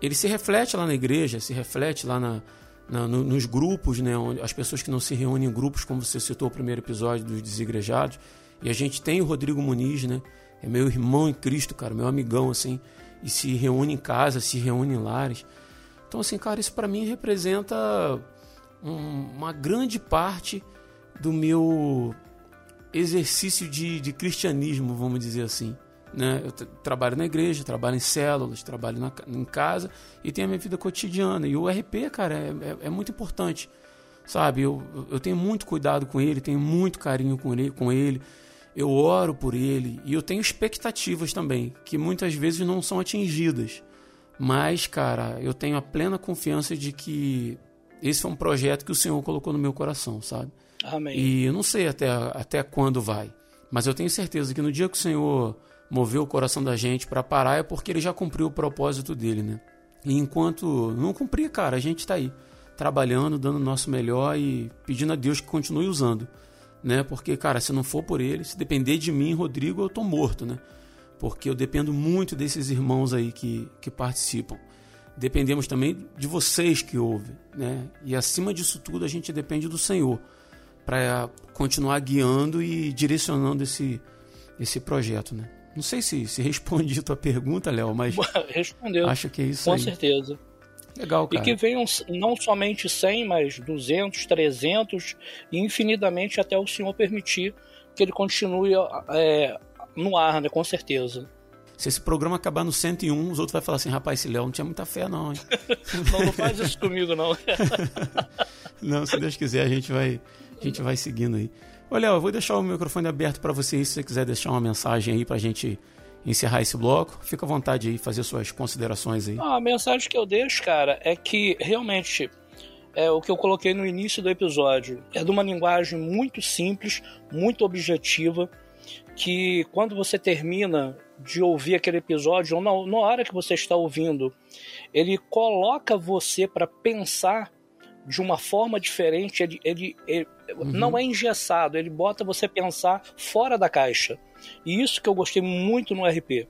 Ele se reflete lá na igreja, se reflete lá na, na, no, nos grupos, né? As pessoas que não se reúnem em grupos, como você citou o primeiro episódio dos desigrejados e a gente tem o Rodrigo Muniz, né? É meu irmão em Cristo, cara, meu amigão, assim. E se reúne em casa, se reúne em lares. Então, assim, cara, isso para mim representa um, uma grande parte do meu exercício de, de cristianismo, vamos dizer assim. Né? Eu trabalho na igreja, trabalho em células, trabalho na, em casa e tenho a minha vida cotidiana. E o RP, cara, é, é, é muito importante. Sabe, eu, eu tenho muito cuidado com ele, tenho muito carinho com ele, com ele eu oro por ele e eu tenho expectativas também, que muitas vezes não são atingidas. Mas, cara, eu tenho a plena confiança de que esse é um projeto que o Senhor colocou no meu coração, sabe? Amém. E eu não sei até, até quando vai, mas eu tenho certeza que no dia que o Senhor moveu o coração da gente para parar é porque ele já cumpriu o propósito dele, né? E enquanto não cumprir, cara, a gente está aí, trabalhando, dando o nosso melhor e pedindo a Deus que continue usando né? Porque, cara, se não for por ele, se depender de mim, Rodrigo, eu tô morto, né? Porque eu dependo muito desses irmãos aí que, que participam. Dependemos também de vocês que ouvem, né? E acima disso tudo, a gente depende do Senhor para continuar guiando e direcionando esse, esse projeto, né? Não sei se, se respondi a tua pergunta, Léo, mas. <laughs> Respondeu. Acho que é isso Com aí. certeza. Legal, cara. E que venham não somente 100, mas 200, 300 e infinitamente até o Senhor permitir que ele continue é, no ar, né? Com certeza. Se esse programa acabar no 101, os outros vão falar assim: rapaz, esse Léo não tinha muita fé, não. Hein? <laughs> não, não faz isso comigo, não. <laughs> não, se Deus quiser, a gente vai, a gente vai seguindo aí. Léo, eu vou deixar o microfone aberto para você se você quiser deixar uma mensagem aí para a gente encerrar esse bloco. Fica à vontade aí, fazer suas considerações aí. Ah, a mensagem que eu deixo, cara, é que realmente é o que eu coloquei no início do episódio. É de uma linguagem muito simples, muito objetiva, que quando você termina de ouvir aquele episódio, ou na, na hora que você está ouvindo, ele coloca você para pensar de uma forma diferente. Ele, ele, ele uhum. não é engessado, ele bota você pensar fora da caixa. E isso que eu gostei muito no RP.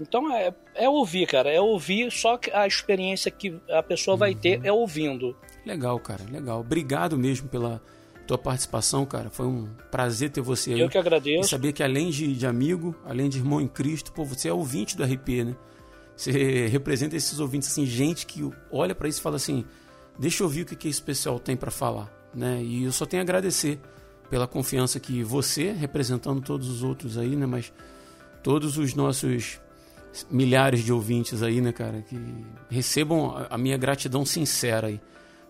Então é, é ouvir, cara, é ouvir, só que a experiência que a pessoa vai ter uhum. é ouvindo. Legal, cara, legal. Obrigado mesmo pela tua participação, cara. Foi um prazer ter você aí. Eu que agradeço. E saber que além de, de amigo, além de irmão em Cristo, pô, você é ouvinte do RP, né? Você representa esses ouvintes, assim, gente que olha para isso e fala assim: deixa eu ouvir o que, que esse pessoal tem para falar, né? E eu só tenho a agradecer pela confiança que você, representando todos os outros aí, né? Mas todos os nossos milhares de ouvintes aí, né, cara, que recebam a minha gratidão sincera aí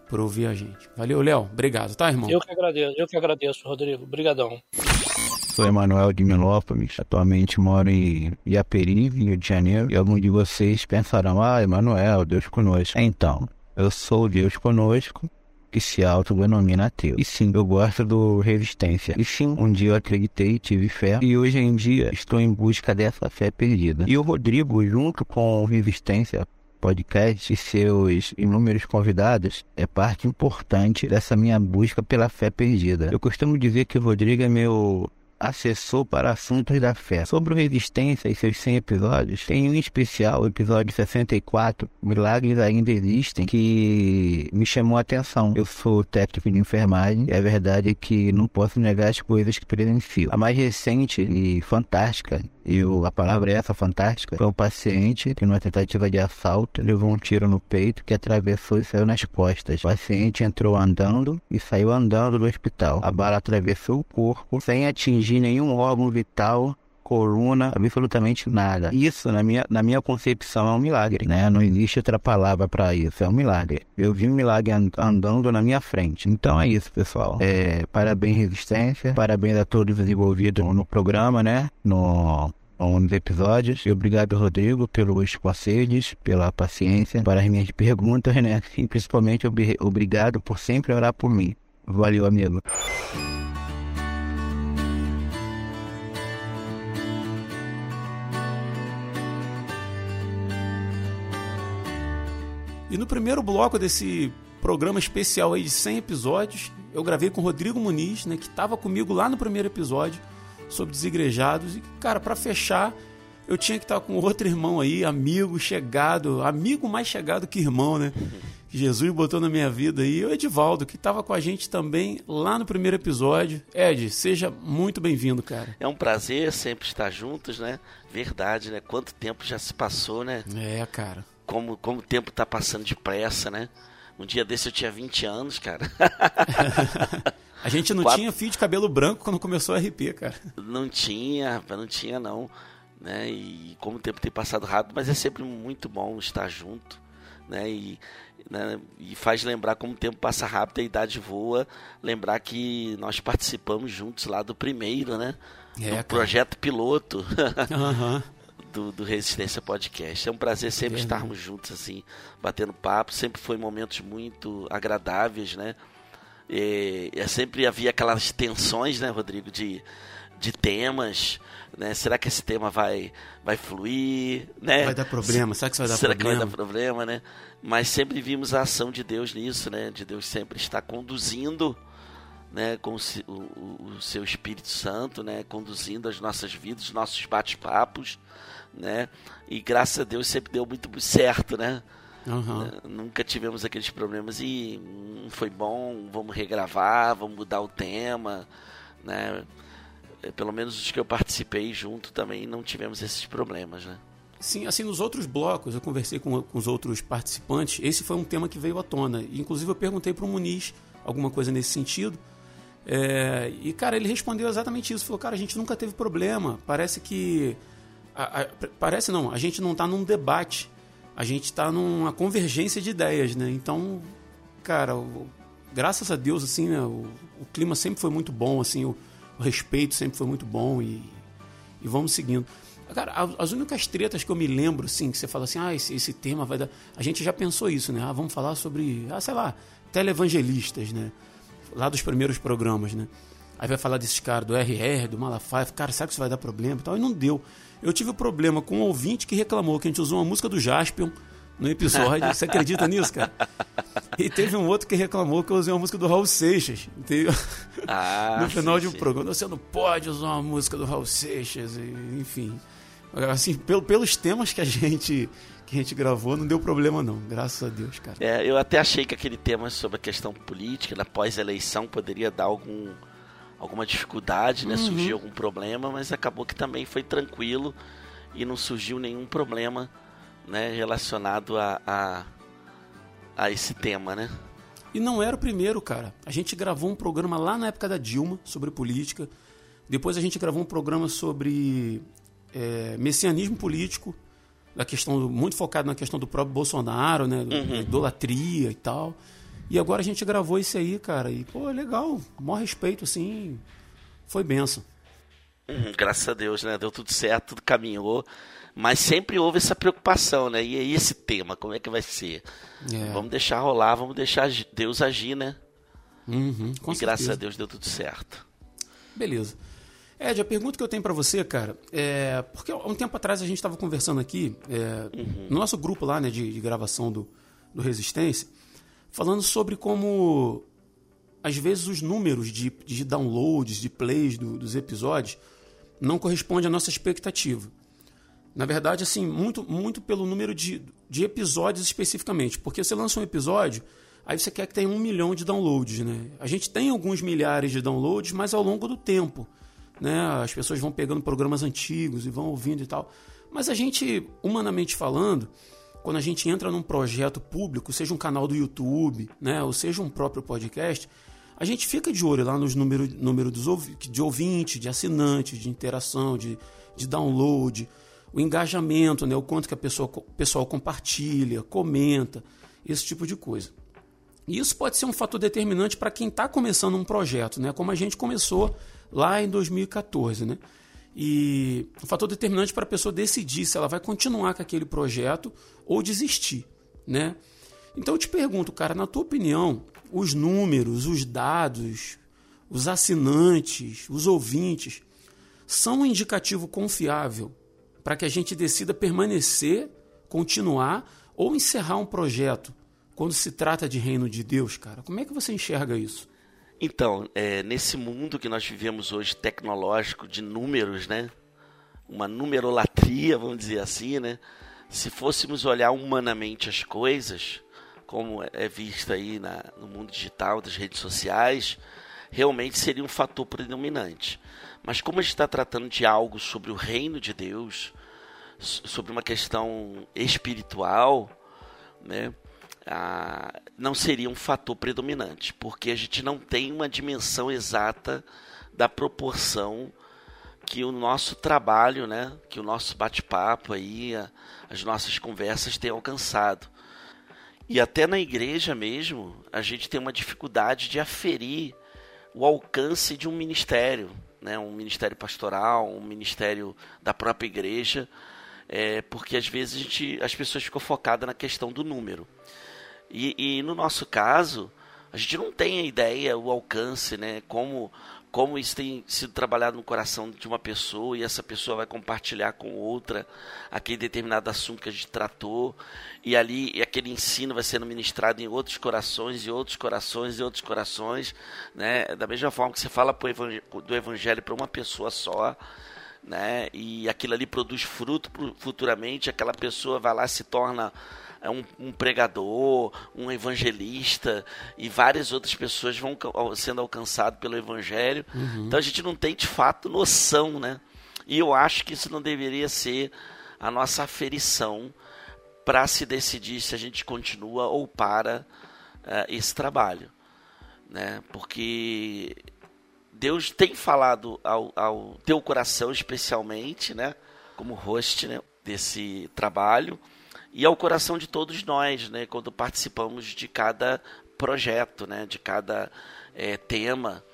por ouvir a gente. Valeu, Léo. Obrigado, tá, irmão? Eu que agradeço, eu que agradeço, Rodrigo. Obrigadão. Sou Emanuel de Milópolis, atualmente moro em Iaperi, Rio de Janeiro, e alguns de vocês pensarão, ah, Emanuel, Deus conosco. Então, eu sou Deus conosco, que se autodenomina ateu. E sim, eu gosto do Resistência. E sim, um dia eu acreditei, tive fé. E hoje em dia estou em busca dessa fé perdida. E o Rodrigo, junto com o Resistência, podcast e seus inúmeros convidados é parte importante dessa minha busca pela fé perdida. Eu costumo dizer que o Rodrigo é meu assessor para assuntos da fé. Sobre o Resistência e seus 100 episódios, tem um especial, o episódio 64, Milagres Ainda Existem, que me chamou a atenção. Eu sou técnico de enfermagem, é verdade que não posso negar as coisas que presencio. A mais recente e fantástica e a palavra é essa, fantástica, foi um paciente que numa tentativa de assalto levou um tiro no peito que atravessou e saiu nas costas. O paciente entrou andando e saiu andando do hospital. A bala atravessou o corpo sem atingir nenhum órgão vital coluna, absolutamente nada. Isso, na minha, na minha concepção, é um milagre, né? Não existe outra palavra para isso, é um milagre. Eu vi um milagre andando na minha frente. Então é isso, pessoal. É, parabéns, Resistência. Parabéns a todos os envolvidos no programa, né? No, nos episódios. E obrigado, Rodrigo, pelos conselhos, pela paciência, para as minhas perguntas, né? E principalmente obrigado por sempre orar por mim. Valeu, amigo. E no primeiro bloco desse programa especial aí de 100 episódios, eu gravei com o Rodrigo Muniz, né, que estava comigo lá no primeiro episódio sobre desigrejados. E, cara, para fechar, eu tinha que estar com outro irmão aí, amigo, chegado, amigo mais chegado que irmão, né? <laughs> Que Jesus botou na minha vida aí, o Edivaldo, que estava com a gente também lá no primeiro episódio. Ed, seja muito bem-vindo, cara. É um prazer sempre estar juntos, né? Verdade, né? Quanto tempo já se passou, né? É, cara. Como, como o tempo tá passando depressa, né? Um dia desse eu tinha 20 anos, cara. <laughs> a gente não Quatro... tinha fio de cabelo branco quando começou a RP, cara. Não tinha, não tinha não. Né? E como o tempo tem passado rápido, mas é sempre muito bom estar junto, né? E, né? e faz lembrar como o tempo passa rápido, a idade voa. Lembrar que nós participamos juntos lá do primeiro, né? É, do projeto piloto. Uhum. <laughs> do, do Resistência Podcast. É um prazer sempre é estarmos juntos, assim, batendo papo. Sempre foi momentos muito agradáveis, né? E, e sempre havia aquelas tensões, né, Rodrigo, de, de temas. Né? Será que esse tema vai, vai fluir? Né? Vai dar problema? Será que vai dar Será problema? que vai dar problema, né? Mas sempre vimos a ação de Deus nisso, né? De Deus sempre estar conduzindo né, com o, o, o, seu Espírito Santo, né, conduzindo as nossas vidas, os nossos bate-papos, né? E graças a Deus sempre deu muito certo, né? Uhum. Nunca tivemos aqueles problemas e foi bom, vamos regravar, vamos mudar o tema, né? É, pelo menos os que eu participei junto também não tivemos esses problemas, né? Sim, assim, nos outros blocos eu conversei com, com os outros participantes, esse foi um tema que veio à tona. Inclusive eu perguntei para o Muniz alguma coisa nesse sentido. É, e, cara, ele respondeu exatamente isso. Falou, cara, a gente nunca teve problema. Parece que a, a, parece não, a gente não está num debate, a gente está numa convergência de ideias, né? Então, cara, o, graças a Deus, assim, né, o, o, clima sempre foi muito bom, assim, o, o respeito sempre foi muito bom e, e vamos seguindo. Cara, as únicas tretas que eu me lembro, assim, que você fala assim, ah, esse, esse tema vai dar. A gente já pensou isso, né? Ah, vamos falar sobre, ah, sei lá, televangelistas, né? Lá dos primeiros programas, né? Aí vai falar desses caras do RR, do Malafaia, cara, será que isso vai dar problema e tal? E não deu. Eu tive um problema com um ouvinte que reclamou que a gente usou uma música do Jaspion no episódio. Você acredita nisso, cara? E teve um outro que reclamou que eu usei uma música do Raul Seixas. Entendeu? Ah, <laughs> no final sim, de um programa. Você não pode usar uma música do Raul Seixas, enfim. Assim, pelo, pelos temas que a gente que a gente gravou, não deu problema não, graças a Deus, cara. É, eu até achei que aquele tema sobre a questão política, da pós-eleição, poderia dar algum alguma dificuldade, né? Uhum. Surgiu algum problema, mas acabou que também foi tranquilo e não surgiu nenhum problema, né? Relacionado a, a, a esse tema, né? E não era o primeiro, cara. A gente gravou um programa lá na época da Dilma sobre política. Depois a gente gravou um programa sobre é, messianismo político, da questão muito focado na questão do próprio Bolsonaro, né? Uhum. Idolatria e tal. E agora a gente gravou isso aí, cara. E, pô, legal. Maior respeito, assim. Foi benção. Uhum, graças a Deus, né? Deu tudo certo, tudo caminhou. Mas sempre houve essa preocupação, né? E aí esse tema, como é que vai ser? É. Vamos deixar rolar, vamos deixar Deus agir, né? Uhum, e graças a Deus deu tudo certo. Beleza. Ed, a pergunta que eu tenho para você, cara, é. Porque há um tempo atrás a gente estava conversando aqui, é, uhum. no nosso grupo lá, né, de, de gravação do, do Resistência falando sobre como às vezes os números de, de downloads, de plays do, dos episódios não correspondem à nossa expectativa. Na verdade, assim, muito, muito pelo número de, de episódios especificamente. Porque você lança um episódio, aí você quer que tenha um milhão de downloads, né? A gente tem alguns milhares de downloads, mas ao longo do tempo. Né? As pessoas vão pegando programas antigos e vão ouvindo e tal. Mas a gente, humanamente falando, quando a gente entra num projeto público, seja um canal do YouTube, né, ou seja um próprio podcast, a gente fica de olho lá nos números número de ouvintes, de assinantes, de interação, de, de download, o engajamento, né, o quanto que a pessoa, pessoal compartilha, comenta, esse tipo de coisa. E isso pode ser um fator determinante para quem está começando um projeto, né, como a gente começou lá em 2014. Né? E um fator determinante para a pessoa decidir se ela vai continuar com aquele projeto ou desistir, né? Então eu te pergunto, cara, na tua opinião, os números, os dados, os assinantes, os ouvintes são um indicativo confiável para que a gente decida permanecer, continuar ou encerrar um projeto quando se trata de reino de Deus, cara? Como é que você enxerga isso? Então, é, nesse mundo que nós vivemos hoje tecnológico de números, né? Uma numerolatria, vamos dizer assim, né? Se fôssemos olhar humanamente as coisas, como é visto aí na, no mundo digital, das redes sociais, realmente seria um fator predominante. Mas como a gente está tratando de algo sobre o reino de Deus, sobre uma questão espiritual, né, ah, não seria um fator predominante, porque a gente não tem uma dimensão exata da proporção que o nosso trabalho, né, que o nosso bate-papo aí, a, as nossas conversas têm alcançado. E até na igreja mesmo, a gente tem uma dificuldade de aferir o alcance de um ministério, né, um ministério pastoral, um ministério da própria igreja, é, porque às vezes gente, as pessoas ficam focadas na questão do número. E, e, no nosso caso, a gente não tem a ideia, o alcance, né, como como isso tem sido trabalhado no coração de uma pessoa e essa pessoa vai compartilhar com outra aquele determinado assunto que a gente tratou e ali aquele ensino vai sendo ministrado em outros corações e outros corações e outros corações, né? Da mesma forma que você fala do evangelho para uma pessoa só, né? E aquilo ali produz fruto futuramente, aquela pessoa vai lá se torna um, um, pregador, um evangelista e várias outras pessoas vão sendo alcançadas pelo evangelho. Uhum. Então a gente não tem de fato noção, né? E eu acho que isso não deveria ser a nossa aferição para se decidir se a gente continua ou para uh, esse trabalho, né? Porque Deus tem falado ao, ao teu coração especialmente, né? Como host, né? Desse trabalho e ao coração de todos nós, né, quando participamos de cada projeto, né, de cada é, tema.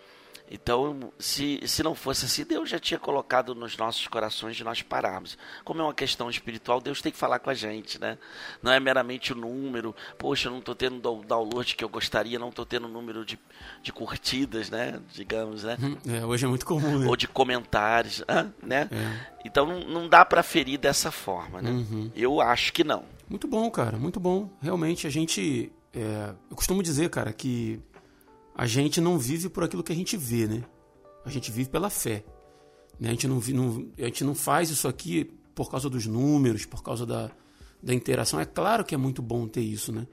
Então, se, se não fosse assim, Deus já tinha colocado nos nossos corações de nós pararmos. Como é uma questão espiritual, Deus tem que falar com a gente, né? Não é meramente o número. Poxa, eu não estou tendo o download que eu gostaria, não estou tendo o número de, de curtidas, né? Digamos, né? Hum, é, hoje é muito comum, né? Ou de comentários, né? É. Então, não, não dá para ferir dessa forma, né? Uhum. Eu acho que não. Muito bom, cara, muito bom. Realmente, a gente... É, eu costumo dizer, cara, que a gente não vive por aquilo que a gente vê, né? A gente vive pela fé. Né? A, gente não, não, a gente não faz isso aqui por causa dos números, por causa da, da interação. É claro que é muito bom ter isso, né?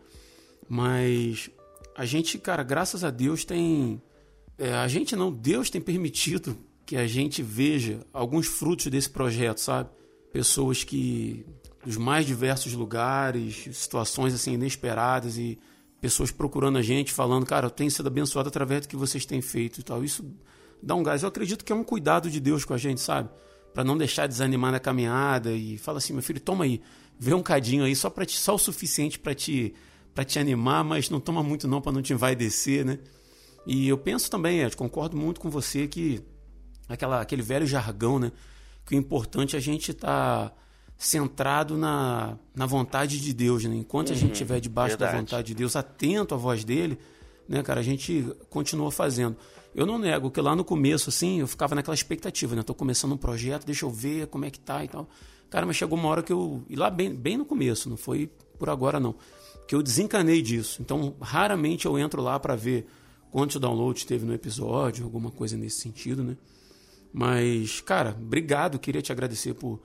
Mas a gente, cara, graças a Deus tem. É, a gente não, Deus tem permitido que a gente veja alguns frutos desse projeto, sabe? Pessoas que. dos mais diversos lugares, situações assim inesperadas e pessoas procurando a gente, falando, cara, eu tenho sido abençoado através do que vocês têm feito e tal. Isso dá um gás. Eu acredito que é um cuidado de Deus com a gente, sabe? Para não deixar desanimar na caminhada e fala assim, meu filho, toma aí, vê um cadinho aí só para só o suficiente para te para te animar, mas não toma muito não para não te vai descer, né? E eu penso também, Ed, concordo muito com você que aquela aquele velho jargão, né? Que o importante é a gente estar tá centrado na, na vontade de Deus, né? Enquanto uhum, a gente estiver debaixo verdade. da vontade de Deus, atento à voz dele, né, cara, a gente continua fazendo. Eu não nego que lá no começo, assim, eu ficava naquela expectativa, né? Tô começando um projeto, deixa eu ver como é que tá e tal. Cara, mas chegou uma hora que eu. E lá bem, bem no começo, não foi por agora não. Que eu desencanei disso. Então, raramente eu entro lá para ver quantos downloads teve no episódio, alguma coisa nesse sentido, né? Mas, cara, obrigado. Queria te agradecer por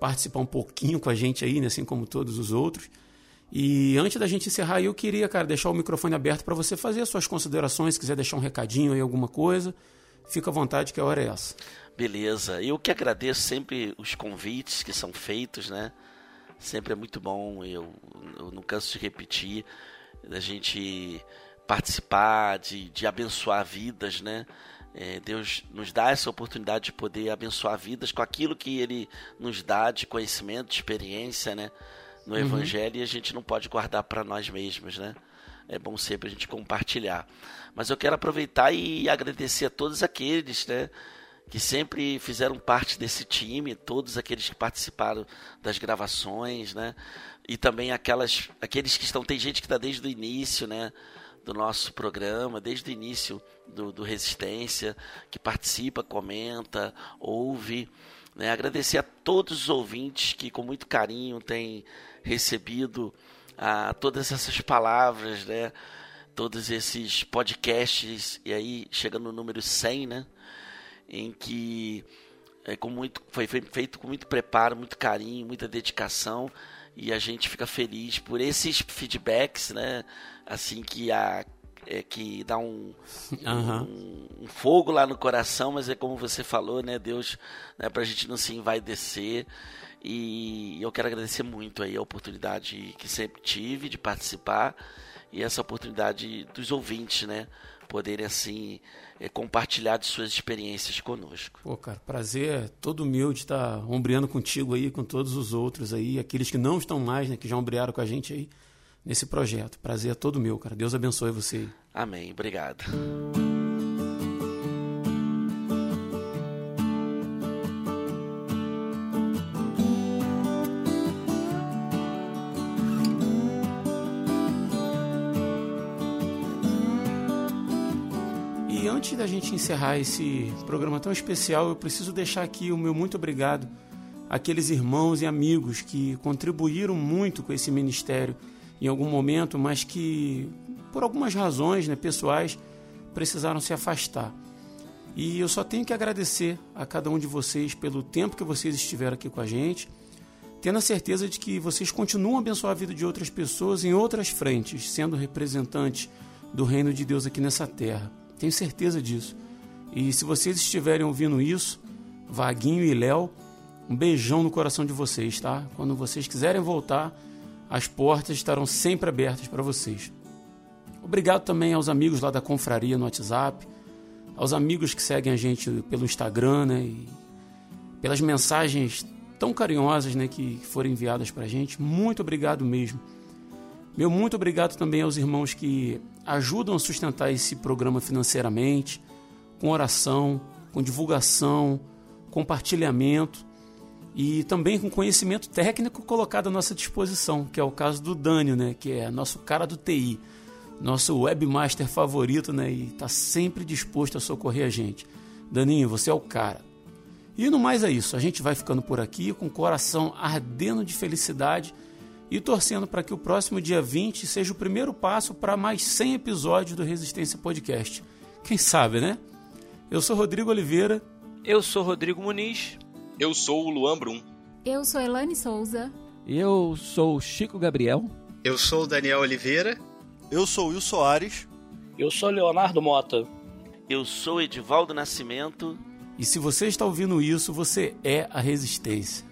participar um pouquinho com a gente aí, né, assim como todos os outros. E antes da gente encerrar, eu queria, cara, deixar o microfone aberto para você fazer as suas considerações, se quiser deixar um recadinho aí, alguma coisa, fica à vontade que a hora é essa. Beleza. Eu que agradeço sempre os convites que são feitos, né? Sempre é muito bom, eu, eu não canso de repetir, da gente participar, de, de abençoar vidas, né? É, Deus nos dá essa oportunidade de poder abençoar vidas com aquilo que Ele nos dá de conhecimento, de experiência, né? No uhum. Evangelho e a gente não pode guardar para nós mesmos, né? É bom sempre a gente compartilhar. Mas eu quero aproveitar e agradecer a todos aqueles, né? Que sempre fizeram parte desse time, todos aqueles que participaram das gravações, né? E também aquelas, aqueles que estão. Tem gente que está desde o início, né? Do nosso programa, desde o início do, do Resistência, que participa, comenta, ouve. Né? Agradecer a todos os ouvintes que, com muito carinho, têm recebido a todas essas palavras, né? Todos esses podcasts, e aí chega no número 100, né? Em que é, com muito, foi feito com muito preparo, muito carinho, muita dedicação, e a gente fica feliz por esses feedbacks, né? Assim que a é, que dá um, uhum. um, um, fogo lá no coração, mas é como você falou, né? Deus, né, para a gente não se envaidecer. E eu quero agradecer muito aí a oportunidade que sempre tive de participar e essa oportunidade dos ouvintes, né? Poderem assim é, compartilhar de suas experiências conosco. Pô, cara, prazer todo meu de estar ombreando contigo aí, com todos os outros aí, aqueles que não estão mais, né? Que já ombrearam com a gente aí nesse projeto. Prazer é todo meu, cara. Deus abençoe você. Amém. Obrigado. E antes da gente encerrar esse programa tão especial, eu preciso deixar aqui o meu muito obrigado àqueles irmãos e amigos que contribuíram muito com esse ministério em algum momento, mas que por algumas razões né, pessoais precisaram se afastar. E eu só tenho que agradecer a cada um de vocês pelo tempo que vocês estiveram aqui com a gente, tendo a certeza de que vocês continuam a abençoar a vida de outras pessoas em outras frentes, sendo representantes do reino de Deus aqui nessa terra. Tenho certeza disso. E se vocês estiverem ouvindo isso, Vaguinho e Léo, um beijão no coração de vocês, tá? Quando vocês quiserem voltar, as portas estarão sempre abertas para vocês. Obrigado também aos amigos lá da confraria no WhatsApp, aos amigos que seguem a gente pelo Instagram, né, e pelas mensagens tão carinhosas, né, que foram enviadas para a gente. Muito obrigado mesmo. Meu muito obrigado também aos irmãos que ajudam a sustentar esse programa financeiramente, com oração, com divulgação, compartilhamento e também com conhecimento técnico colocado à nossa disposição, que é o caso do Dânio, né, que é nosso cara do TI, nosso webmaster favorito, né, e está sempre disposto a socorrer a gente. Daninho, você é o cara. E no mais é isso, a gente vai ficando por aqui com o coração ardendo de felicidade e torcendo para que o próximo dia 20 seja o primeiro passo para mais 100 episódios do Resistência Podcast. Quem sabe, né? Eu sou Rodrigo Oliveira. Eu sou Rodrigo Muniz. Eu sou o Luan Brum. Eu sou Elane Souza. Eu sou o Chico Gabriel. Eu sou o Daniel Oliveira. Eu sou o Will Soares. Eu sou Leonardo Mota. Eu sou Edivaldo Nascimento. E se você está ouvindo isso, você é a Resistência.